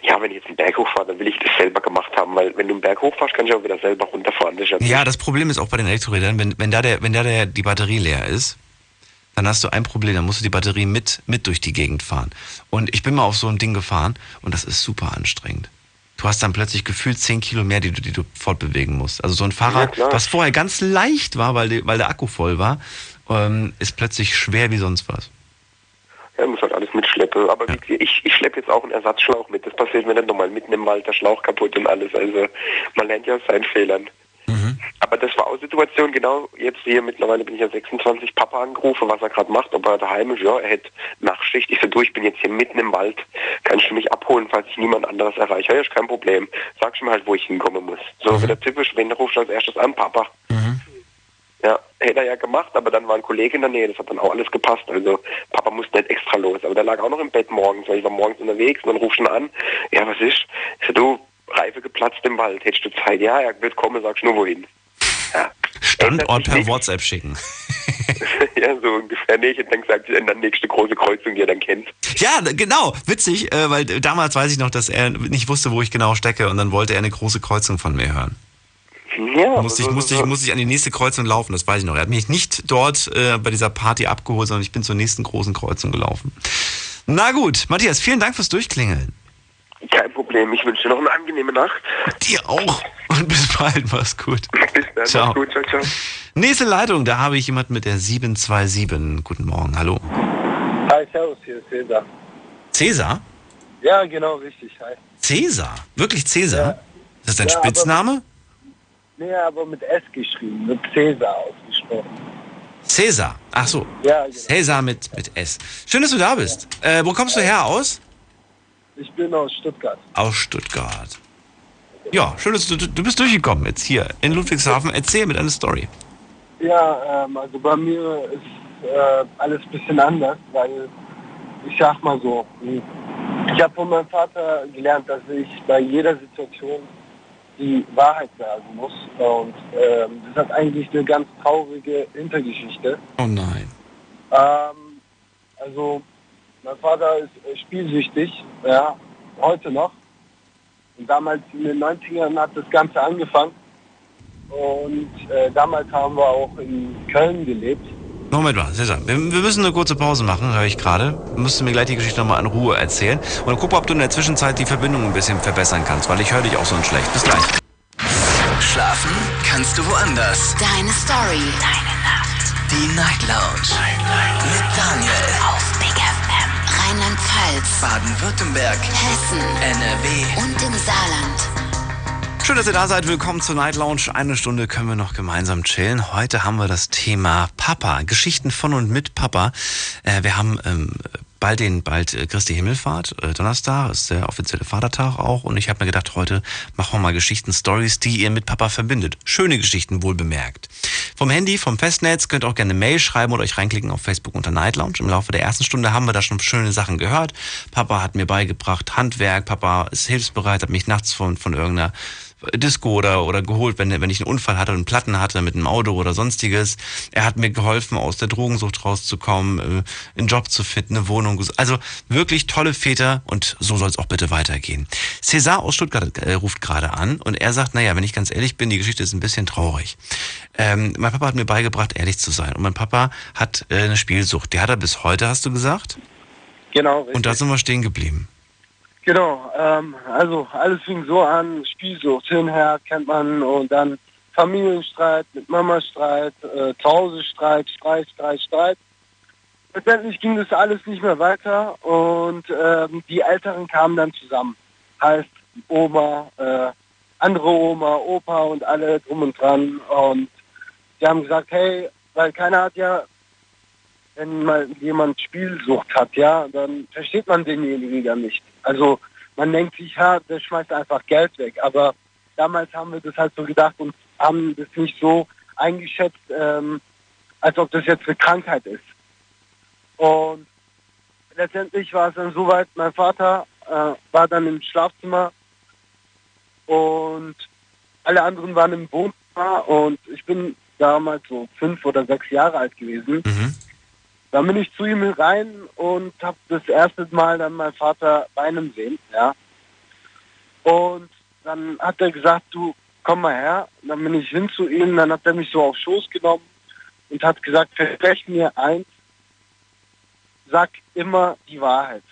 S11: ja, wenn ich jetzt einen Berg hochfahre, dann will ich das selber gemacht haben, weil wenn du einen Berg hochfährst, kannst du auch wieder selber runterfahren. Das
S3: ja, ja, das Problem ist auch bei den Elektrorädern, wenn, wenn da der, wenn da der, die Batterie leer ist, dann hast du ein Problem, dann musst du die Batterie mit, mit durch die Gegend fahren. Und ich bin mal auf so ein Ding gefahren und das ist super anstrengend. Du hast dann plötzlich gefühlt 10 Kilo mehr, die du, die du fortbewegen musst. Also so ein Fahrrad, ja, was vorher ganz leicht war, weil, die, weil der Akku voll war, ähm, ist plötzlich schwer wie sonst was.
S11: Ja, muss halt alles mitschleppen. Aber ja. ich, ich schleppe jetzt auch einen Ersatzschlauch mit. Das passiert mir nicht nochmal mitten im Wald, der Schlauch kaputt und alles. Also man lernt ja aus seinen Fehlern. Mhm. Aber das war auch Situation, genau jetzt hier mittlerweile bin ich ja 26, Papa angerufen, was er gerade macht, ob er daheim ist, ja, er hätte Nachtschicht. Ich so, du, ich bin jetzt hier mitten im Wald, kannst du mich abholen, falls ich niemand anderes erreiche? Ja, ist kein Problem. Sagst mir halt, wo ich hinkommen muss. So, mhm. wieder typisch, wen rufst du als erstes an? Papa. Mhm. Ja, hätte er ja gemacht, aber dann war ein Kollege in der Nähe, das hat dann auch alles gepasst. Also Papa musste nicht extra los, aber der lag auch noch im Bett morgens, weil ich war morgens unterwegs und dann rufst du ihn an, ja, was ist? Ich so, du, Reife geplatzt im Wald, hättest du Zeit? Ja, er wird kommen, sagst nur wohin.
S3: Ja. Standort per nicht. WhatsApp schicken.
S11: ja, so ungefähr. Ich hätte dann gesagt, in der nächste große Kreuzung, die er dann kennt.
S3: Ja, genau. Witzig, äh, weil damals weiß ich noch, dass er nicht wusste, wo ich genau stecke und dann wollte er eine große Kreuzung von mir hören. Ja, musste ich, musste, ich, musste ich an die nächste Kreuzung laufen, das weiß ich noch. Er hat mich nicht dort äh, bei dieser Party abgeholt, sondern ich bin zur nächsten großen Kreuzung gelaufen. Na gut, Matthias, vielen Dank fürs Durchklingeln.
S11: Kein Problem, ich wünsche dir noch eine angenehme Nacht.
S3: Dir auch. Und bis bald, mach's gut.
S11: Bis dann, ciao. gut, ciao, ciao.
S3: Nächste Leitung, da habe ich jemand mit der 727. Guten Morgen, hallo.
S12: Hi, servus, hier ist Cäsar.
S3: Cäsar?
S12: Ja, genau, richtig, hi.
S3: Cäsar? Wirklich Cäsar? Ja. Ist das dein ja, Spitzname?
S12: Nee, aber mit S geschrieben, mit Cäsar ausgesprochen.
S3: Cäsar, ach so.
S12: Ja, genau.
S3: Cäsar mit, mit S. Schön, dass du da bist. Ja. Äh, wo kommst du her aus?
S12: Ich bin aus Stuttgart.
S3: Aus Stuttgart. Ja, schön, dass du, du bist durchgekommen jetzt hier in Ludwigshafen. Erzähl mit einer Story.
S12: Ja, ähm, also bei mir ist äh, alles ein bisschen anders, weil ich sag mal so, ich habe von meinem Vater gelernt, dass ich bei jeder Situation die Wahrheit sagen muss. Und ähm, das hat eigentlich eine ganz traurige Hintergeschichte.
S3: Oh nein.
S12: Ähm, also mein Vater ist äh, spielsüchtig, ja, heute noch. Und damals in den 90ern hat das Ganze angefangen. Und äh, damals haben wir auch in Köln gelebt.
S3: Moment mal, Cesar, wir, wir müssen eine kurze Pause machen, höre ich gerade. Du musst mir gleich die Geschichte nochmal in Ruhe erzählen. Und guck, ob du in der Zwischenzeit die Verbindung ein bisschen verbessern kannst, weil ich höre dich auch so schlecht. Bis gleich.
S1: Schlafen kannst du woanders.
S2: Deine Story.
S1: Deine Nacht. Die Night Lounge. Night, Night. Mit Daniel.
S2: Auf Big FM. Rheinland-Pfalz.
S1: Baden-Württemberg.
S2: Hessen.
S1: NRW.
S2: Und im Saarland.
S3: Schön, dass ihr da seid. Willkommen zur Night Lounge. Eine Stunde können wir noch gemeinsam chillen. Heute haben wir das Thema Papa. Geschichten von und mit Papa. Äh, wir haben ähm, bald den bald äh, Christi Himmelfahrt, äh, Donnerstag, ist der offizielle Vatertag auch. Und ich habe mir gedacht, heute machen wir mal Geschichten, Stories, die ihr mit Papa verbindet. Schöne Geschichten, wohl bemerkt. vom Handy, vom Festnetz. Könnt auch gerne eine Mail schreiben oder euch reinklicken auf Facebook unter Night Lounge. Im Laufe der ersten Stunde haben wir da schon schöne Sachen gehört. Papa hat mir beigebracht Handwerk. Papa ist hilfsbereit, hat mich nachts von, von irgendeiner Disco oder, oder geholt, wenn, wenn ich einen Unfall hatte und Platten hatte mit einem Auto oder sonstiges. Er hat mir geholfen, aus der Drogensucht rauszukommen, äh, einen Job zu finden, eine Wohnung. Also wirklich tolle Väter und so soll es auch bitte weitergehen. César aus Stuttgart äh, ruft gerade an und er sagt, naja, wenn ich ganz ehrlich bin, die Geschichte ist ein bisschen traurig. Ähm, mein Papa hat mir beigebracht, ehrlich zu sein. Und mein Papa hat äh, eine Spielsucht. Die hat er bis heute, hast du gesagt?
S12: Genau. Richtig.
S3: Und da sind wir stehen geblieben.
S12: Genau, ähm, also alles fing so an, Spielsucht, hinher kennt man und dann Familienstreit, mit Mama Streit, äh, zu Hause Streit, Streit, Streit, Streit. Letztendlich ging das alles nicht mehr weiter und ähm, die Älteren kamen dann zusammen. Heißt Oma, äh, andere Oma, Opa und alle drum und dran und die haben gesagt, hey, weil keiner hat ja wenn mal jemand Spielsucht hat, ja, dann versteht man denjenigen ja nicht. Also man denkt sich, ja, der schmeißt einfach Geld weg. Aber damals haben wir das halt so gedacht und haben das nicht so eingeschätzt, ähm, als ob das jetzt eine Krankheit ist. Und letztendlich war es dann soweit, mein Vater äh, war dann im Schlafzimmer und alle anderen waren im Wohnzimmer und ich bin damals so fünf oder sechs Jahre alt gewesen.
S3: Mhm.
S12: Dann bin ich zu ihm rein und habe das erste Mal dann meinen Vater weinen sehen, ja. Und dann hat er gesagt, du komm mal her. Und dann bin ich hin zu ihm, dann hat er mich so auf Schoß genommen und hat gesagt, versprech mir eins, sag immer die Wahrheit.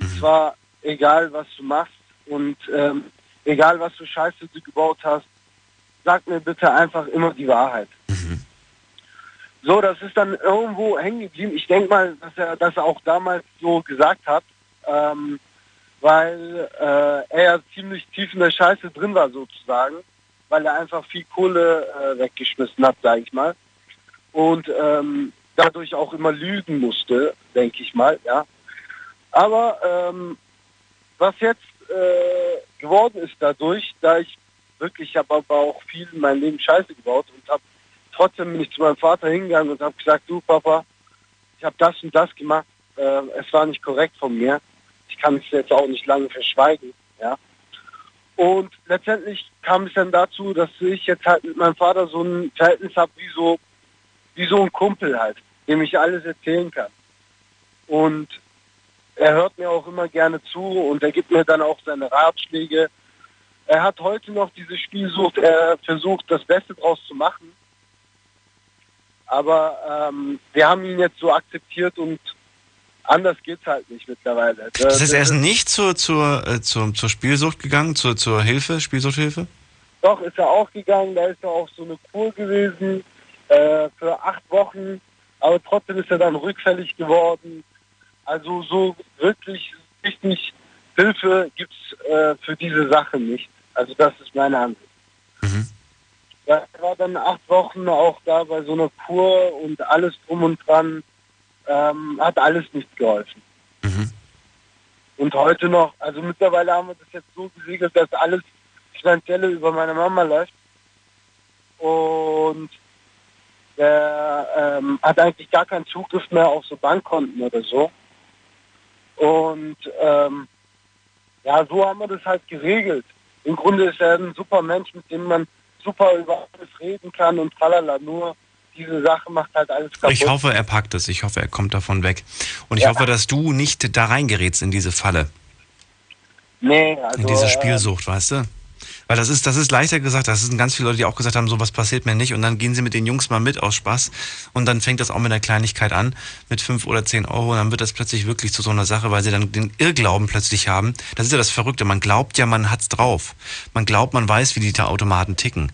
S12: Und zwar egal, was du machst und ähm, egal, was für Scheiße du gebaut hast, sag mir bitte einfach immer die Wahrheit. So, das ist dann irgendwo hängen geblieben. Ich denke mal, dass er das auch damals so gesagt hat, ähm, weil äh, er ja ziemlich tief in der Scheiße drin war sozusagen, weil er einfach viel Kohle äh, weggeschmissen hat, sage ich mal. Und ähm, dadurch auch immer lügen musste, denke ich mal, ja. Aber ähm, was jetzt äh, geworden ist dadurch, da ich wirklich, ich habe aber auch viel in meinem Leben Scheiße gebaut und habe trotzdem bin ich zu meinem Vater hingegangen und habe gesagt, du Papa, ich habe das und das gemacht, äh, es war nicht korrekt von mir. Ich kann es jetzt auch nicht lange verschweigen, ja. Und letztendlich kam es dann dazu, dass ich jetzt halt mit meinem Vater so ein Verhältnis habe wie so, wie so ein Kumpel halt, dem ich alles erzählen kann. Und er hört mir auch immer gerne zu und er gibt mir dann auch seine Ratschläge. Er hat heute noch diese Spielsucht, er versucht das Beste draus zu machen. Aber ähm, wir haben ihn jetzt so akzeptiert und anders geht's halt nicht mittlerweile.
S3: Das heißt, er ist nicht zur, zur, äh, zur, zur Spielsucht gegangen, zur, zur Hilfe, Spielsuchthilfe?
S12: Doch, ist er auch gegangen, da ist er auch so eine Kur gewesen äh, für acht Wochen, aber trotzdem ist er dann rückfällig geworden. Also so wirklich richtig Hilfe gibt's äh, für diese Sache nicht. Also das ist meine Ansicht. Ja, er war dann acht Wochen auch da bei so einer Kur und alles drum und dran. Ähm, hat alles nicht geholfen. Und heute noch, also mittlerweile haben wir das jetzt so geregelt, dass alles Finanzielle über meine Mama läuft. Und der ähm, hat eigentlich gar keinen Zugriff mehr auf so Bankkonten oder so. Und ähm, ja, so haben wir das halt geregelt. Im Grunde ist er ein super Mensch, mit dem man super über alles reden kann und tralala. Nur diese Sache macht halt alles kaputt.
S3: Ich hoffe, er packt es. Ich hoffe, er kommt davon weg. Und ich
S12: Ja.
S3: hoffe, dass du nicht da reingerätst in diese Falle,
S12: Nee, also,
S3: in diese
S12: äh,
S3: Spielsucht, weißt du? Weil das ist, das ist leichter gesagt. Das sind ganz viele Leute, die auch gesagt haben, sowas passiert mir nicht. Und dann gehen sie mit den Jungs mal mit aus Spaß. Und dann fängt das auch mit einer Kleinigkeit an, mit fünf oder zehn Euro. Und dann wird das plötzlich wirklich zu so einer Sache, weil sie dann den Irrglauben plötzlich haben. Das ist ja das Verrückte. Man glaubt ja, man hat's drauf. Man glaubt, man weiß, wie die Automaten ticken.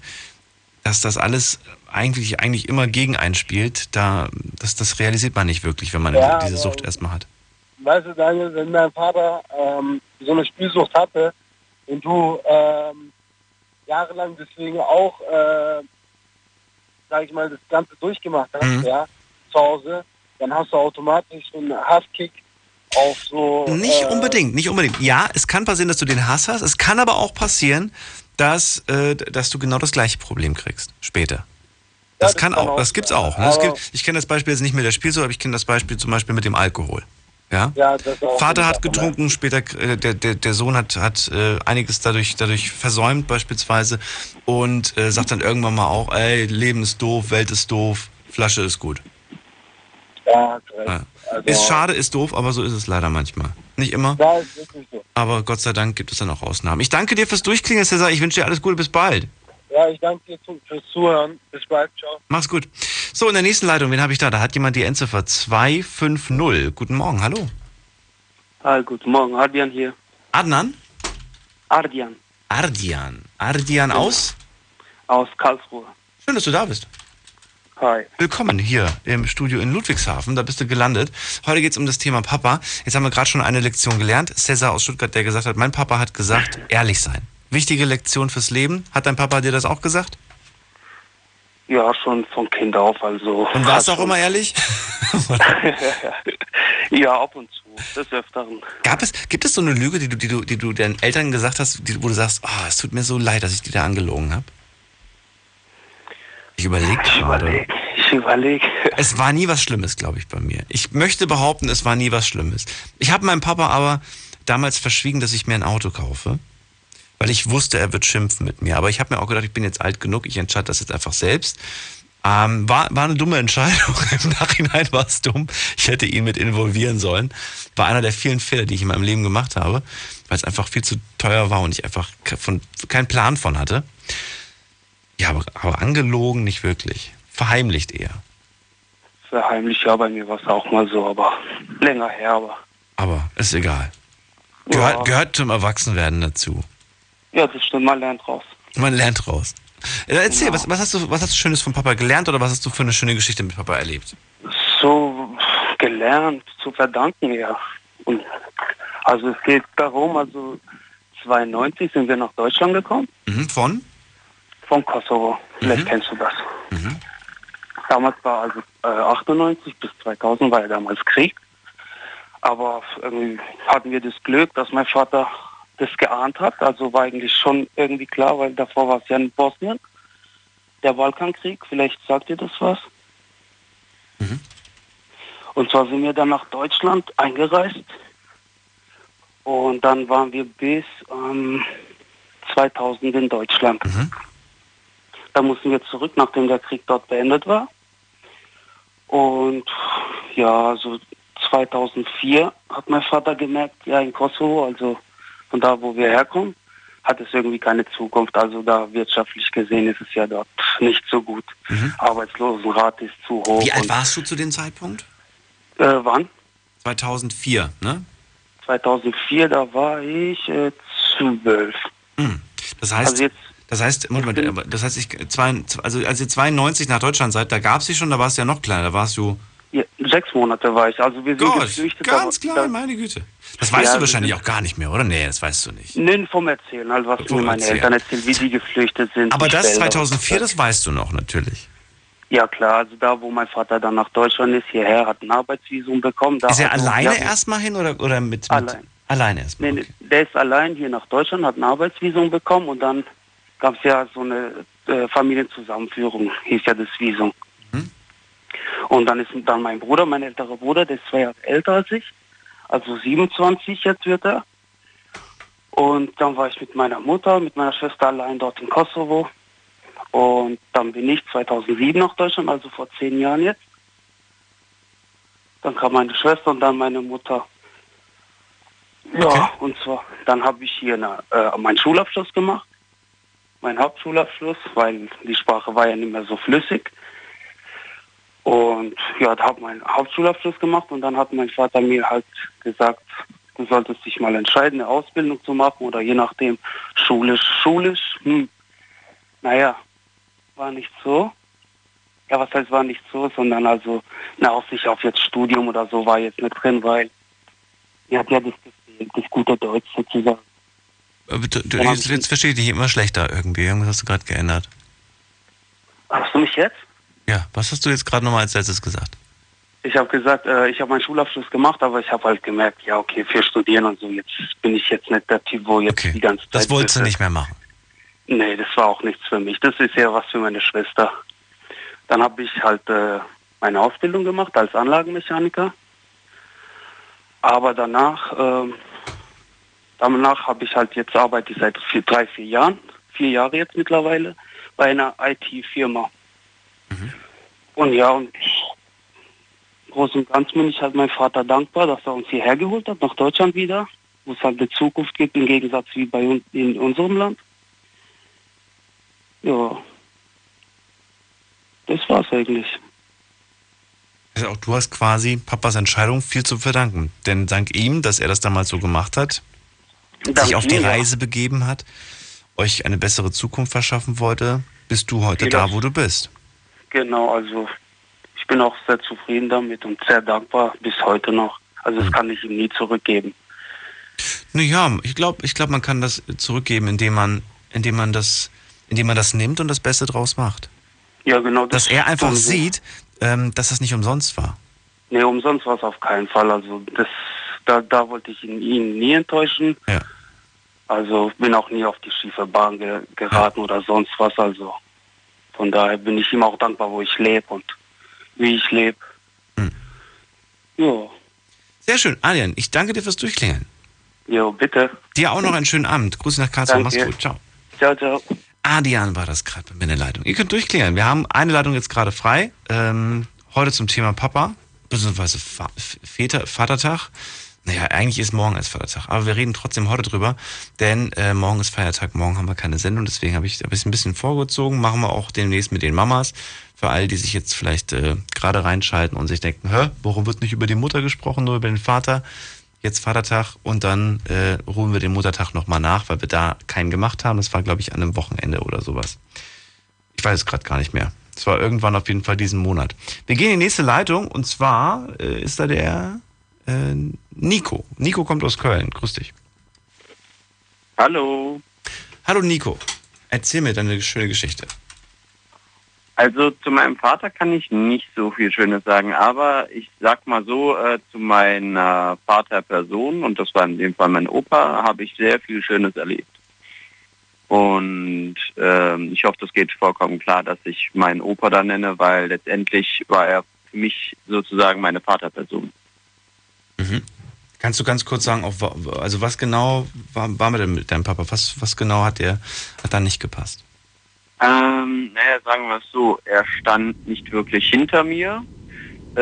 S3: Dass das alles eigentlich, eigentlich immer gegen einspielt, da, das, das realisiert man nicht wirklich, wenn man
S12: Ja,
S3: diese Sucht erstmal hat.
S12: weißt du, Daniel, wenn mein Vater ähm, so eine Spielsucht hatte und du ähm, jahrelang deswegen auch, äh, sag ich mal, das Ganze durchgemacht hast,
S3: Mhm.
S12: ja, zu Hause, dann hast du automatisch so einen Hasskick auf so...
S3: Nicht
S12: äh,
S3: unbedingt, nicht unbedingt. Ja, es kann passieren, dass du den Hass hast. Es kann aber auch passieren, dass, äh, dass du genau das gleiche Problem kriegst später. Das kann auch, das gibt's auch. Ne? Es gibt, ich kenne das Beispiel jetzt nicht mit der Spielsucht, aber ich kenne das Beispiel zum Beispiel mit dem Alkohol. Ja?
S12: Ja,
S3: Vater hat getrunken, später äh, der, der, der Sohn hat, hat äh, einiges dadurch, dadurch versäumt beispielsweise und äh, sagt dann irgendwann mal auch, ey, Leben ist doof, Welt ist doof, Flasche ist gut.
S12: Ja.
S3: Ja.
S12: Also-
S3: Ist schade, ist doof, aber so ist es leider manchmal. Nicht immer,
S12: Ja, ist wirklich so.
S3: aber Gott sei Dank gibt es dann auch Ausnahmen. Ich danke dir fürs Durchklingen, Cesar. Ich wünsche dir alles Gute, bis bald.
S12: Ja, ich danke dir fürs Zuhören. Bis bald. Ciao.
S3: Mach's gut. So, in der nächsten Leitung, wen habe ich da? Da hat jemand die Endziffer 250. Guten Morgen, hallo.
S13: Hi, guten Morgen. Ardian hier.
S3: Adnan?
S13: Ardian
S3: Ardian. Ardian aus?
S13: aus Karlsruhe.
S3: Schön, dass du da bist.
S13: Hi.
S3: Willkommen hier im Studio in Ludwigshafen, da bist du gelandet. Heute geht es um das Thema Papa. Jetzt haben wir gerade schon eine Lektion gelernt. Cesar aus Stuttgart, der gesagt hat, mein Papa hat gesagt, ehrlich sein. Wichtige Lektion fürs Leben. Hat dein Papa dir das auch gesagt?
S13: Ja, schon von Kind auf, also.
S3: Und warst du auch immer ehrlich?
S13: ja, ab und zu. Des Öfteren.
S3: Gab es, gibt es so eine Lüge, die du, die du, die du deinen Eltern gesagt hast, die, wo du sagst, oh, es tut mir so leid, dass ich die da angelogen habe? Ich überlege gerade.
S13: Ich überlege.
S3: Es war nie was Schlimmes, glaube ich, bei mir. Ich möchte behaupten, es war nie was Schlimmes. Ich habe meinem Papa aber damals verschwiegen, dass ich mir ein Auto kaufe, weil ich wusste, er wird schimpfen mit mir. Aber ich habe mir auch gedacht, ich bin jetzt alt genug, ich entscheide das jetzt einfach selbst. Ähm, war, war eine dumme Entscheidung. Im Nachhinein war es dumm. Ich hätte ihn mit involvieren sollen. War einer der vielen Fehler, die ich in meinem Leben gemacht habe, weil es einfach viel zu teuer war und ich einfach von, keinen Plan von hatte. Ja, aber, aber angelogen nicht wirklich. Verheimlicht eher.
S13: Verheimlich, ja, bei mir war es auch mal so, aber länger her, aber.
S3: Aber ist egal. Gehört,
S13: Ja.
S3: gehört zum Erwachsenwerden dazu.
S13: Ja, das stimmt, man lernt raus.
S3: Man lernt raus. Äh, Erzähl, was, was, hast du, was hast du Schönes von Papa gelernt oder was hast du für eine schöne Geschichte mit Papa erlebt?
S13: So gelernt, zu verdanken, ja. Und also es geht darum, also 92 sind wir nach Deutschland gekommen,
S3: Mhm, von?
S13: vom Kosovo. Vielleicht kennst du das.
S3: Mhm.
S13: Damals war also äh, 98 bis 2000 war ja damals Krieg. Aber irgendwie hatten wir das Glück, dass mein Vater das geahnt hat. Also war eigentlich schon irgendwie klar, weil davor war es ja in Bosnien. Der Balkankrieg, vielleicht sagt ihr das was. Und zwar sind wir dann nach Deutschland eingereist. Und dann waren wir bis ähm, 2000 in Deutschland. Da mussten wir zurück, nachdem der Krieg dort beendet war. Und ja, so 2004 hat mein Vater gemerkt, ja, in Kosovo, also von da, wo wir herkommen, hat es irgendwie keine Zukunft. Also da wirtschaftlich gesehen ist es ja dort nicht so gut. Arbeitslosenrate ist zu hoch.
S3: Wie alt
S13: und,
S3: warst du zu dem Zeitpunkt?
S13: Äh, wann?
S3: 2004, ne?
S13: 2004, da war ich äh, zwölf.
S3: Das heißt,
S13: Also jetzt-
S3: das heißt, Moment, das heißt, ich, zwei, also als ihr 92 nach Deutschland seid, da gab es sie schon, da warst du ja noch kleiner, da warst du
S13: Ja, sechs Monate war ich. Also wir sind
S3: Gott,
S13: geflüchtet.
S3: ganz
S13: aber-
S3: klein, meine Güte. Das weißt
S13: Ja,
S3: du wahrscheinlich auch gar nicht mehr, oder? Nee, das weißt du nicht.
S13: Nee, vom Erzählen, halt, was
S3: Vom
S13: mir meine
S3: Erzählen.
S13: Eltern erzählen, wie die geflüchtet sind.
S3: Aber das
S13: Felder.
S3: 2004, das weißt du noch natürlich.
S13: Ja klar, also da, wo mein Vater dann nach Deutschland ist, hierher, hat ein Arbeitsvisum bekommen.
S3: Ist er alleine erstmal hin oder, oder mit, mit
S13: Allein.
S3: Alleine erstmal.
S13: Nee, nee, der ist allein hier nach Deutschland, hat ein Arbeitsvisum bekommen und dann gab es ja so eine äh, Familienzusammenführung, hieß ja das Visum. Und dann ist dann mein Bruder, mein älterer Bruder, der ist zwei Jahre älter als ich, also 27 jetzt wird er. Und dann war ich mit meiner Mutter, mit meiner Schwester allein dort in Kosovo. Und dann bin ich 2007 nach Deutschland, also vor zehn Jahren jetzt. Dann kam meine Schwester und dann meine Mutter. Ja, und zwar, dann habe ich hier eine, äh, meinen Schulabschluss gemacht, meinen Hauptschulabschluss, weil die Sprache war ja nicht mehr so flüssig. Und ja, da habe meinen Hauptschulabschluss gemacht und dann hat mein Vater mir halt gesagt, du solltest dich mal entscheiden, eine Ausbildung zu machen oder je nachdem schulisch, schulisch. Hm. Naja, war nicht so. Ja, was heißt war nicht so, sondern also eine Aussicht auf jetzt Studium oder so war jetzt nicht drin, weil mir hat ja das gefehlt, das gute Deutsch sozusagen.
S3: Äh, Du, du, jetzt, jetzt verstehe ich dich immer schlechter irgendwie. Irgendwas hast du gerade geändert.
S13: Hast du mich jetzt?
S3: Ja, was hast du jetzt gerade nochmal als letztes gesagt?
S13: Ich habe gesagt, äh, ich habe meinen Schulabschluss gemacht, aber ich habe halt gemerkt, ja okay, für Studieren und so, jetzt bin ich jetzt nicht der Typ, wo jetzt die ganze Zeit...
S3: Das wolltest du nicht mehr machen.
S13: Nee, das war auch nichts für mich. Das ist ja was für meine Schwester. Dann habe ich halt äh, meine Ausbildung gemacht als Anlagenmechaniker. Aber danach, äh, danach habe ich halt jetzt arbeite ich seit vier, drei, vier Jahren, vier Jahre jetzt mittlerweile, bei einer IT-Firma. Und ja, und groß und ganz bin ich halt meinem Vater dankbar, dass er uns hierher geholt hat, nach Deutschland wieder, wo es halt eine Zukunft gibt, im Gegensatz wie bei uns in unserem Land. Ja. Das war's eigentlich.
S3: Also auch du hast quasi Papas Entscheidung viel zu verdanken. Denn dank ihm, dass er das damals so gemacht hat,
S13: Dank
S3: sich auf die
S13: mir, ja.
S3: Reise begeben hat, euch eine bessere Zukunft verschaffen wollte, bist du heute da, wo du bist.
S13: Genau, also ich bin auch sehr zufrieden damit und sehr dankbar bis heute noch. Also das kann ich ihm nie zurückgeben.
S3: Naja, ich glaube, ich glaub, man kann das zurückgeben, indem man, indem man das, indem man das nimmt und das Beste draus macht.
S13: Ja, genau.
S3: Dass er einfach sieht, ähm, dass das nicht umsonst war.
S13: Nee, umsonst war es auf keinen Fall. Also das, da, da wollte ich ihn, ihn nie enttäuschen.
S3: Ja.
S13: Also bin auch nie auf die schiefe Bahn ge geraten oder sonst was. Also von daher bin ich ihm auch dankbar, wo ich lebe und wie ich lebe.
S3: Hm.
S13: Ja.
S3: Sehr schön. Adrian, ich danke dir fürs Durchklingeln.
S13: Jo, bitte.
S3: Dir auch noch einen schönen Abend. Grüße nach Karlsruhe. Mach's
S13: Danke.
S3: gut. Ciao.
S13: Ciao, ciao.
S3: Adrian war das gerade bei mir in der Leitung. Ihr könnt durchklingeln. Wir haben eine Leitung jetzt gerade frei. Ähm, heute zum Thema Papa, beziehungsweise Vatertag. Naja, eigentlich ist morgen erst Vatertag, aber wir reden trotzdem heute drüber, denn äh, morgen ist Feiertag, morgen haben wir keine Sendung, deswegen habe ich hab ich ein bisschen vorgezogen, machen wir auch demnächst mit den Mamas. Für all die sich jetzt vielleicht äh, gerade reinschalten und sich denken, hä, warum wird nicht über die Mutter gesprochen, nur über den Vater? Jetzt Vatertag und dann äh, ruhen wir den Muttertag nochmal nach, weil wir da keinen gemacht haben. Das war, glaube ich, an einem Wochenende oder sowas. Ich weiß es gerade gar nicht mehr. Es war irgendwann auf jeden Fall diesen Monat. Wir gehen in die nächste Leitung und zwar äh, ist da der äh, Nico. Nico kommt aus Köln. Grüß dich.
S14: Hallo.
S3: Hallo Nico. Erzähl mir deine schöne Geschichte.
S14: Also zu meinem Vater kann ich nicht so viel Schönes sagen, aber ich sag mal so, äh, zu meiner Vaterperson, und das war in dem Fall mein Opa, habe ich sehr viel Schönes erlebt. Und ähm, ich hoffe, das geht vollkommen klar, dass ich meinen Opa da nenne, weil letztendlich war er für mich sozusagen meine Vaterperson.
S3: Kannst du ganz kurz sagen, auf, also was genau war, war mit, deinem Papa? Was, was genau hat der hat da nicht gepasst?
S14: Ähm, naja, sagen wir es so, er stand nicht wirklich hinter mir, äh,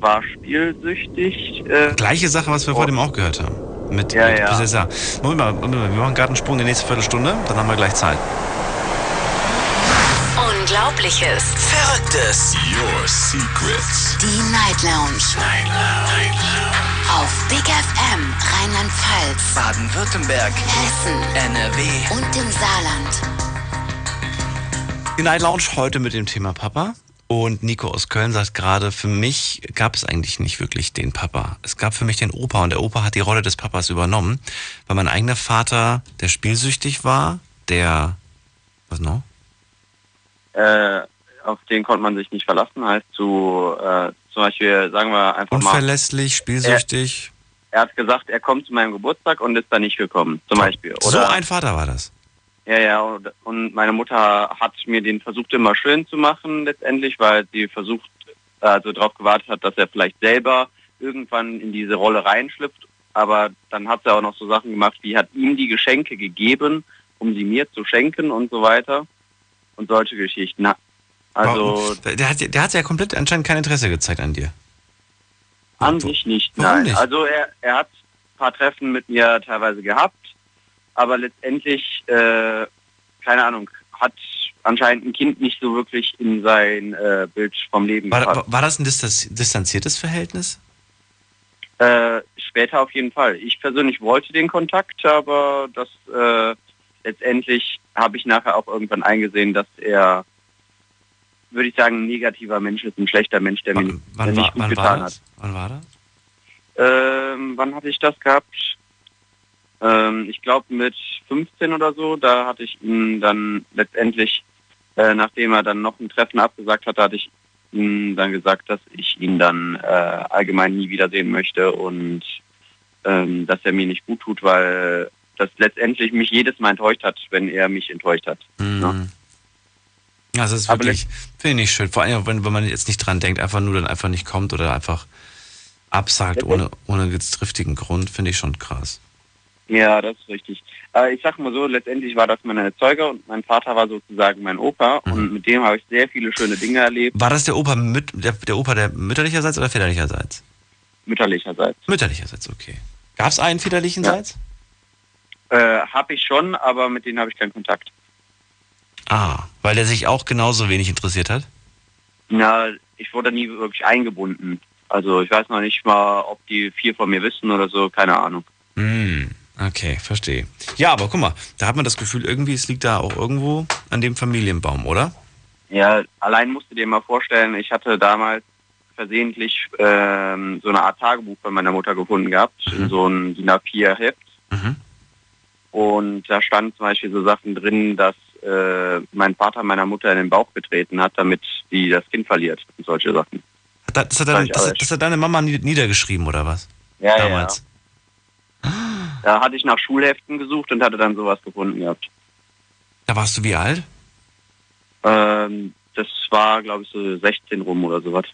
S14: war spielsüchtig. Äh,
S3: Gleiche Sache, was wir vor dem auch gehört haben. Mit,
S14: Ja,
S3: mit
S14: ja.
S3: Prinsessa. Moment mal, Moment mal, wir machen gerade einen Sprung in die nächste Viertelstunde, dann haben wir gleich Zeit.
S2: Unglaubliches.
S1: Verrücktes. Your Secrets.
S2: Die Night Lounge.
S1: Night Lounge.
S2: Auf Big FM Rheinland-Pfalz,
S1: Baden-Württemberg.
S2: Hessen,
S1: NRW.
S2: und im Saarland.
S3: Die Night Lounge heute mit dem Thema Papa. Und Nico aus Köln sagt gerade, für mich gab es eigentlich nicht wirklich den Papa. Es gab für mich den Opa und der Opa hat die Rolle des Papas übernommen, weil mein eigener Vater, der spielsüchtig war, der, was noch?
S14: äh, auf den konnte man sich nicht verlassen, heißt zu, äh, zum Beispiel, sagen wir einfach mal,
S3: Unverlässlich, spielsüchtig.
S14: er hat gesagt, er kommt zu meinem Geburtstag und ist da nicht gekommen, zum Beispiel.
S3: so
S14: Oder,
S3: ein Vater war das.
S14: Ja, ja, und, meine Mutter hat mir den versucht immer schön zu machen letztendlich, weil sie versucht, also darauf gewartet hat, dass er vielleicht selber irgendwann in diese Rolle reinschlüpft. Aber dann hat sie auch noch so Sachen gemacht, wie hat ihm die Geschenke gegeben, um sie mir zu schenken und so weiter. Und solche Geschichten. Also
S3: Warum? der hat, der hat ja komplett anscheinend kein Interesse gezeigt an dir.
S14: an sich nicht,
S3: Warum
S14: nein.
S3: nicht?
S14: Also er, er hat ein paar Treffen mit mir teilweise gehabt, aber letztendlich, äh, keine Ahnung, hat anscheinend ein Kind nicht so wirklich in sein äh, Bild vom Leben
S3: War, war, war das ein distanz- distanziertes Verhältnis?
S14: Äh, später auf jeden Fall. Ich persönlich wollte den Kontakt, aber das äh, letztendlich habe ich nachher auch irgendwann eingesehen, dass er, würde ich sagen, ein negativer Mensch ist, ein schlechter Mensch, der mir, der
S3: Wann,
S14: nicht
S3: war,
S14: gut
S3: wann
S14: getan hat.
S3: Wann war das?
S14: Ähm, wann hatte ich das gehabt? Ähm, ich glaube mit 15 oder so. Da hatte ich ihn dann letztendlich, äh, nachdem er dann noch ein Treffen abgesagt hatte, hatte ich ihm dann gesagt, dass ich ihn dann äh, allgemein nie wiedersehen möchte und ähm, dass er mir nicht gut tut, weil das letztendlich mich jedes Mal enttäuscht hat, wenn er mich enttäuscht hat.
S3: Mhm. Ja, das ist
S14: Aber
S3: wirklich, finde ich nicht schön. Vor allem, wenn, wenn man jetzt nicht dran denkt, einfach nur dann einfach nicht kommt oder einfach absagt ohne, ohne jetzt triftigen Grund, finde ich schon krass.
S14: Ja, das ist richtig. Äh, ich sag mal so, letztendlich war das mein Erzeuger und mein Vater war sozusagen mein Opa
S3: Mhm.
S14: und mit dem habe ich sehr viele schöne Dinge erlebt,
S3: War das der Opa, müt, der, der Opa der mütterlicherseits oder väterlicherseits?
S14: mütterlicherseits.
S3: Mütterlicherseits, okay. Gab es einen väterlichenseits?
S14: Äh, habe ich schon, aber mit denen habe ich keinen Kontakt.
S3: Ah, weil der sich auch genauso wenig interessiert hat?
S14: Na, ich wurde nie wirklich eingebunden. Also ich weiß noch nicht mal, ob die viel von mir wissen oder so, keine Ahnung.
S3: Hm, okay, verstehe. Ja, aber guck mal, da hat man das Gefühl, irgendwie, es liegt da auch irgendwo an dem Familienbaum, oder?
S14: Ja, allein musst du dir mal vorstellen, ich hatte damals versehentlich ähm, so eine Art Tagebuch bei meiner Mutter gefunden gehabt, in so ein DIN A4-Heft.
S3: Mhm.
S14: Und da stand zum Beispiel so Sachen drin, dass äh, mein Vater meiner Mutter in den Bauch getreten hat, damit die das Kind verliert und solche Sachen.
S3: Hat da- Das hat, deine, das, das hat deine Mama nie- niedergeschrieben, oder was?
S14: Ja,
S3: Damals.
S14: ja. Da hatte ich nach Schulheften gesucht und hatte dann sowas gefunden gehabt.
S3: Da warst du wie alt?
S14: Ähm, das war, glaube ich, so 16 rum oder sowas.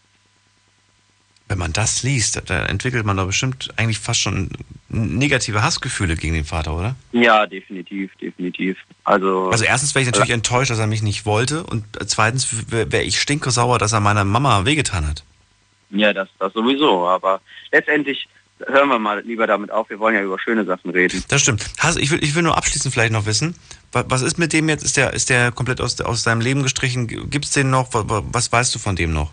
S3: Wenn man das liest, da entwickelt man doch bestimmt eigentlich fast schon negative Hassgefühle gegen den Vater, oder?
S14: Ja, definitiv, definitiv. Also,
S3: Also erstens wäre ich natürlich enttäuscht, dass er mich nicht wollte und zweitens wäre wär ich stinkesauer, dass er meiner Mama wehgetan hat.
S14: ja, das, das sowieso. Aber letztendlich hören wir mal lieber damit auf. Wir wollen ja über schöne Sachen reden.
S3: Das stimmt. Hast, ich, will, ich will nur abschließend vielleicht noch wissen, wa- was ist mit dem jetzt? Ist der, ist der komplett aus, aus deinem Leben gestrichen? Gibt es den noch? Wa- wa- Was weißt du von dem noch?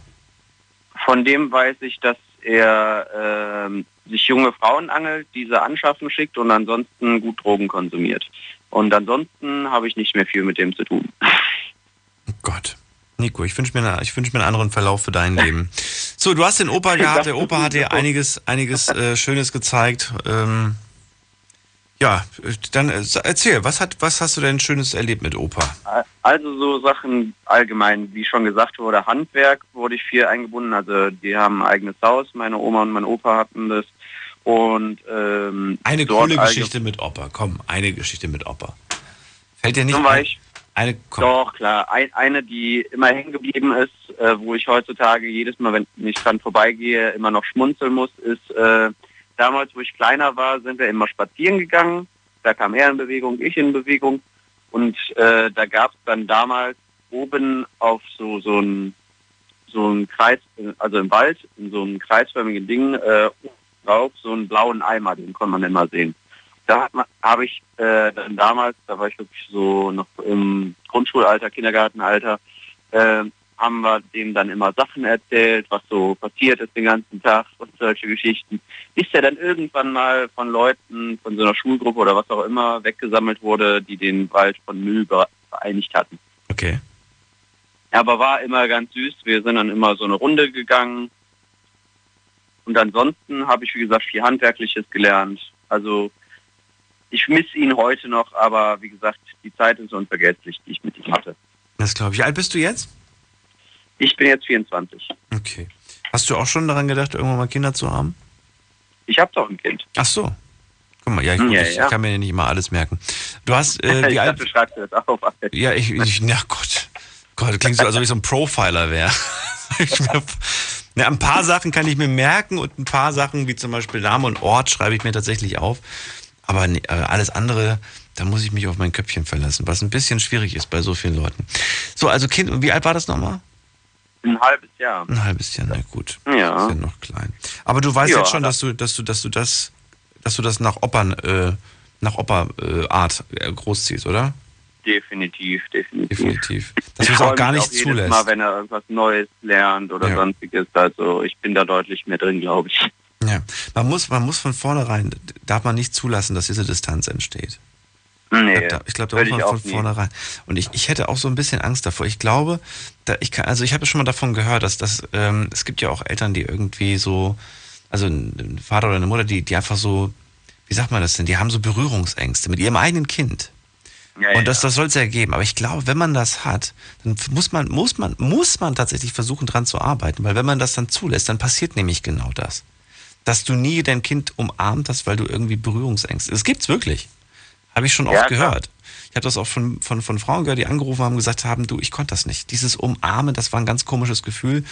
S14: Von dem weiß ich, dass er ähm, sich junge Frauen angelt, diese anschaffen schickt und ansonsten gut Drogen konsumiert. Und ansonsten habe ich nicht mehr viel mit dem zu tun.
S3: Nico, ich wünsche mir, eine- ich wünsch mir einen anderen Verlauf für dein Leben. So, du hast den Opa gehabt. Der Opa hat dir einiges, einiges äh, Schönes gezeigt. Ähm, ja, dann äh, erzähl, was, hat, was hast du denn Schönes erlebt mit Opa?
S14: Also so Sachen allgemein, wie schon gesagt wurde, Handwerk wurde ich viel eingebunden. Also die haben ein eigenes Haus, meine Oma und mein Opa hatten das. Und ähm,
S3: Eine coole Geschichte mit Opa. Komm, eine Geschichte mit Opa. Fällt dir nicht
S14: Zum
S3: ein? Eine, komm.
S14: Doch, klar. Ein, eine, die immer hängen geblieben ist, äh, wo ich heutzutage jedes Mal, wenn ich dran vorbeigehe, immer noch schmunzeln muss, ist, äh, damals, wo ich kleiner war, sind wir immer spazieren gegangen. Da kam er in Bewegung, ich in Bewegung. Und äh, da gab es dann damals oben auf so, so ein so ein Kreis, also im Wald, in so einem kreisförmigen Ding, äh, drauf so einen blauen Eimer, den konnte man immer sehen. Da habe ich äh, dann damals, da war ich wirklich so noch im Grundschulalter, Kindergartenalter, äh, haben wir dem dann immer Sachen erzählt, was so passiert ist den ganzen Tag und solche Geschichten. Bis er dann irgendwann mal von Leuten, von so einer Schulgruppe oder was auch immer, weggesammelt wurde, die den Wald von Müll vereinigt hatten.
S3: Okay.
S14: Aber war immer ganz süß. Wir sind dann immer so eine Runde gegangen. Und ansonsten habe ich, wie gesagt, viel Handwerkliches gelernt. Also ich misse ihn heute noch, aber wie gesagt, die Zeit ist unvergesslich, die ich mit ihm hatte.
S3: Das glaube ich. Wie alt bist du jetzt?
S14: Ich bin jetzt 24.
S3: Okay. Hast du auch schon daran gedacht, irgendwann mal Kinder zu haben?
S14: Ich habe doch ein Kind.
S3: Ach so. Guck mal, ja, ich,
S14: Ja,
S3: ich,
S14: ja.
S3: kann mir ja nicht immer alles merken. Du hast, äh, wie alt?
S14: dachte, du schreibst dir das auf.
S3: Ja, ich, ich na Gott. Gott, das klingt so, als ob ich so ein Profiler wäre. Ein paar Sachen kann ich mir merken und ein paar Sachen, wie zum Beispiel Name und Ort, schreibe ich mir tatsächlich auf. Aber nee, äh, alles andere, da muss ich mich auf mein Köpfchen verlassen, was ein bisschen schwierig ist bei so vielen Leuten. So, also Kind, wie alt war das nochmal?
S14: Ein halbes Jahr.
S3: Ein halbes Jahr, na gut.
S14: Ja.
S3: Ist ja noch klein. Aber du weißt
S14: Ja,
S3: jetzt schon,
S14: das-
S3: dass du, dass du, dass du das, dass du das nach Opern, äh, nach Oper-Art äh, großziehst, oder?
S14: Definitiv, definitiv.
S3: Definitiv. Dass du es auch gar nicht
S14: jedes
S3: zulässt.
S14: Mal, wenn er irgendwas Neues lernt oder
S3: Ja.
S14: sonstiges. Also ich bin da deutlich mehr drin, glaube ich.
S3: Ja, man muss, man muss von vornherein, darf man nicht zulassen, dass diese Distanz entsteht.
S14: Nee,
S3: ich glaube, glaub, da muss man von vornherein. Und ich, ich hätte auch so ein bisschen Angst davor. Ich glaube, da ich kann, also ich habe schon mal davon gehört, dass das, ähm, es gibt ja auch Eltern, die irgendwie so, also ein Vater oder eine Mutter, die, die einfach so, wie sagt man das denn, die haben so Berührungsängste mit ihrem eigenen Kind.
S14: Ja,
S3: Und das, das soll es ja geben. Aber ich glaube, wenn man das hat, dann muss man, muss man, muss man tatsächlich versuchen, dran zu arbeiten. Weil wenn man das dann zulässt, dann passiert nämlich genau das. Dass du nie dein Kind umarmt hast, weil du irgendwie Berührungsängste. Das gibt's wirklich. Habe ich schon
S14: Ja,
S3: oft
S14: klar.
S3: gehört. Ich habe das auch von, von, von Frauen gehört, die angerufen haben, gesagt haben, du, ich konnte das nicht. Dieses Umarmen, das war ein ganz komisches Gefühl.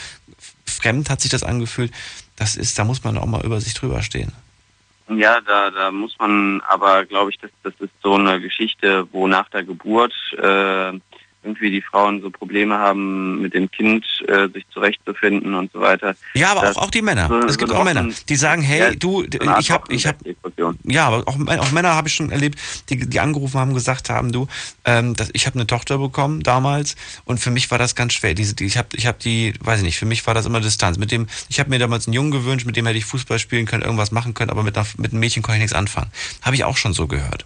S3: Fremd hat sich das angefühlt. Das ist, da muss man auch mal über sich drüber stehen.
S14: Ja, da, da muss man aber, glaube ich, das, das ist so eine Geschichte, wo nach der Geburt äh, irgendwie die Frauen so Probleme haben, mit dem Kind äh, sich zurechtzufinden und so weiter.
S3: Ja, aber auch, auch die Männer. So, es gibt so auch Männer, die sagen, hey, ja, du, ich habe, ich habe, ja, aber auch, auch Männer habe ich schon erlebt, die, die angerufen haben, gesagt haben, du, ähm, dass, ich habe eine Tochter bekommen damals und für mich war das ganz schwer. Diese, die, ich habe, ich habe die, weiß ich nicht, für mich war das immer Distanz. Mit dem, ich habe mir damals einen Jungen gewünscht, mit dem hätte ich Fußball spielen können, irgendwas machen können, aber mit, einer, mit einem Mädchen konnte ich nichts anfangen. Habe ich auch schon so gehört.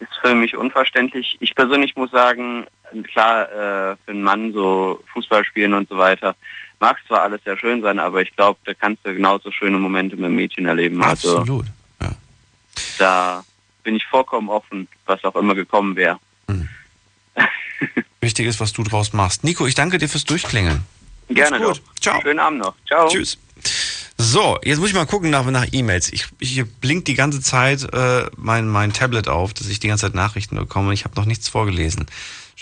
S14: Ist für mich unverständlich. Ich persönlich muss sagen, klar, äh, für einen Mann so Fußball spielen und so weiter, mag zwar alles sehr schön sein, aber ich glaube, da kannst du genauso schöne Momente mit dem Mädchen erleben.
S3: Also Absolut.
S14: Also, ja. Da bin ich vollkommen offen, was auch immer gekommen wäre. Mhm.
S3: Wichtig ist, was du draus machst. Nico, ich danke dir fürs Durchklingeln.
S14: Gerne
S3: gut. Doch. Ciao.
S14: Schönen Abend noch. Ciao.
S3: Tschüss. So, jetzt muss ich mal gucken nach, nach E-Mails. Ich, ich blinkt die ganze Zeit äh, mein, mein Tablet auf, dass ich die ganze Zeit Nachrichten bekomme. Ich habe noch nichts vorgelesen.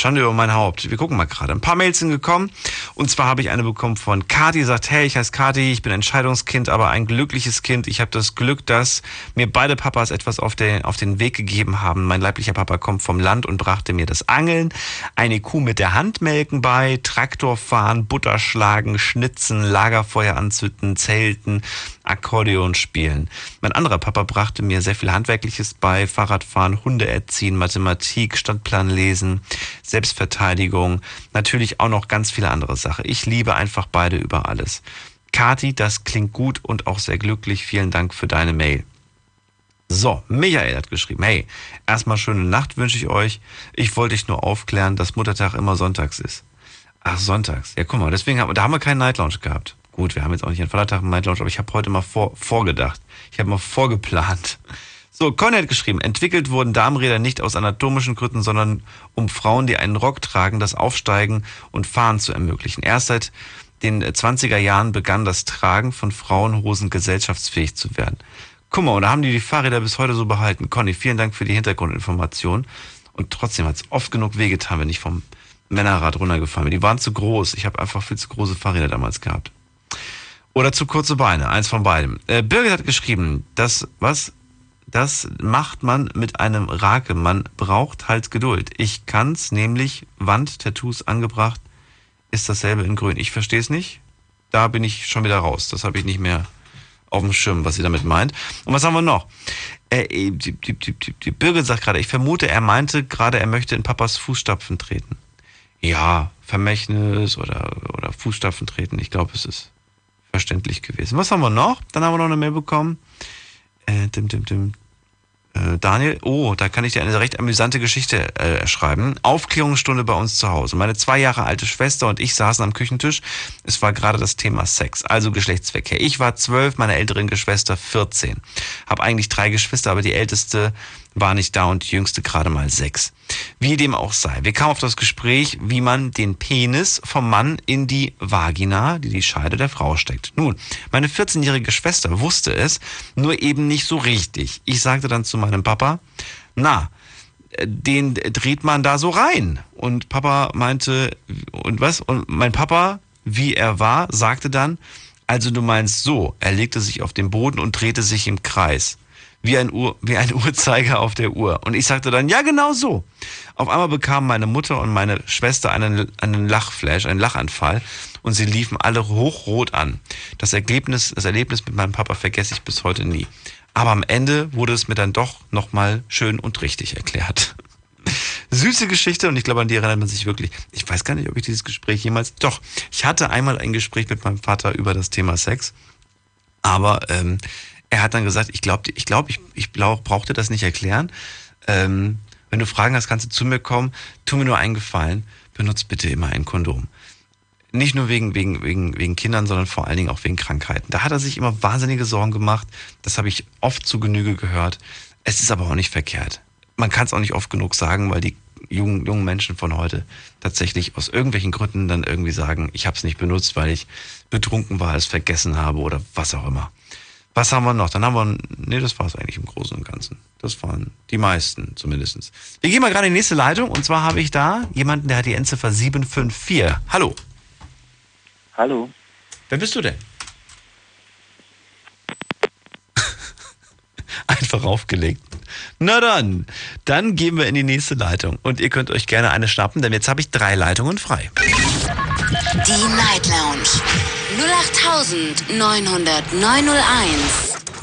S3: Schande über mein Haupt. Wir gucken mal gerade. Ein paar Mails sind gekommen. Und zwar habe ich eine bekommen von Kati, sagt, hey, ich heiße Kati, ich bin Entscheidungskind, aber ein glückliches Kind. Ich habe das Glück, dass mir beide Papas etwas auf den, auf den Weg gegeben haben. Mein leiblicher Papa kommt vom Land und brachte mir das Angeln, eine Kuh mit der Hand melken bei, Traktor fahren, Butter schlagen, schnitzen, Lagerfeuer anzünden, zelten, Akkordeon spielen. Mein anderer Papa brachte mir sehr viel Handwerkliches bei, Fahrradfahren, Hunde erziehen, Mathematik, Stadtplan lesen, Selbstverteidigung, natürlich auch noch ganz viele andere Sachen. Ich liebe einfach beide über alles. Kati, das klingt gut und auch sehr glücklich. Vielen Dank für deine Mail. So, Michael hat geschrieben, hey, erstmal schöne Nacht wünsche ich euch. Ich wollte dich nur aufklären, dass Muttertag immer sonntags ist. Ach, sonntags. Ja, guck mal, deswegen haben, da haben wir keinen Night Lounge gehabt. Gut, wir haben jetzt auch nicht einen Vatertag im Night Lounge, aber ich habe heute mal vor, vorgedacht. Ich habe mal vorgeplant. So, Conny hat geschrieben, entwickelt wurden Darmräder nicht aus anatomischen Gründen, sondern um Frauen, die einen Rock tragen, das Aufsteigen und Fahren zu ermöglichen. Erst seit den 20er Jahren begann das Tragen von Frauenhosen gesellschaftsfähig zu werden. Guck mal, und da haben die die Fahrräder bis heute so behalten. Conny, vielen Dank für die Hintergrundinformation. Und trotzdem hat es oft genug wehgetan, wenn ich vom Männerrad runtergefahren bin. Die waren zu groß. Ich habe einfach viel zu große Fahrräder damals gehabt. Oder zu kurze Beine, eins von beidem. Äh, Birgit hat geschrieben, dass, was? Das macht man mit einem Rake. Man braucht halt Geduld. Ich kann's, nämlich Wandtattoos angebracht, ist dasselbe in grün. Ich verstehe es nicht. Da bin ich schon wieder raus. Das habe ich nicht mehr auf dem Schirm, was sie damit meint. Und was haben wir noch? Äh, die, die, die, Birgit sagt gerade, ich vermute, er meinte gerade, er möchte in Papas Fußstapfen treten. Ja, Vermächtnis oder, oder Fußstapfen treten. Ich glaube, es ist verständlich gewesen. Was haben wir noch? Dann haben wir noch eine Mail bekommen. Äh, dim, dim, dim. Äh, Daniel, oh, da kann ich dir eine recht amüsante Geschichte äh, schreiben. Aufklärungsstunde bei uns zu Hause. Meine zwei Jahre alte Schwester und ich saßen am Küchentisch. Es war gerade das Thema Sex, also Geschlechtsverkehr. Ich war zwölf, meine ältere Geschwister 14. Hab eigentlich drei Geschwister, aber die älteste war nicht da und die jüngste gerade mal sechs. Wie dem auch sei. Wir kamen auf das Gespräch, wie man den Penis vom Mann in die Vagina, die die Scheide der Frau steckt. Nun, meine 14-jährige Schwester wusste es, nur eben nicht so richtig. Ich sagte dann zu meinem Papa, na, den dreht man da so rein. Und Papa meinte, und was? Und mein Papa, wie er war, sagte dann, also du meinst so, er legte sich auf den Boden und drehte sich im Kreis wie ein, Uhr, wie ein Uhrzeiger auf der Uhr. Und ich sagte dann, ja, genau so. Auf einmal bekamen meine Mutter und meine Schwester einen, einen Lachflash, einen Lachanfall und sie liefen alle hochrot an. Das Ergebnis, das Erlebnis mit meinem Papa vergesse ich bis heute nie. Aber am Ende wurde es mir dann doch nochmal schön und richtig erklärt. Süße Geschichte und ich glaube, an die erinnert man sich wirklich. Ich weiß gar nicht, ob ich dieses Gespräch jemals. Doch, ich hatte einmal ein Gespräch mit meinem Vater über das Thema Sex. Aber ähm, er hat dann gesagt, ich glaube, ich, glaub, ich, ich brauchte das nicht erklären. Ähm, wenn du Fragen hast, kannst du zu mir kommen. Tu mir nur einen Gefallen, benutzt bitte immer ein Kondom. Nicht nur wegen, wegen, wegen, wegen Kindern, sondern vor allen Dingen auch wegen Krankheiten. Da hat er sich immer wahnsinnige Sorgen gemacht. Das habe ich oft zu Genüge gehört. Es ist aber auch nicht verkehrt. Man kann es auch nicht oft genug sagen, weil die jungen, jungen Menschen von heute tatsächlich aus irgendwelchen Gründen dann irgendwie sagen, ich habe es nicht benutzt, weil ich betrunken war, es vergessen habe oder was auch immer. Was haben wir noch? Dann haben wir, nee, das war es eigentlich im Großen und Ganzen. Das waren die meisten zumindest. Wir gehen mal gerade in die nächste Leitung und zwar habe ich da jemanden, der hat die Endziffer 754. Hallo.
S15: Hallo.
S3: Wer bist du denn? Einfach aufgelegt. Na dann, dann gehen wir in die nächste Leitung und ihr könnt euch gerne eine schnappen, denn jetzt habe ich drei Leitungen frei.
S2: Die Night Lounge 0890901.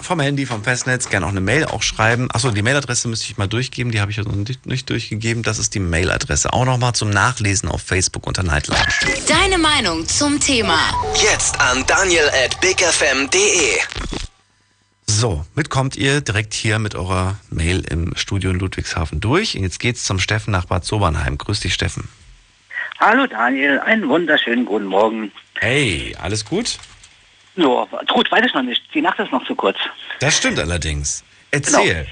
S3: Vom Handy, vom Festnetz, gerne auch eine Mail auch schreiben. Achso, die Mailadresse müsste ich mal durchgeben, die habe ich noch nicht, nicht durchgegeben. Das ist die Mailadresse. Auch nochmal zum Nachlesen auf Facebook unter Night Lounge.
S2: Deine Meinung zum Thema.
S1: Jetzt an daniel at bigfm.de.
S3: So, mitkommt ihr direkt hier mit eurer Mail im Studio in Ludwigshafen durch. Und jetzt geht's zum Steffen nach Bad Sobernheim. Grüß dich, Steffen.
S16: Hallo Daniel, einen wunderschönen guten Morgen.
S3: Hey, alles gut?
S16: Ja, gut, weiß ich noch nicht. Die Nacht ist noch zu kurz.
S3: Das stimmt allerdings. Erzähl.
S16: Genau.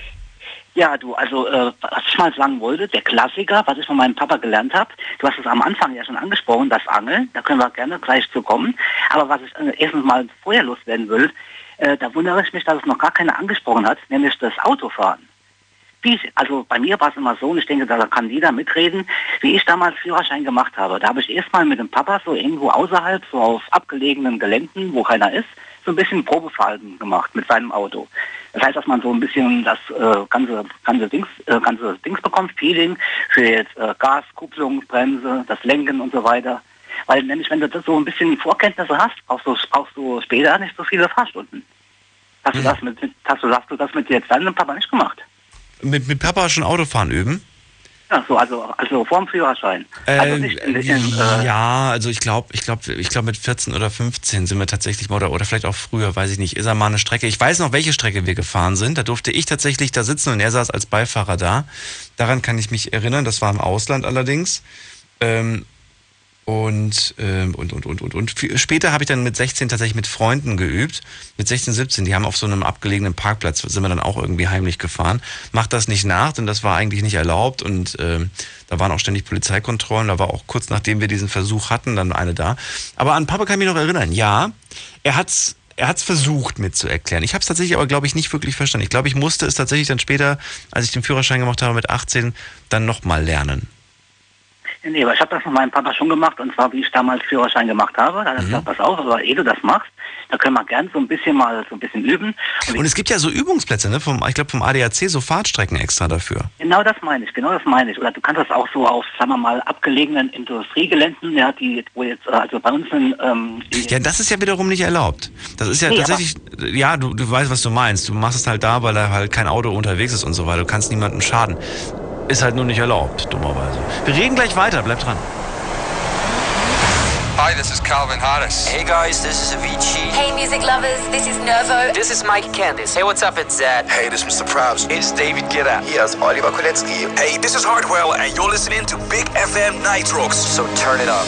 S16: Ja, du, also äh, was ich mal sagen wollte, der Klassiker, was ich von meinem Papa gelernt habe, du hast es am Anfang ja schon angesprochen, das Angeln, da können wir gerne gleich zu kommen. Aber was ich äh, erstens mal vorher loswerden will, äh, da wundere ich mich, dass es noch gar keiner angesprochen hat, nämlich das Autofahren. Wie ich, also bei mir war es immer so, und ich denke, da kann jeder mitreden, wie ich damals Führerschein gemacht habe. Da habe ich erstmal mit dem Papa so irgendwo außerhalb, so auf abgelegenen Geländen, wo keiner ist, so ein bisschen Probefahrten gemacht mit seinem Auto. Das heißt, dass man so ein bisschen das äh, ganze, ganze, Dings, äh, ganze Dings bekommt, Feeling für jetzt äh, Gas, Kupplung, Bremse, das Lenken und so weiter. Weil nämlich, wenn du das so ein bisschen Vorkenntnisse hast, brauchst du, brauchst du später nicht so viele Fahrstunden. Hast, du, das mit, hast, du, hast du das mit jetzt deinem Papa nicht gemacht?
S3: Mit, mit Papa schon Autofahren üben?
S16: Ja, so, also, also vorm Führerschein. also nicht in, in, äh,
S3: ja, also ich glaube, ich glaube, ich glaube mit 14 oder 15 sind wir tatsächlich mal, oder, oder vielleicht auch früher, weiß ich nicht, ist er mal eine Strecke. Ich weiß noch, welche Strecke wir gefahren sind. Da durfte ich tatsächlich da sitzen und er saß als Beifahrer da. Daran kann ich mich erinnern. Das war im Ausland allerdings. Ähm, und, ähm, und, und, und, und, und. Später habe ich dann mit 16 tatsächlich mit Freunden geübt. Mit 16, 17, die haben auf so einem abgelegenen Parkplatz, sind wir dann auch irgendwie heimlich gefahren. Macht das nicht nach, denn das war eigentlich nicht erlaubt und ähm, da waren auch ständig Polizeikontrollen. Da war auch kurz nachdem wir diesen Versuch hatten, dann eine da. Aber an Papa kann ich mich noch erinnern. Ja, er hat's er hat es versucht mir zu erklären. Ich habe es tatsächlich aber, glaube ich, nicht wirklich verstanden. Ich glaube, ich musste es tatsächlich dann später, als ich den Führerschein gemacht habe mit 18, dann nochmal lernen.
S16: Nee, aber ich habe das mit meinem Papa schon gemacht und zwar, wie ich damals Führerschein gemacht habe. Da hat er
S3: Mhm.
S16: gesagt, pass auf, aber ehe du das machst, da können wir gern so ein bisschen mal so ein bisschen üben. Und,
S3: Und es gibt ja so Übungsplätze, ne? Vom, ich glaube vom ADAC, so Fahrtstrecken extra dafür.
S16: genau das meine ich, genau das meine ich. Oder du kannst das auch so auf, sagen wir mal, abgelegenen Industriegeländen, ja, die, wo jetzt, äh, also bei uns in, ähm,
S3: Ja, das ist ja wiederum nicht erlaubt. Das ist ja
S16: Nee,
S3: tatsächlich, ja, du, du weißt, was du meinst. Du machst es halt da, weil da halt kein Auto unterwegs ist und so weiter. Du kannst niemandem schaden. Ist halt nur nicht erlaubt, dummerweise. Wir reden gleich weiter, bleib dran.
S17: Hi, this is Calvin Harris. Hey guys, this is Avicii.
S18: Hey, music lovers, this is Nervo.
S17: This is Mike Candice. Hey, what's up? It's Zed. Hey, this is Mr. Probs. It's David Guetta. Here's Oliver Kolecki. Hey, this is Hardwell, and you're listening to Big FM Night Rocks. So turn it up.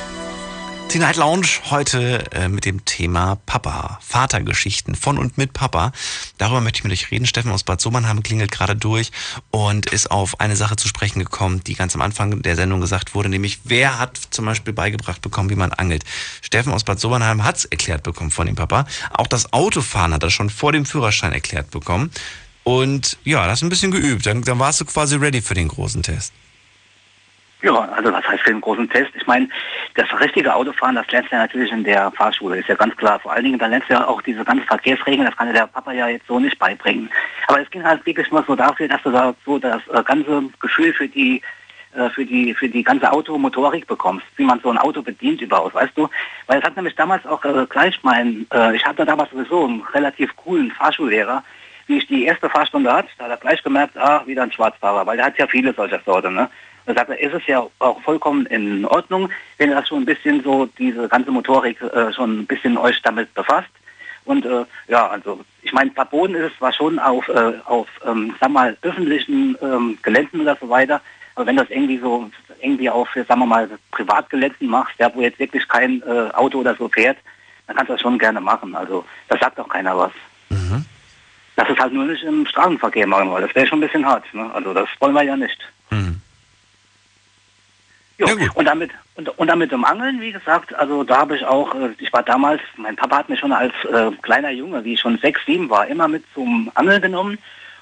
S3: Die Night Lounge heute äh, mit dem Thema Papa, Vatergeschichten von und mit Papa. Darüber möchte ich mit euch reden. Steffen aus Bad Sobernheim klingelt gerade durch und ist auf eine Sache zu sprechen gekommen, die ganz am Anfang der Sendung gesagt wurde, nämlich wer hat zum Beispiel beigebracht bekommen, wie man angelt. Steffen aus Bad Sobernheim hat es erklärt bekommen von dem Papa. Auch das Autofahren hat er schon vor dem Führerschein erklärt bekommen. Und ja, das ist ein bisschen geübt. Dann, dann warst du quasi ready für den großen Test.
S16: Ja, also was heißt für einen großen Test? Ich meine, das richtige Autofahren, das lernst du ja natürlich in der Fahrschule, ist ja ganz klar. Vor allen Dingen, da lernst du ja auch diese ganzen Verkehrsregeln, das kann dir der Papa ja jetzt so nicht beibringen. Aber es ging halt wirklich nur so dafür, dass du da so das äh, ganze Gefühl für die äh, für die für die ganze Automotorik bekommst, wie man so ein Auto bedient überhaupt, weißt du? Weil es hat nämlich damals auch äh, gleich mein, ich hatte damals sowieso einen relativ coolen Fahrschullehrer, wie ich die erste Fahrstunde hatte, da hat er gleich gemerkt, ah, wieder ein Schwarzfahrer, weil der hat ja viele solcher Sorte, ne? Da sagt er, ist es ja auch vollkommen in Ordnung, wenn ihr das schon ein bisschen so, diese ganze Motorik äh, schon ein bisschen euch damit befasst. Und äh, ja, also ich meine, verboten ist es zwar schon auf, äh, auf ähm, sag mal, öffentlichen ähm, Geländen oder so weiter, aber wenn du das irgendwie so irgendwie auf, sagen wir mal, Privatgeländen machst, ja, wo jetzt wirklich kein äh, Auto oder so fährt, dann kannst du das schon gerne machen. Also da sagt auch keiner was.
S3: Mhm.
S16: Das ist halt nur nicht im Straßenverkehr machen wollen. Das wäre schon ein bisschen hart. Ne? Also das wollen wir ja nicht.
S3: Mhm.
S16: Jo, und damit und, und damit im Angeln, wie gesagt, also da habe ich auch, äh, ich war damals, mein Papa hat mich schon als äh, kleiner Junge, wie ich schon sechs, sieben war, immer mit zum Angeln genommen.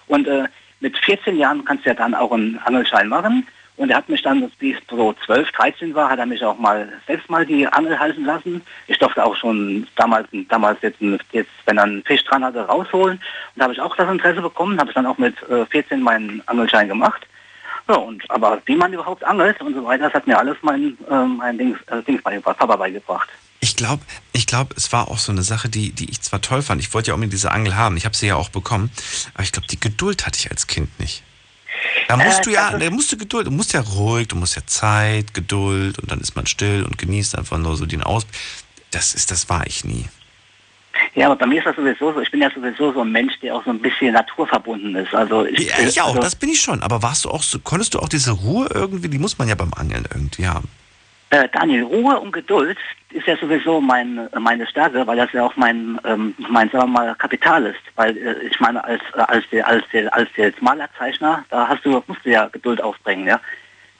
S16: Und äh, mit 14 Jahren kannst du ja dann auch einen Angelschein machen. Und er hat mich dann, wie ich so 12, 13 war, hat er mich auch mal selbst mal die Angel halten lassen. Ich durfte auch schon damals, damals jetzt, jetzt wenn er einen Fisch dran hatte, rausholen. Und da habe ich auch das Interesse bekommen, habe ich dann auch mit äh, 14 meinen Angelschein gemacht. Ja, und, aber wie man überhaupt angelt und so weiter, das hat mir alles mein, äh, mein Dings, äh, Dings beigebracht, Papa beigebracht.
S3: Ich glaube, ich glaube, es war auch so eine Sache, die, die ich zwar toll fand. Ich wollte ja unbedingt diese Angel haben. Ich habe sie ja auch bekommen. Aber ich glaube, die Geduld hatte ich als Kind nicht. Da musst
S16: Äh,
S3: du ja, da musst du Geduld, du musst ja ruhig, du musst ja Zeit, Geduld und dann ist man still und genießt einfach nur so den Aus. Das ist, das war ich nie.
S16: Ja, aber bei mir ist das sowieso so, ich bin ja sowieso so ein Mensch, der auch so ein bisschen naturverbunden ist. Also ich,
S3: Ja, ich auch,
S16: also,
S3: das bin ich schon. Aber warst du auch so, konntest du auch diese Ruhe irgendwie, die muss man ja beim Angeln irgendwie haben.
S16: Äh, Daniel, Ruhe und Geduld ist ja sowieso mein, meine Stärke, weil das ja auch mein, ähm, mein sagen wir mal, Kapital ist. Weil äh, ich meine, als, äh, als, der, als, der, als der Malerzeichner, da hast du, musst du ja Geduld aufbringen, ja.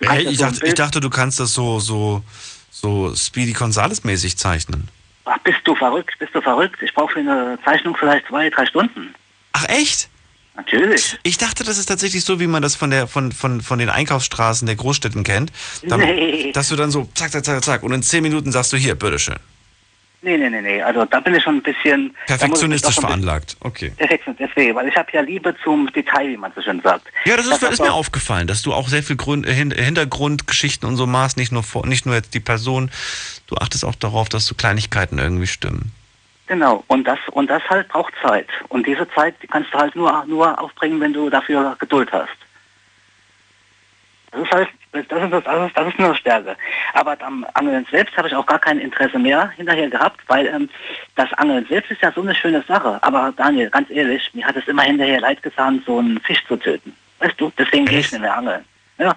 S3: Hey, ich,
S16: so
S3: dachte, ich dachte, du kannst das so, so, so Speedy Gonzales mäßig zeichnen.
S16: Ach, bist du verrückt, bist du verrückt? Ich brauche für eine Zeichnung vielleicht zwei, drei Stunden.
S3: Ach echt?
S16: Natürlich.
S3: Ich dachte, das ist tatsächlich so, wie man das von der von, von, von den Einkaufsstraßen der Großstädten kennt. Da,
S16: Nee.
S3: Dass du dann so zack, zack, zack, zack und in zehn Minuten sagst du hier, bitteschön.
S16: Nee, nee, nee, nee. Also da bin ich schon ein bisschen...
S3: Perfektionistisch
S16: bisschen-
S3: veranlagt. Okay.
S16: Perfektionistisch, deswegen, weil ich habe ja Liebe zum Detail, wie man so schön sagt.
S3: Ja, das ist,
S16: Das
S3: ist mir aufgefallen, dass du auch sehr viel Grund, äh, Hin- Hintergrundgeschichten und so machst, nicht nur, vor, nicht nur jetzt die Person. Du achtest auch darauf, dass so Kleinigkeiten irgendwie stimmen.
S16: Genau, und das und das halt braucht Zeit. Und diese Zeit, die kannst du halt nur nur aufbringen, wenn du dafür Geduld hast. Das ist halt, das ist, das ist, das ist nur Stärke. Aber am Angeln selbst habe ich auch gar kein Interesse mehr hinterher gehabt, weil ähm, das Angeln selbst ist ja so eine schöne Sache. Aber Daniel, ganz ehrlich, mir hat es immer hinterher leid getan, so einen Fisch zu töten. Weißt du, deswegen gehe ich nicht mehr angeln. Ja,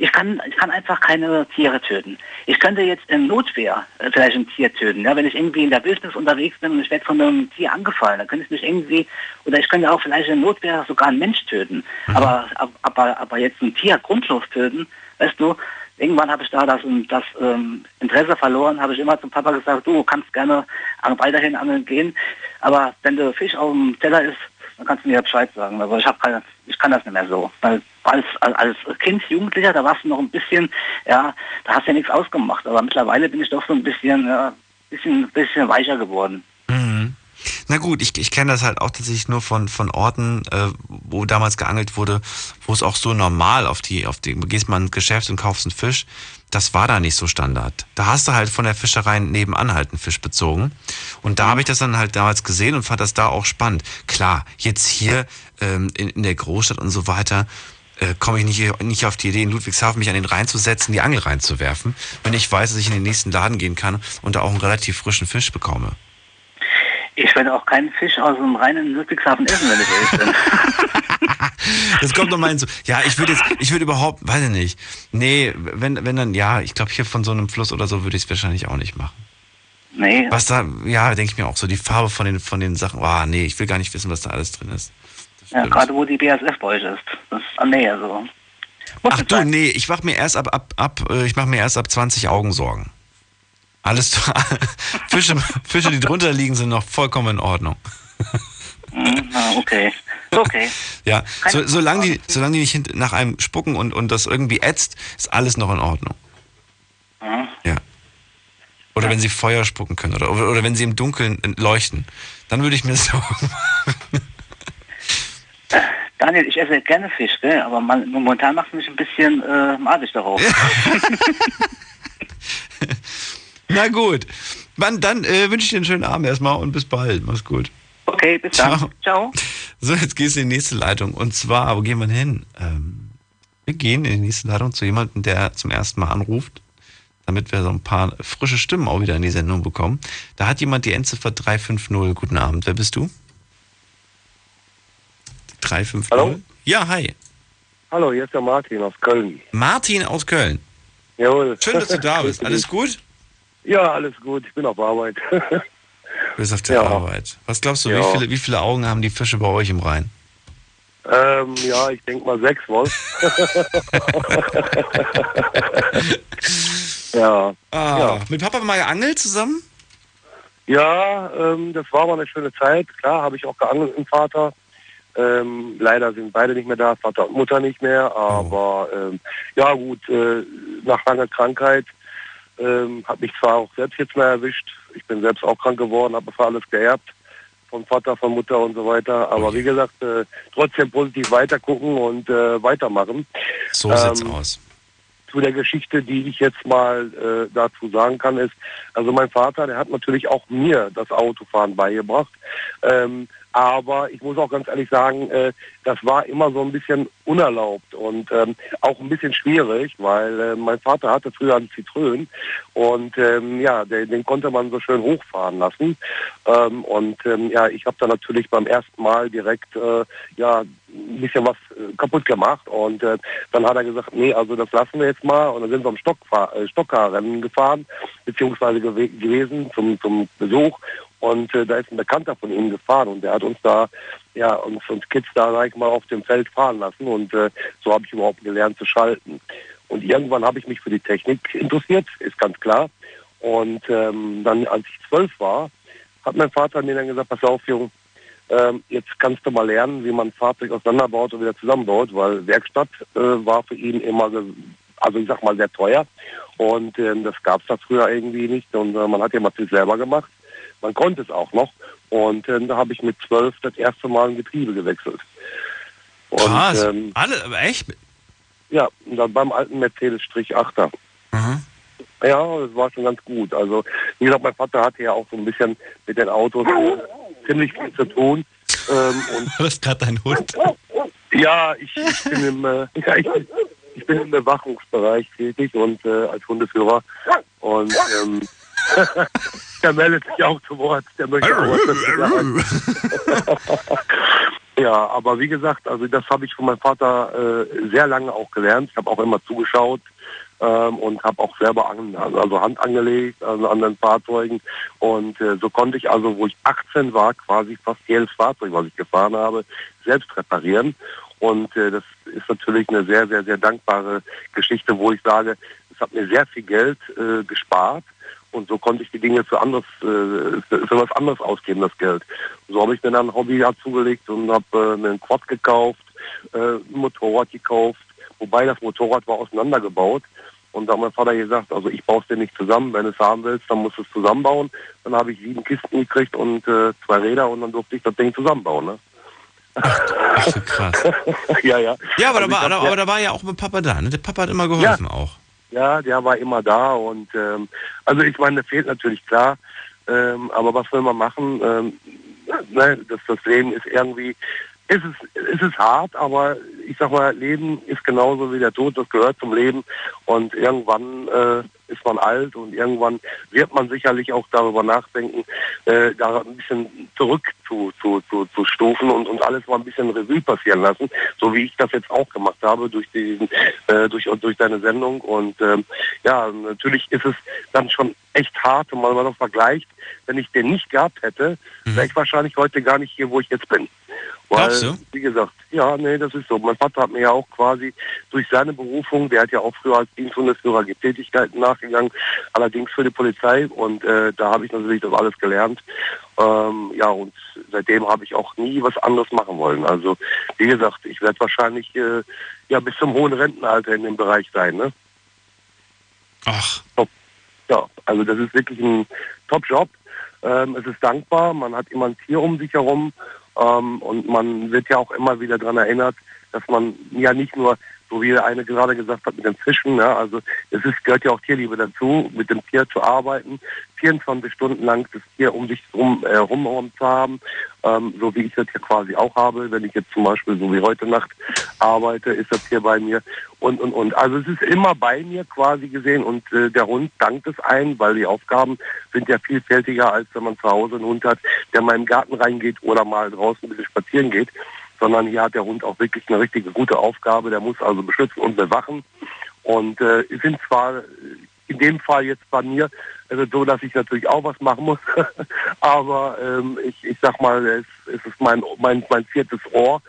S16: ich kann, ich kann einfach keine Tiere töten. Ich könnte jetzt in Notwehr äh, vielleicht ein Tier töten. Ja, wenn ich irgendwie in der Wildnis unterwegs bin und ich werde von einem Tier angefallen, dann könnte ich mich irgendwie, oder ich könnte auch vielleicht in Notwehr sogar einen Mensch töten. Aber, ab- aber, aber jetzt ein Tier grundlos töten, weißt du, irgendwann habe ich da das, das ähm, Interesse verloren, habe ich immer zum Papa gesagt, du kannst gerne an- weiterhin angeln gehen, aber wenn der Fisch auf dem Teller ist, dann kannst du mir Bescheid sagen. Aber ich habe keine, ich kann das nicht mehr so. Weil als, als Kind, Jugendlicher, da warst du noch ein bisschen, ja, da hast du ja nichts ausgemacht. Aber mittlerweile bin ich doch so ein bisschen, ja, bisschen, bisschen weicher geworden.
S3: Mhm. Na gut, ich, ich kenne das halt auch tatsächlich nur von, von Orten, äh, wo damals geangelt wurde, wo es auch so normal auf die, auf die, gehst mal ins Geschäft und kaufst einen Fisch. Das war da nicht so Standard. Da hast du halt von der Fischerei nebenan halt einen Fisch bezogen. Und da habe ich das dann halt damals gesehen und fand das da auch spannend. Klar, jetzt hier ähm, in, in der Großstadt und so weiter, äh, komme ich nicht, nicht auf die Idee, in Ludwigshafen mich an den Rhein zu setzen, die Angel reinzuwerfen, wenn ich weiß, dass ich in den nächsten Laden gehen kann und da auch einen relativ frischen Fisch bekomme.
S16: Ich werde auch keinen Fisch aus dem reinen Ludwigshafen essen, wenn ich ehrlich bin.
S3: Das kommt noch mal hinzu. Ja, ich würde jetzt, ich würde überhaupt, weiß ich nicht. Nee, wenn, wenn dann, ja, ich glaube, hier von so einem Fluss oder so würde ich es wahrscheinlich auch nicht machen.
S16: Nee.
S3: Was da, ja, denke ich mir auch so, die Farbe von den, von den Sachen, ah, nee, ich will gar nicht wissen, was da alles drin ist.
S16: Ja, gerade wo die BASF bei euch ist. Das ist an Nähe so.
S3: Ach du, nee, ich mache mir erst ab, ab, ab, äh, ich mache mir erst ab 20 Augen Sorgen. Alles, Fische, Fische, die drunter liegen, sind noch vollkommen in Ordnung.
S16: Mhm, ah, okay. Okay.
S3: Ja, so, solange die, solange die nicht nach einem spucken und, und das irgendwie ätzt, ist alles noch in Ordnung.
S16: Mhm.
S3: Ja. Oder wenn sie Feuer spucken können oder, oder, wenn sie im Dunkeln äh, leuchten, dann würde ich mir Sorgen machen.
S16: Daniel, ich esse gerne Fisch, gell? aber man, momentan macht mich ein bisschen äh, madig darauf.
S3: Na gut. Dann, dann äh, wünsche ich dir einen schönen Abend erstmal und bis bald. Mach's gut.
S16: Okay, bis dann. Ciao.
S3: So, jetzt gehst du in die nächste Leitung. Und zwar, wo gehen wir hin? Ähm, wir gehen in die nächste Leitung zu jemandem, der zum ersten Mal anruft. damit wir so ein paar frische Stimmen auch wieder in die Sendung bekommen. Da hat jemand die Endziffer 350. Guten Abend, wer bist du? 350?
S19: Hallo?
S3: Ja, hi.
S19: Hallo, hier ist der Martin aus Köln.
S3: Martin aus Köln.
S19: Jawohl.
S3: Schön, dass du da bist. Alles gut?
S19: Ja, alles gut. Ich bin auf Arbeit.
S3: Du bist auf der
S19: Ja.
S3: Arbeit. Was glaubst du,
S19: Ja.
S3: wie, viele, wie viele Augen haben die Fische bei euch im Rhein?
S19: ähm, ja, ich denke mal sechs wohl. ja.
S3: Ah,
S19: ja.
S3: Mit Papa mal geangelt zusammen?
S19: Ja, ähm, das war mal eine schöne Zeit. Klar, habe ich auch geangelt mit dem Vater. Ähm, leider sind beide nicht mehr da, Vater und Mutter nicht mehr. Aber ähm, ja gut, äh, nach langer Krankheit ähm, hat mich zwar auch selbst jetzt mal erwischt. Ich bin selbst auch krank geworden, habe für alles geerbt. Von Vater, von Mutter und so weiter. Aber wie gesagt, äh, trotzdem positiv weitergucken und äh, weitermachen.
S3: So sieht's
S19: Ähm,
S3: aus.
S19: zu der Geschichte, die ich jetzt mal äh, dazu sagen kann, ist, also mein Vater, der hat natürlich auch mir das Autofahren beigebracht. Ähm, aber ich muss auch ganz ehrlich sagen, äh, das war immer so ein bisschen unerlaubt und ähm, auch ein bisschen schwierig, weil äh, mein Vater hatte früher einen Citroën und ähm, ja, den, den konnte man so schön hochfahren lassen. Ähm, und ähm, ja, ich habe da natürlich beim ersten Mal direkt äh, ja ein bisschen was äh, kaputt gemacht und äh, dann hat er gesagt, nee, also das lassen wir jetzt mal und dann sind wir am Stockfahr äh, Stockkarrennen gefahren, beziehungsweise gewe gewesen zum, zum Besuch und äh, da ist ein Bekannter von ihm gefahren und der hat uns da, ja, uns, uns Kids da, sag ich mal, auf dem Feld fahren lassen und äh, so habe ich überhaupt gelernt zu schalten. Und irgendwann habe ich mich für die Technik interessiert, ist ganz klar. Und ähm, dann, als ich zwölf war, hat mein Vater mir dann gesagt, pass auf, Junge, ähm, jetzt kannst du mal lernen, wie man ein Fahrzeug auseinanderbaut und wieder zusammenbaut, weil Werkstatt äh, war für ihn immer, also ich sag mal, sehr teuer. Und ähm, das gab es da früher irgendwie nicht. Und äh, man hat ja mal viel selber gemacht. Man konnte es auch noch. Und ähm, da habe ich mit zwölf das erste Mal ein Getriebe gewechselt. Und,
S3: Krass.
S19: ähm,
S3: Alle, aber echt?
S19: ja, und dann beim alten Mercedes-Strich 8er. Ja, das war schon ganz gut. Also, wie gesagt, mein Vater hatte ja auch so ein bisschen mit den Autos äh, ziemlich viel zu tun. Ähm, und
S3: War das gerade dein Hund?
S19: ja, ich, ich bin im, äh, ja, ich, ich bin im Bewachungsbereich tätig und äh, als Hundeführer. Und ähm, der meldet sich auch zu Wort. Der möchte auch. Ja, aber wie gesagt, also das habe ich von meinem Vater äh, sehr lange auch gelernt. Ich habe auch immer zugeschaut ähm, und habe auch selber an, also Hand angelegt an anderen Fahrzeugen. Und äh, so konnte ich also, wo ich 18 war, quasi fast jedes Fahrzeug, was ich gefahren habe, selbst reparieren. Und äh, das ist natürlich eine sehr, sehr, sehr dankbare Geschichte, wo ich sage, es hat mir sehr viel Geld äh, gespart. Und so konnte ich die Dinge für anderes, äh, für, für was anderes ausgeben, das Geld. So habe ich mir dann ein Hobby zugelegt und habe äh, mir einen Quad gekauft, äh, ein Motorrad gekauft, wobei das Motorrad war auseinandergebaut. Und da hat mein Vater gesagt, also ich baue es dir nicht zusammen, wenn du es haben willst, dann musst du es zusammenbauen. Dann habe ich sieben Kisten gekriegt und äh, zwei Räder und dann durfte ich das Ding zusammenbauen. Ne?
S3: Krass.
S19: ja, ja.
S3: Ja, aber,
S19: Also
S3: da war,
S19: hab-
S3: aber da war ja auch mit Papa da. Ne? Der Papa hat immer geholfen auch.
S19: Ja, der war immer da und ähm, also ich meine, fehlt natürlich klar, ähm, aber was will man machen? Ähm, ne, das, das Leben ist irgendwie, ist es, ist es hart, aber ich sag mal, Leben ist genauso wie der Tod, das gehört zum Leben. Und irgendwann äh, ist man alt und irgendwann wird man sicherlich auch darüber nachdenken, äh, da ein bisschen zurück zu, zu, zu, zu stufen und, und alles mal ein bisschen Revue passieren lassen, so wie ich das jetzt auch gemacht habe durch diesen, äh, durch, durch deine Sendung. Und ähm, ja, natürlich ist es dann schon echt hart, wenn man noch vergleicht, wenn ich den nicht gehabt hätte, wäre ich wahrscheinlich heute gar nicht hier, wo ich jetzt bin. Weil,
S3: du?
S19: wie gesagt, ja, nee, das ist so. Mein Vater hat mir ja auch quasi durch seine Berufung, der hat ja auch früher als Diensthundesführer Tätigkeiten nachgegangen, allerdings für die Polizei und äh, da habe ich natürlich das alles gelernt. Ähm, ja, und seitdem habe ich auch nie was anderes machen wollen. Also, wie gesagt, ich werde wahrscheinlich äh, ja bis zum hohen Rentenalter in dem Bereich sein, ne?
S3: Ach.
S19: Ja, also das ist wirklich ein Top-Job. Ähm, es ist dankbar, man hat immer ein Tier um sich herum und man wird ja auch immer wieder daran erinnert, dass man ja nicht nur so wie der eine gerade gesagt hat mit dem Fischen. Ja, also es ist, gehört ja auch Tierliebe dazu, mit dem Tier zu arbeiten, 24 Stunden lang das Tier um sich rum, äh, rum zu haben, ähm, so wie ich das hier quasi auch habe. Wenn ich jetzt zum Beispiel so wie heute Nacht arbeite, ist das hier bei mir und und und. Also es ist immer bei mir quasi gesehen und äh, der Hund dankt es ein, weil die Aufgaben sind ja vielfältiger, als wenn man zu Hause einen Hund hat, der mal im Garten reingeht oder mal draußen ein bisschen spazieren geht sondern hier hat der Hund auch wirklich eine richtige gute Aufgabe. Der muss also beschützen und bewachen. Und äh, sind zwar in dem Fall jetzt bei mir also so, dass ich natürlich auch was machen muss, aber ähm, ich, ich sag mal, es, es ist mein, mein, mein viertes Ohr.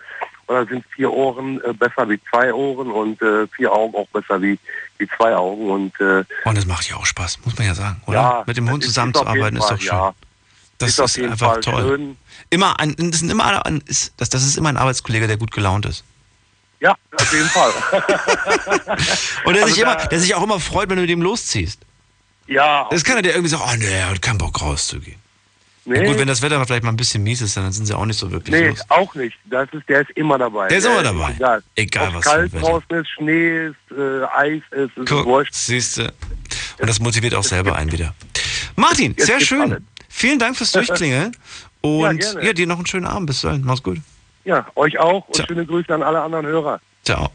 S19: Oder sind vier Ohren äh, besser wie zwei Ohren und äh, vier Augen auch besser wie, wie zwei Augen. Und, äh,
S3: und das macht ja auch Spaß, muss man ja sagen, oder? Ja, Mit dem Hund zusammenzuarbeiten ist, ist, doch schön. Ja. Das ist, ist einfach Fall toll. Schön. Immer ein, das, sind immer ein, ist, das, das ist immer ein Arbeitskollege, der gut gelaunt ist.
S19: Ja, auf jeden Fall.
S3: Und der, also sich immer, der sich auch immer freut, wenn du mit ihm losziehst.
S19: Ja.
S3: Das kann er dir irgendwie sagen, oh nee, er hat keinen Bock rauszugehen. Nee. gut, wenn das Wetter vielleicht mal ein bisschen mies ist, dann sind sie auch nicht so wirklich
S19: Nee,
S3: los.
S19: auch nicht. Das ist, der ist immer dabei.
S3: Der ist immer dabei.
S19: Egal,
S3: Egal was
S19: kalt draußen ist, Schnee ist, äh, Eis ist, ist
S3: Guck, wurscht. Siehst du. Und das motiviert auch selber einen wieder. Martin, sehr schön. Vielen Dank fürs Durchklingeln. Und ja, ja, dir noch einen schönen Abend. Bis dann. Mach's gut.
S19: Ja, euch auch und Ciao. schöne Grüße an alle anderen Hörer.
S3: Ciao.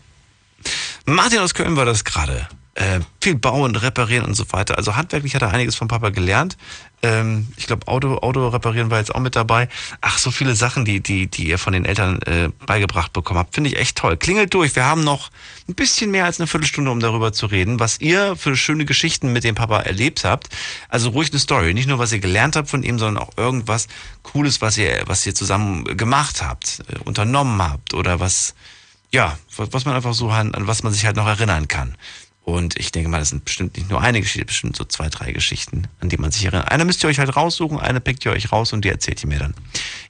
S3: Martin aus Köln war das gerade äh, viel bauen, reparieren und so weiter. Also handwerklich hat er einiges vom Papa gelernt. Ähm, ich glaube, Auto, Auto reparieren war jetzt auch mit dabei. Ach, so viele Sachen, die, die, die ihr von den Eltern äh, beigebracht bekommen habt. Finde ich echt toll. Klingelt durch. Wir haben noch ein bisschen mehr als eine Viertelstunde, um darüber zu reden, was ihr für schöne Geschichten mit dem Papa erlebt habt. Also ruhig eine Story. Nicht nur, was ihr gelernt habt von ihm, sondern auch irgendwas Cooles, was ihr, was ihr zusammen gemacht habt, äh, unternommen habt oder was, ja, was, man einfach so an, an was man sich halt noch erinnern kann. Und ich denke mal, das sind bestimmt nicht nur eine Geschichte, bestimmt so zwei, drei Geschichten, an die man sich erinnert. Eine müsst ihr euch halt raussuchen, eine pickt ihr euch raus und die erzählt ihr mir dann.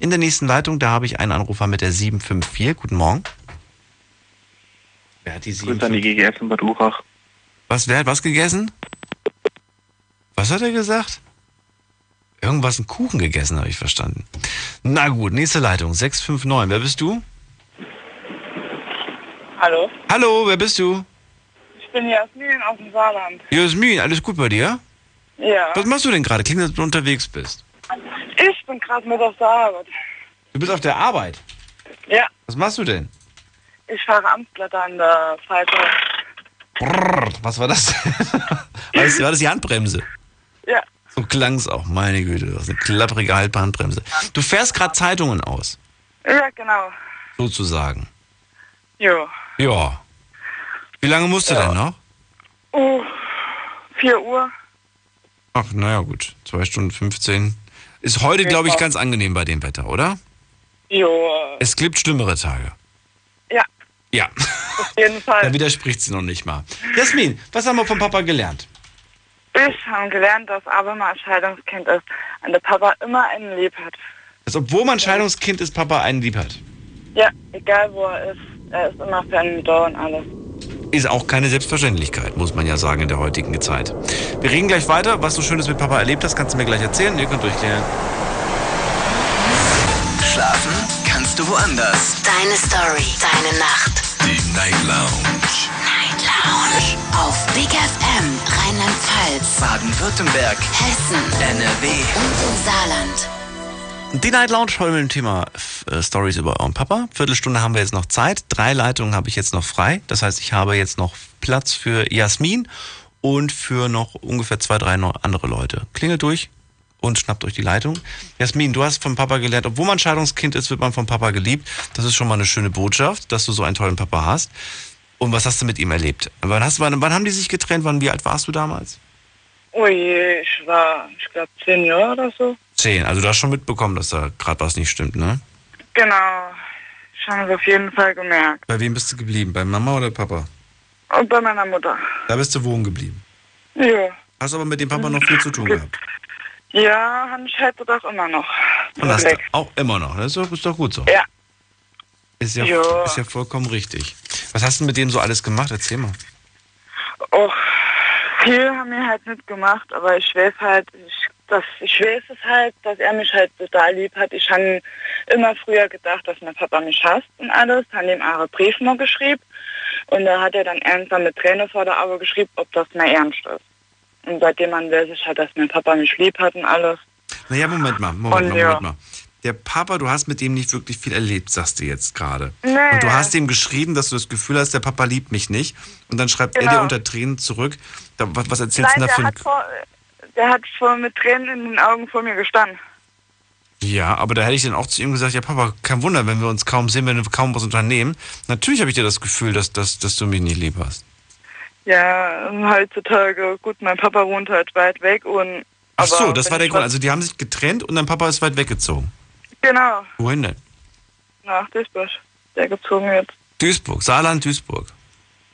S3: In der nächsten Leitung, da habe ich einen Anrufer mit der 754. Guten Morgen. Wer hat die 754?
S20: die gegessen, Bad Urach.
S3: Was, wer hat was gegessen? Was hat er gesagt? Irgendwas, einen Kuchen gegessen, habe ich verstanden. Na gut, nächste Leitung, 659. Wer bist du?
S21: Hallo.
S3: Hallo, wer bist du?
S21: Bin Jasmin aus dem Saarland.
S3: Jasmin, alles gut bei dir?
S21: Ja.
S3: Was machst du denn gerade? Klingt, als du unterwegs bist.
S21: Ich bin gerade mit auf der Arbeit.
S3: Du bist auf der Arbeit?
S21: Ja.
S3: Was machst du denn?
S21: Ich fahre Amtsblätter an der Seite.
S3: Brrr, was war das? war, das war das die Handbremse?
S21: Ja.
S3: So klang es auch, meine Güte. Das ist eine klapprige haltbare Handbremse. Du fährst gerade Zeitungen aus?
S21: Ja, genau.
S3: Sozusagen.
S21: Jo.
S3: Ja. Wie lange musst du ja. denn noch?
S21: Oh, 4 Uhr.
S3: Ach, naja, gut. 2 Stunden 15. Ist heute, glaube ich, ganz angenehm bei dem Wetter, oder?
S21: Jo.
S3: Es gibt schlimmere Tage.
S21: Ja.
S3: Ja.
S21: Auf jeden Fall.
S3: da widerspricht sie noch nicht mal. Jasmin, was haben wir vom Papa gelernt?
S21: Ich habe gelernt, dass aber mal Scheidungskind ist und der Papa immer einen lieb hat.
S3: Also, obwohl man Scheidungskind ist, Papa einen lieb hat?
S21: Ja, egal wo er ist. Er ist immer für einen da und alles.
S3: Ist auch keine Selbstverständlichkeit, muss man ja sagen, in der heutigen Zeit. Wir reden gleich weiter. Was du Schönes mit Papa erlebt hast, kannst du mir gleich erzählen. Ihr könnt durchklären.
S1: Schlafen kannst du woanders.
S2: Deine Story, deine Nacht.
S1: Die Night Lounge.
S2: Night Lounge. Auf Big FM, Rheinland-Pfalz,
S1: Baden-Württemberg,
S2: Hessen,
S1: NRW
S2: und im Saarland.
S3: Die Night Lounge heute mit dem Thema äh, Stories über euren Papa. Viertelstunde haben wir jetzt noch Zeit. Drei Leitungen habe ich jetzt noch frei. Das heißt, ich habe jetzt noch Platz für Jasmin und für noch ungefähr zwei, drei andere Leute. Klingelt durch und schnappt euch die Leitung. Jasmin, du hast vom Papa gelernt, obwohl man Scheidungskind ist, wird man vom Papa geliebt. Das ist schon mal eine schöne Botschaft, dass du so einen tollen Papa hast. Und was hast du mit ihm erlebt? Wann, hast, wann, wann haben die sich getrennt? Wann, wie alt warst du damals?
S21: Oh je, ich war, ich glaube, zehn Jahre oder so.
S3: Zehn, also du hast schon mitbekommen, dass da gerade was nicht stimmt, ne?
S21: Genau, ich habe es auf jeden Fall gemerkt.
S3: Bei wem bist du geblieben? Bei Mama oder Papa?
S21: Und bei meiner Mutter.
S3: Da bist du wohnen geblieben?
S21: Ja.
S3: Hast aber mit dem Papa noch viel zu tun gehabt?
S21: Ja, ich halt doch immer noch.
S3: Und hast du auch immer noch, das ist doch, ist doch gut so.
S21: Ja.
S3: Ist ja, ist ja vollkommen richtig. Was hast du mit dem so alles gemacht? Erzähl mal.
S21: Och, viel haben wir halt nicht gemacht, aber ich weiß halt, ich, das, ich weiß es halt, dass er mich halt total lieb hat. Ich habe immer früher gedacht, dass mein Papa mich hasst und alles, habe ihm auch einen Brief mal geschrieben und da hat er dann irgendwann mit Träne vor der Auge geschrieben, ob das mehr ernst ist. Und seitdem man weiß ich halt, dass mein Papa mich lieb hat und alles.
S3: Naja, Moment mal, Moment
S21: Und
S3: mal,
S21: ja.
S3: Moment mal. Der Papa, du hast mit dem nicht wirklich viel erlebt, sagst du jetzt gerade.
S21: Nee.
S3: Und du hast ihm geschrieben, dass du das Gefühl hast, der Papa liebt mich nicht. Und dann schreibt er
S21: Genau.
S3: dir unter Tränen zurück. Da, was, was erzählst
S21: Nein,
S3: du da
S21: der
S3: für ein
S21: hat, vor, der hat vor mit Tränen in den Augen vor mir gestanden.
S3: Ja, aber da hätte ich dann auch zu ihm gesagt, ja Papa, kein Wunder, wenn wir uns kaum sehen, wenn wir kaum was unternehmen. Natürlich habe ich dir das Gefühl, dass, dass, dass du mich nicht lieb hast.
S21: Ja, heutzutage, gut, mein Papa wohnt halt weit weg und.
S3: Ach so, das war der Grund. Also die haben sich getrennt und dein Papa ist weit weggezogen.
S21: Genau,
S3: Wohin denn?
S21: nach Duisburg. Der gezogen jetzt.
S3: Duisburg, Saarland, Duisburg.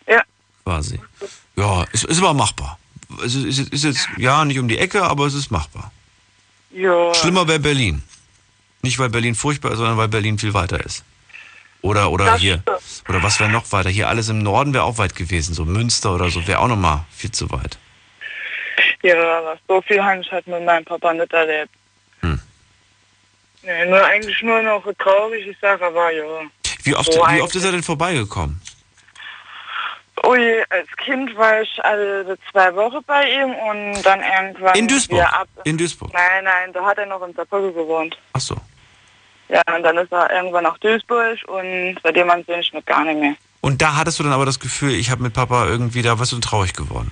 S21: Ja.
S3: Quasi. Ja, ist, ist aber machbar. Es ist, ist, ist jetzt, ja, nicht um die Ecke, aber es ist machbar.
S21: Ja.
S3: Schlimmer wäre Berlin. Nicht, weil Berlin furchtbar ist, sondern weil Berlin viel weiter ist. Oder, oder
S21: Das
S3: hier. Oder was wäre noch weiter? Hier alles im Norden wäre auch weit gewesen. So Münster oder so wäre auch nochmal viel zu weit.
S21: Ja, aber so viel ich halt mit meinem Papa nicht erlebt. Nee, nur eigentlich nur noch traurig, ich sage aber ja.
S3: Wie oft,
S21: So
S3: wie oft ist er denn vorbeigekommen?
S21: Je, als Kind war ich alle zwei Wochen bei ihm und dann irgendwann.
S3: In Duisburg?
S21: Ab
S3: In Duisburg?
S21: Nein, nein, da hat er noch in Saarbrücken gewohnt.
S3: Ach so.
S21: Ja, und dann ist er irgendwann nach Duisburg und seitdem sehe ich mit gar nicht mehr.
S3: Und da hattest du dann aber das Gefühl, ich habe mit Papa irgendwie, da warst du traurig geworden.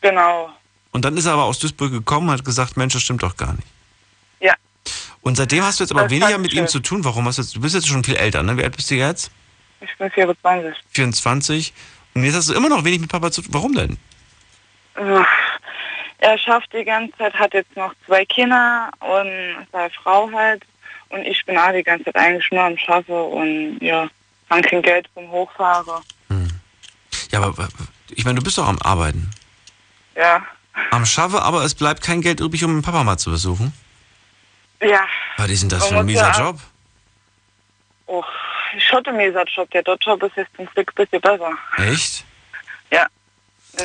S21: Genau.
S3: Und dann ist er aber aus Duisburg gekommen und hat gesagt, Mensch, das stimmt doch gar nicht. Und seitdem hast du jetzt aber
S21: Das
S3: weniger mit
S21: ich
S3: ihm
S21: schön.
S3: zu tun. Warum hast du jetzt, du bist jetzt schon viel älter, ne? Wie alt bist du jetzt?
S21: Ich bin 24.
S3: 24. Und jetzt hast du immer noch wenig mit Papa zu tun. Warum denn?
S21: Er schafft die ganze Zeit, hat jetzt noch zwei Kinder und seine Frau halt. Und ich bin auch die ganze Zeit eigentlich nur am Schaffen und ja, haben kein Geld zum Hochfahren.
S3: Ja, aber aber, ich meine, du bist doch am Arbeiten.
S21: Ja.
S3: Am Schaffe, aber es bleibt kein Geld übrig, um den Papa mal zu besuchen.
S21: Ja.
S3: Was ist denn das für ein mieser
S21: ja-
S3: Job?
S21: Oh, ich hatte mir gesagt, Job. Der dort Job ist jetzt ein bisschen besser.
S3: Echt?
S21: Ja.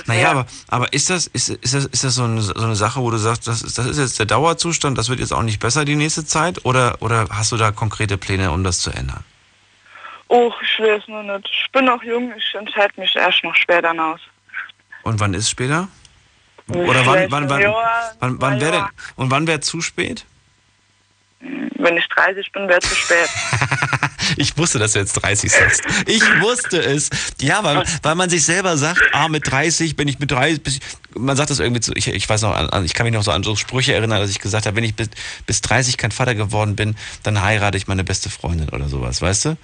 S3: Naja, aber, aber ist das, ist, ist das, ist das so, eine, so eine Sache, wo du sagst, das ist, das ist jetzt der Dauerzustand, das wird jetzt auch nicht besser die nächste Zeit? Oder, oder hast du da konkrete Pläne, um das zu ändern?
S21: Oh, ich weiß nur nicht. Ich bin noch jung, ich entscheide mich erst noch später aus.
S3: Und wann ist später? Oder wann, wann, wann, wann, wann wäre denn, und wann wäre zu spät?
S21: Wenn ich 30 bin, wäre es zu spät.
S3: Ich wusste, dass du jetzt 30 sagst. Ich wusste es. Ja, weil, weil man sich selber sagt, ah, mit 30 bin ich mit 30, bis, man sagt das irgendwie zu, ich, ich weiß noch, an, ich kann mich noch so an so Sprüche erinnern, dass ich gesagt habe, wenn ich bis, bis 30 kein Vater geworden bin, dann heirate ich meine beste Freundin oder sowas, weißt du?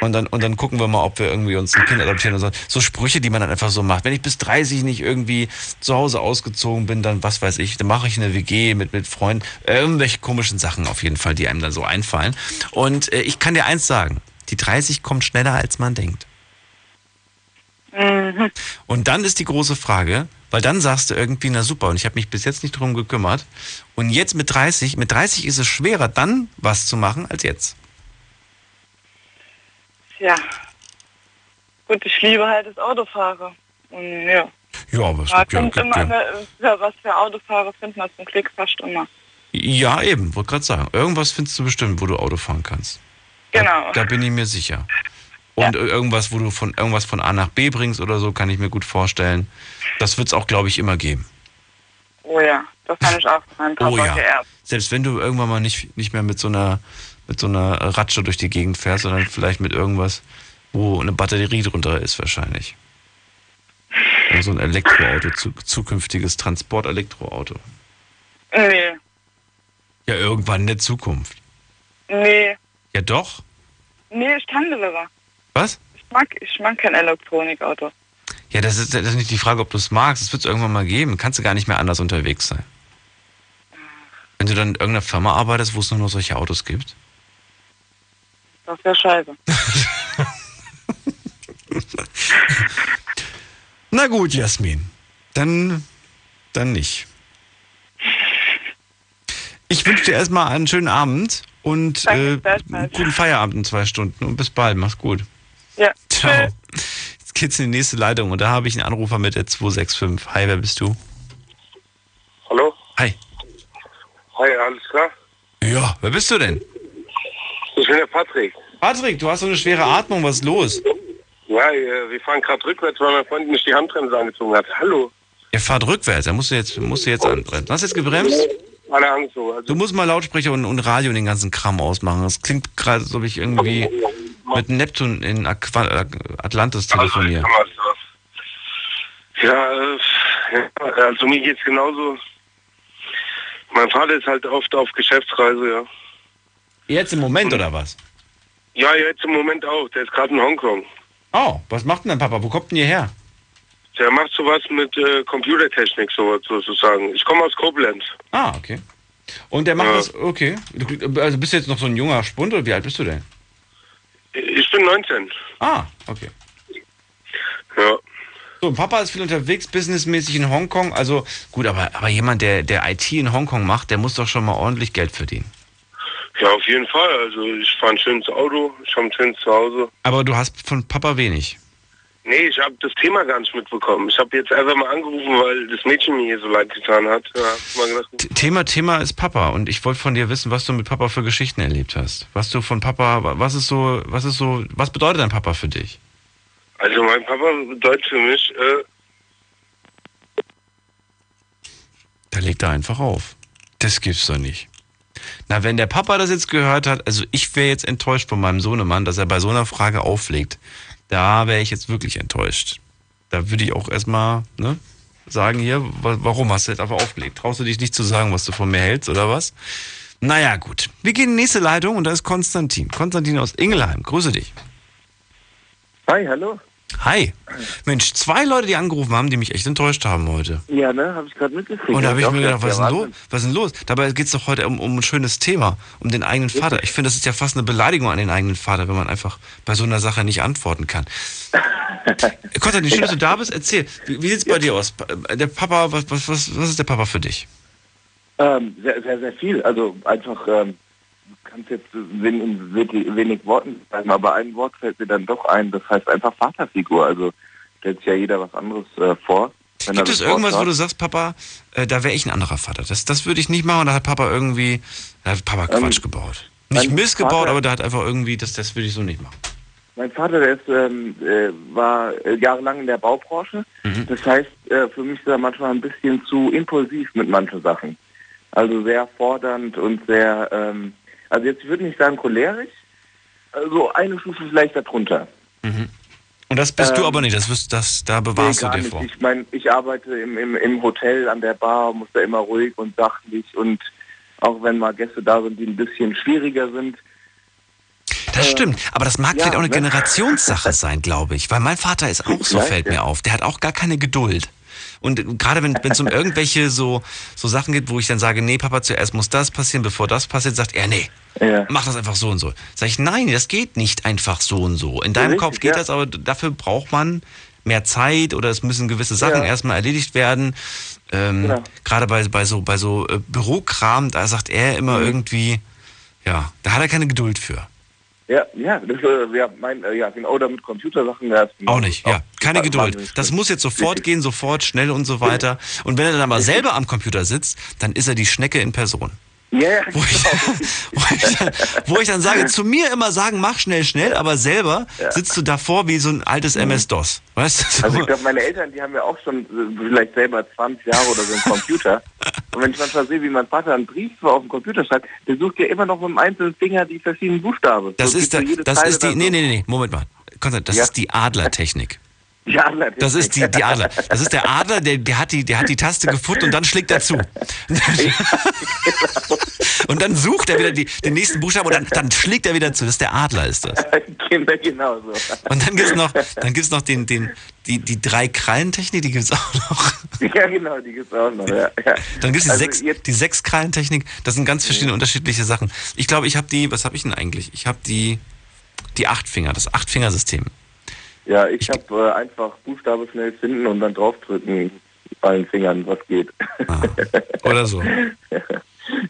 S3: Und dann, und dann gucken wir mal, ob wir irgendwie uns ein Kind adoptieren oder so. So Sprüche, die man dann einfach so macht. Wenn ich bis 30 nicht irgendwie zu Hause ausgezogen bin, dann was weiß ich, dann mache ich eine WG mit, mit Freunden, irgendwelche komischen Sachen auf jeden Fall, die einem dann so einfallen. Und äh, ich kann dir eins sagen, die 30 kommt schneller, als man denkt.
S21: Mhm.
S3: Und dann ist die große Frage, weil dann sagst du irgendwie, na super, und ich habe mich bis jetzt nicht drum gekümmert. Und jetzt mit 30, mit 30 ist es schwerer, dann was zu machen, als jetzt.
S21: Ja. Gut, ich liebe halt das Autofahren. Und ja.
S3: Ja, aber es
S21: Da
S3: gibt ja, gibt
S21: immer,
S3: ja,
S21: eine, ja, was für Autofahrer findet man zum Glück fast immer.
S3: ja eben, wollte gerade sagen, irgendwas findest du bestimmt, wo du Auto fahren kannst.
S21: Genau.
S3: Da bin ich mir sicher. Und irgendwas, wo du von irgendwas von A nach B bringst oder so, kann ich mir gut vorstellen. Das wird es auch, glaube ich, immer geben.
S21: Oh ja, das habe ich auch Papa
S3: Oh ja. Selbst wenn du irgendwann mal nicht, nicht mehr mit so einer mit so einer Ratsche durch die Gegend fährst, sondern vielleicht mit irgendwas, wo eine Batterie drunter ist wahrscheinlich. Oder so ein Elektroauto, zu, zukünftiges Transport-Elektroauto.
S21: Nee,
S3: Ja, irgendwann in der Zukunft.
S21: nee,
S3: Ja doch.
S21: nee, ich kann lieber.
S3: Was?
S21: Ich mag, ich mag kein Elektronikauto.
S3: Ja, das ist, das ist nicht die Frage, ob du es magst. Das wird es irgendwann mal geben. Kannst du gar nicht mehr anders unterwegs sein. Wenn du dann in irgendeiner Firma arbeitest, wo es nur noch solche Autos gibt.
S21: Das wäre scheiße.
S3: Na gut, Jasmin. Dann, dann nicht. Ich wünsche dir erstmal einen schönen Abend und äh, einen guten Feierabend in zwei Stunden und bis bald. Mach's gut.
S21: Ja.
S3: Ciao. Jetzt geht's in die nächste Leitung und da habe ich einen Anrufer mit der 265. Hi, wer bist du?
S20: Hallo?
S3: Hi.
S20: Hi, alles klar?
S3: Ja, wer bist du denn?
S20: Ich bin der Patrick.
S3: Patrick, du hast so eine schwere Atmung, was ist los?
S20: Ja, äh, wir fahren gerade rückwärts, weil mein Freund nicht die Handbremse angezogen hat. Hallo.
S3: Er fährt rückwärts, er musst du jetzt, musst du jetzt anbremsen. Hast du jetzt gebremst?
S20: Alle Angst so. Also,
S3: Du musst mal Lautsprecher und, und Radio und den ganzen Kram ausmachen. Das klingt gerade, so wie ich irgendwie mit Neptun in Aqua äh, Atlantis telefoniere.
S20: ja, äh, ja, also mir geht's genauso. Mein Vater ist halt oft auf Geschäftsreise, ja.
S3: Jetzt im Moment oder was?
S20: Ja, jetzt im Moment auch. Der ist gerade in Hongkong.
S3: Oh, was macht denn dein Papa? Wo kommt denn ihr her?
S20: Der macht sowas mit äh, Computertechnik, so, sozusagen. Ich komme aus Koblenz.
S3: Ah, okay. Und der macht
S20: Ja.
S3: das, okay. Du, also bist du jetzt noch so ein junger Spund oder wie alt bist du denn?
S20: Ich bin 19.
S3: Ah, okay.
S20: Ja.
S3: So, Papa ist viel unterwegs, businessmäßig in Hongkong. Also gut, aber, aber jemand, der, der IT in Hongkong macht, der muss doch schon mal ordentlich Geld verdienen.
S20: Ja, auf jeden Fall. Also ich fahre ein schönes Auto, ich habe ein schönes Zuhause.
S3: Aber du hast von Papa wenig.
S20: Nee, ich habe das Thema gar nicht mitbekommen. Ich habe jetzt einfach mal angerufen, weil das Mädchen mir hier so leid getan hat. Gedacht,
S3: Thema Thema ist Papa und ich wollte von dir wissen, was du mit Papa für Geschichten erlebt hast. Was du von Papa, was ist so, was ist so, was bedeutet dein Papa für dich?
S20: also mein Papa bedeutet für mich, äh,
S3: Da legt er einfach auf. Das gibt's doch nicht. Na, wenn der Papa das jetzt gehört hat, also ich wäre jetzt enttäuscht von meinem Sohnemann, dass er bei so einer Frage auflegt. Da wäre ich jetzt wirklich enttäuscht. Da würde ich auch erstmal ne, sagen hier, wa- warum hast du jetzt einfach aufgelegt? Traust du dich nicht zu sagen, was du von mir hältst oder was? Naja, gut. Wir gehen in die nächste Leitung und da ist Konstantin. Konstantin aus Ingelheim. Grüße dich.
S11: Hi, hallo.
S3: Hi. Mensch, zwei Leute, die angerufen haben, die mich echt enttäuscht haben heute.
S11: Ja, ne, habe ich gerade mitgekriegt.
S3: Und da habe ich mir gedacht, was ist
S11: ja,
S3: denn los? Was ist denn los? Dabei geht es doch heute um, um ein schönes Thema, um den eigenen Vater. Ich finde, das ist ja fast eine Beleidigung an den eigenen Vater, wenn man einfach bei so einer Sache nicht antworten kann. Konstantin, schön, dass du da bist. Erzähl, wie, wie sieht es bei dir aus? Der Papa, was, was, was, was ist der Papa für dich?
S11: Ähm, sehr, sehr, sehr viel. Also einfach, ähm, kannst jetzt wenig, in wenig, Worten sagen, aber ein Wort fällt mir dann doch ein, das heißt einfach Vaterfigur. Also stellt sich ja jeder was anderes äh, vor.
S3: Gibt es irgendwas, wo
S11: sagt.
S3: du sagst, Papa, äh, da wäre ich ein anderer Vater? Das, das würde ich nicht machen. Da hat Papa irgendwie, da hat Papa Quatsch gebaut. Nicht
S11: Ähm, mein
S3: Mist gebaut,
S11: Vater-
S3: aber da hat einfach irgendwie, das, das würde ich so nicht machen.
S11: Mein Vater, der ist, ähm, äh, war äh, jahrelang in der Baubranche.
S3: Mhm.
S11: Das heißt, äh, für mich ist er manchmal ein bisschen zu impulsiv mit manchen Sachen. Also sehr fordernd und sehr, ähm, also jetzt ich würde nicht sagen cholerisch, also eine Stufe vielleicht darunter.
S3: Mhm. Und das bist du
S11: Ähm,
S3: aber nicht, das, wirst, das da bewahrst
S11: nee,
S3: du dir
S11: nicht.
S3: vor.
S11: Ich meine, ich arbeite im, im, im Hotel an der Bar, muss da immer ruhig und sachlich und auch wenn mal Gäste da sind, die ein bisschen schwieriger sind.
S3: Das stimmt, aber das mag
S11: ja,
S3: vielleicht auch eine
S11: ne?
S3: Generationssache sein, glaube ich. Weil mein Vater ist auch so, fällt mir auf. Der hat auch gar keine Geduld. Und gerade wenn es um irgendwelche so, so Sachen geht, wo ich dann sage, nee, Papa, zuerst muss das passieren, bevor das passiert, sagt er, nee, mach das einfach so und so. Sag ich, nein, das geht nicht einfach so und so. In deinem
S11: Richtig,
S3: Kopf geht
S11: ja.
S3: das, aber dafür braucht man mehr Zeit oder es müssen gewisse Sachen
S11: Ja.
S3: erstmal erledigt werden. Ähm,
S11: Genau.
S3: Gerade bei, bei so, bei so äh, Bürokram, da sagt er immer
S11: Mhm.
S3: irgendwie, ja, da hat er keine Geduld für.
S11: Ja, ja, das äh, ja, mein, äh, ja, genau, oder mit Computersachen. Ja,
S3: Auch nicht, ja. Keine Geduld. Das muss jetzt sofort gehen, sofort, schnell und so weiter. Und wenn er dann aber selber am Computer sitzt, dann ist er die Schnecke in Person.
S11: Ja, ja,
S3: Wo ich, wo, ich dann, wo ich dann sage, zu mir immer sagen, mach schnell, schnell, aber selber
S11: Ja.
S3: sitzt du davor wie so ein altes MS-DOS. Weißt du?
S11: Also ich glaube, meine Eltern, die haben ja auch schon äh, vielleicht selber 20 Jahre oder so einen Computer. Und wenn ich manchmal sehe, wie mein Vater einen Brief auf dem Computer schreibt, der sucht ja immer noch mit dem einzelnen Finger die verschiedenen Buchstaben.
S3: Das
S11: So
S3: ist,
S11: jede
S3: das ist die, nee, nee, nee, Moment mal. Konstantin, das
S11: Ja.
S3: ist die Adlertechnik.
S11: Die Adler.
S3: Das ist die, die Adler. Das ist der Adler, der, der, hat die, der hat die Taste gefunden und dann schlägt er zu. Und dann sucht er wieder die, den nächsten Buchstaben und dann, dann schlägt er wieder zu. Das ist der Adler, ist das.
S11: Kinder genauso.
S3: Und dann gibt's noch, dann gibt's noch den, den, die, die drei Krallentechnik, die gibt's auch noch.
S11: Ja, genau, die gibt's auch noch. Ja, ja.
S3: Dann gibt's die
S11: Also
S3: sechs, die sechs Krallentechnik. Das sind ganz verschiedene unterschiedliche Sachen. Ich glaube, ich habe die, was habe ich denn eigentlich? Ich habe die, die Achtfinger, das Achtfingersystem.
S11: Ja, ich habe äh, einfach Buchstabe schnell finden und dann draufdrücken mit allen Fingern, was geht.
S3: Oder so.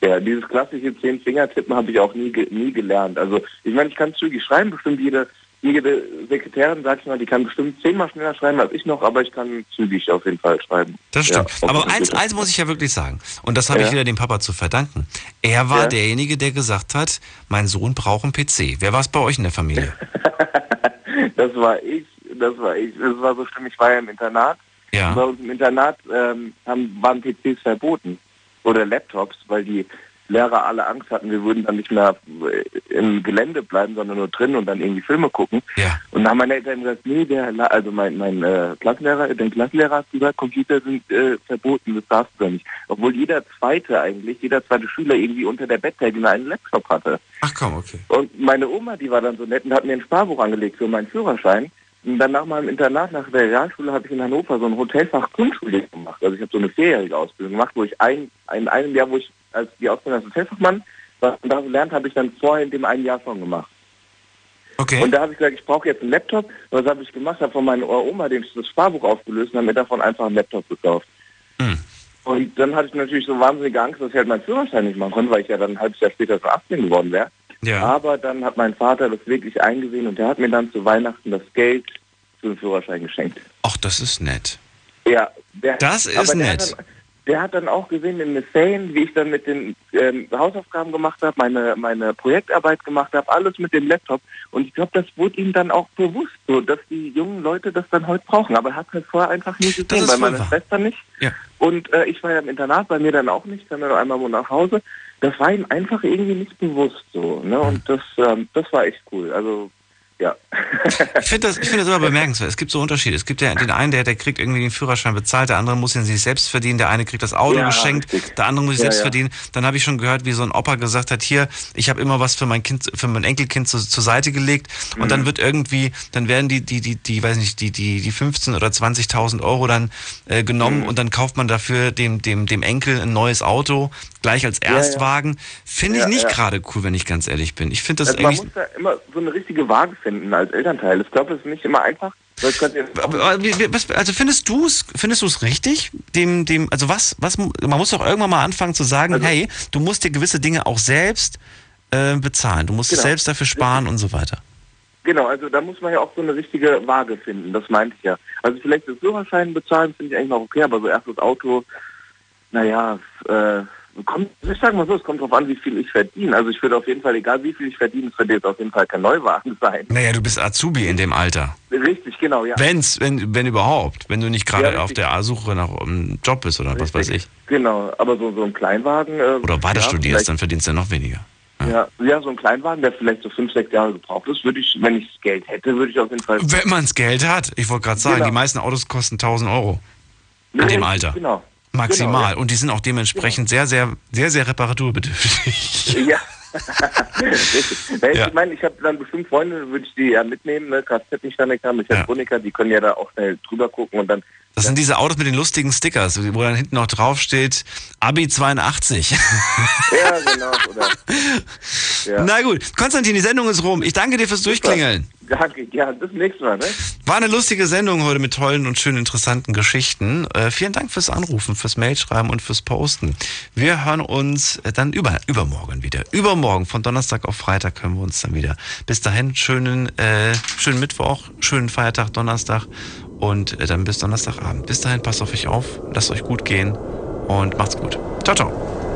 S11: Ja, dieses klassische Zehn-Finger-Tippen habe ich auch nie, ge nie gelernt. Also ich meine, ich kann zügig schreiben, bestimmt jede jede Sekretärin, sag ich mal, die kann bestimmt zehnmal schneller schreiben als ich noch, aber ich kann zügig auf jeden Fall schreiben.
S3: Das stimmt.
S11: Ja,
S3: Aber eins, eins muss ich ja wirklich sagen. Und das habe
S11: Ja.
S3: ich wieder dem Papa zu verdanken. Er war
S11: Ja.
S3: derjenige, der gesagt hat, mein Sohn braucht einen PC. Wer war es bei euch in der Familie?
S11: Das war ich, das war ich. Das war so schlimm, ich war ja im Internat.
S3: Ja.
S11: Bei uns im Internat ähm, haben, waren PCs verboten. Oder Laptops, weil die Lehrer alle Angst hatten, wir würden dann nicht mehr im Gelände bleiben, sondern nur drin und dann irgendwie Filme gucken.
S3: Ja.
S11: Und dann haben meine Eltern gesagt, nee, der, also mein, mein äh, Klassenlehrer, der Klassenlehrer hat gesagt, Computer sind äh, verboten, das darfst du nicht. Obwohl jeder zweite eigentlich, jeder zweite Schüler irgendwie unter der Bettdecke einen Laptop hatte.
S3: Ach komm, okay.
S11: Und meine Oma, die war dann so nett und hat mir ein Sparbuch angelegt für meinen Führerschein. Und dann nach meinem Internat, nach der Realschule, habe ich in Hannover so ein Hotelfach Grundschule gemacht. Also ich habe so eine vierjährige Ausbildung gemacht, wo ich ein, in einem Jahr, wo ich als die Ausbildung als Hotelfachmann was man da gelernt habe, ich dann vorher in dem einen Jahr schon gemacht.
S3: Okay.
S11: Und da habe ich gesagt, ich brauche jetzt einen Laptop. Was habe ich gemacht? Habe von meiner Oma den, das Sparbuch aufgelöst und habe mir davon einfach einen Laptop gekauft.
S3: Hm.
S11: Und dann hatte ich natürlich so wahnsinnige Angst, dass ich halt meinen Führerschein nicht machen konnte, weil ich ja dann ein halbes Jahr später schon 18 geworden wäre.
S3: Ja.
S11: Aber dann hat mein Vater das wirklich eingesehen und der hat mir dann zu Weihnachten das Geld für den Führerschein geschenkt.
S3: Ach, das ist nett.
S11: Ja, der,
S3: Das ist nett.
S11: Hat der hat dann auch gesehen in Ferien, wie ich dann mit den ähm, Hausaufgaben gemacht habe, meine, meine Projektarbeit gemacht habe, alles mit dem Laptop. Und ich glaube, das wurde ihm dann auch bewusst, so, dass die jungen Leute das dann heute brauchen. Aber er hat halt vorher einfach nie gesehen, bei meiner. Schwester nicht.
S3: Ja.
S11: Und äh, ich war ja im Internat, bei mir dann auch nicht, dann nur einmal nach Hause. Das war ihm einfach irgendwie nicht bewusst so. Ne? Und das, ähm, das war echt cool. Also, ja.
S3: Ich finde das, ich finde das immer bemerkenswert. Es gibt so Unterschiede. Es gibt ja den einen, der, der kriegt irgendwie den Führerschein bezahlt, der andere muss ihn sich selbst verdienen, der eine kriegt das Auto
S11: Ja,
S3: geschenkt,
S11: richtig.
S3: der andere muss sich
S11: Ja,
S3: selbst
S11: ja.
S3: verdienen. Dann habe ich schon gehört, wie so ein Opa gesagt hat, hier, ich habe immer was für mein Kind, für mein Enkelkind zu, zur Seite gelegt und
S11: Mhm.
S3: dann wird irgendwie, dann werden die, die, die, die, weiß nicht, die, die, die 15 oder 20.000 Euro dann äh, genommen
S11: Mhm.
S3: und dann kauft man dafür dem, dem, dem Enkel ein neues Auto, gleich als. Erstwagen. Finde ich nicht gerade cool, wenn ich ganz ehrlich bin. Ich finde das
S11: also man
S3: irgendwie.
S11: muss da immer so eine richtige Waage finden als Elternteil. Ich glaube, es ist nicht immer einfach.
S3: also findest du es findest du es richtig dem dem also was was man muss doch irgendwann mal anfangen zu sagen
S11: Also
S3: hey du musst dir gewisse Dinge auch selbst äh, bezahlen du musst
S11: Genau.
S3: selbst dafür sparen und so weiter
S11: Genau, also da muss man ja auch so eine richtige Waage finden, das meinte ich ja. Also vielleicht das Führerschein bezahlen finde ich eigentlich noch okay, aber so erstes Auto, naja, äh, kommt, ich sag mal so, es kommt drauf an, wie viel ich verdiene. Also ich würde auf jeden Fall, egal wie viel ich verdiene, es wird jetzt auf jeden Fall kein Neuwagen sein.
S3: naja du bist Azubi in dem Alter
S11: Richtig, genau, ja.
S3: wenn's wenn wenn überhaupt wenn du nicht gerade
S11: Ja,
S3: auf der Suche nach einem Job bist oder was weiß ich
S11: Genau, aber so, so ein Kleinwagen. Äh,
S3: oder weiter
S11: ja,
S3: studierst dann verdienst du noch weniger
S11: Ja, ja, so ein Kleinwagen, der vielleicht so fünf, sechs Jahre gebraucht ist, würde ich, wenn ich das Geld hätte, würde ich auf jeden Fall.
S3: wenn man's Geld hat ich wollte gerade sagen
S11: Genau.
S3: die meisten Autos kosten 1000 Euro in dem Alter
S11: Genau.
S3: Maximal
S11: Genau,
S3: und die sind auch dementsprechend sehr sehr sehr sehr reparaturbedürftig
S11: Ja. Ja, Ich meine, ich habe dann bestimmt Freunde, würde ich die ja mitnehmen, ne? Kfz-Mechaniker, Mechatroniker, die können ja da auch schnell drüber gucken und dann.
S3: Das sind diese Autos mit den lustigen Stickers, wo dann hinten noch drauf steht Abi 82.
S11: Ja, genau. Oder, ja.
S3: Na gut, Konstantin, die Sendung ist rum. Ich danke dir fürs Durchklingeln.
S11: Danke, ja, bis nächstes Mal, ne?
S3: War eine lustige Sendung heute mit tollen und schönen interessanten Geschichten. Äh, vielen Dank fürs Anrufen, fürs Mailschreiben und fürs Posten. Wir hören uns äh, dann über, übermorgen wieder. Übermorgen, von Donnerstag auf Freitag hören wir uns dann wieder. Bis dahin, schönen, äh, schönen Mittwoch, schönen Feiertag Donnerstag und äh, dann bis Donnerstagabend. Bis dahin, passt auf euch auf, lasst euch gut gehen und macht's gut. Ciao, ciao.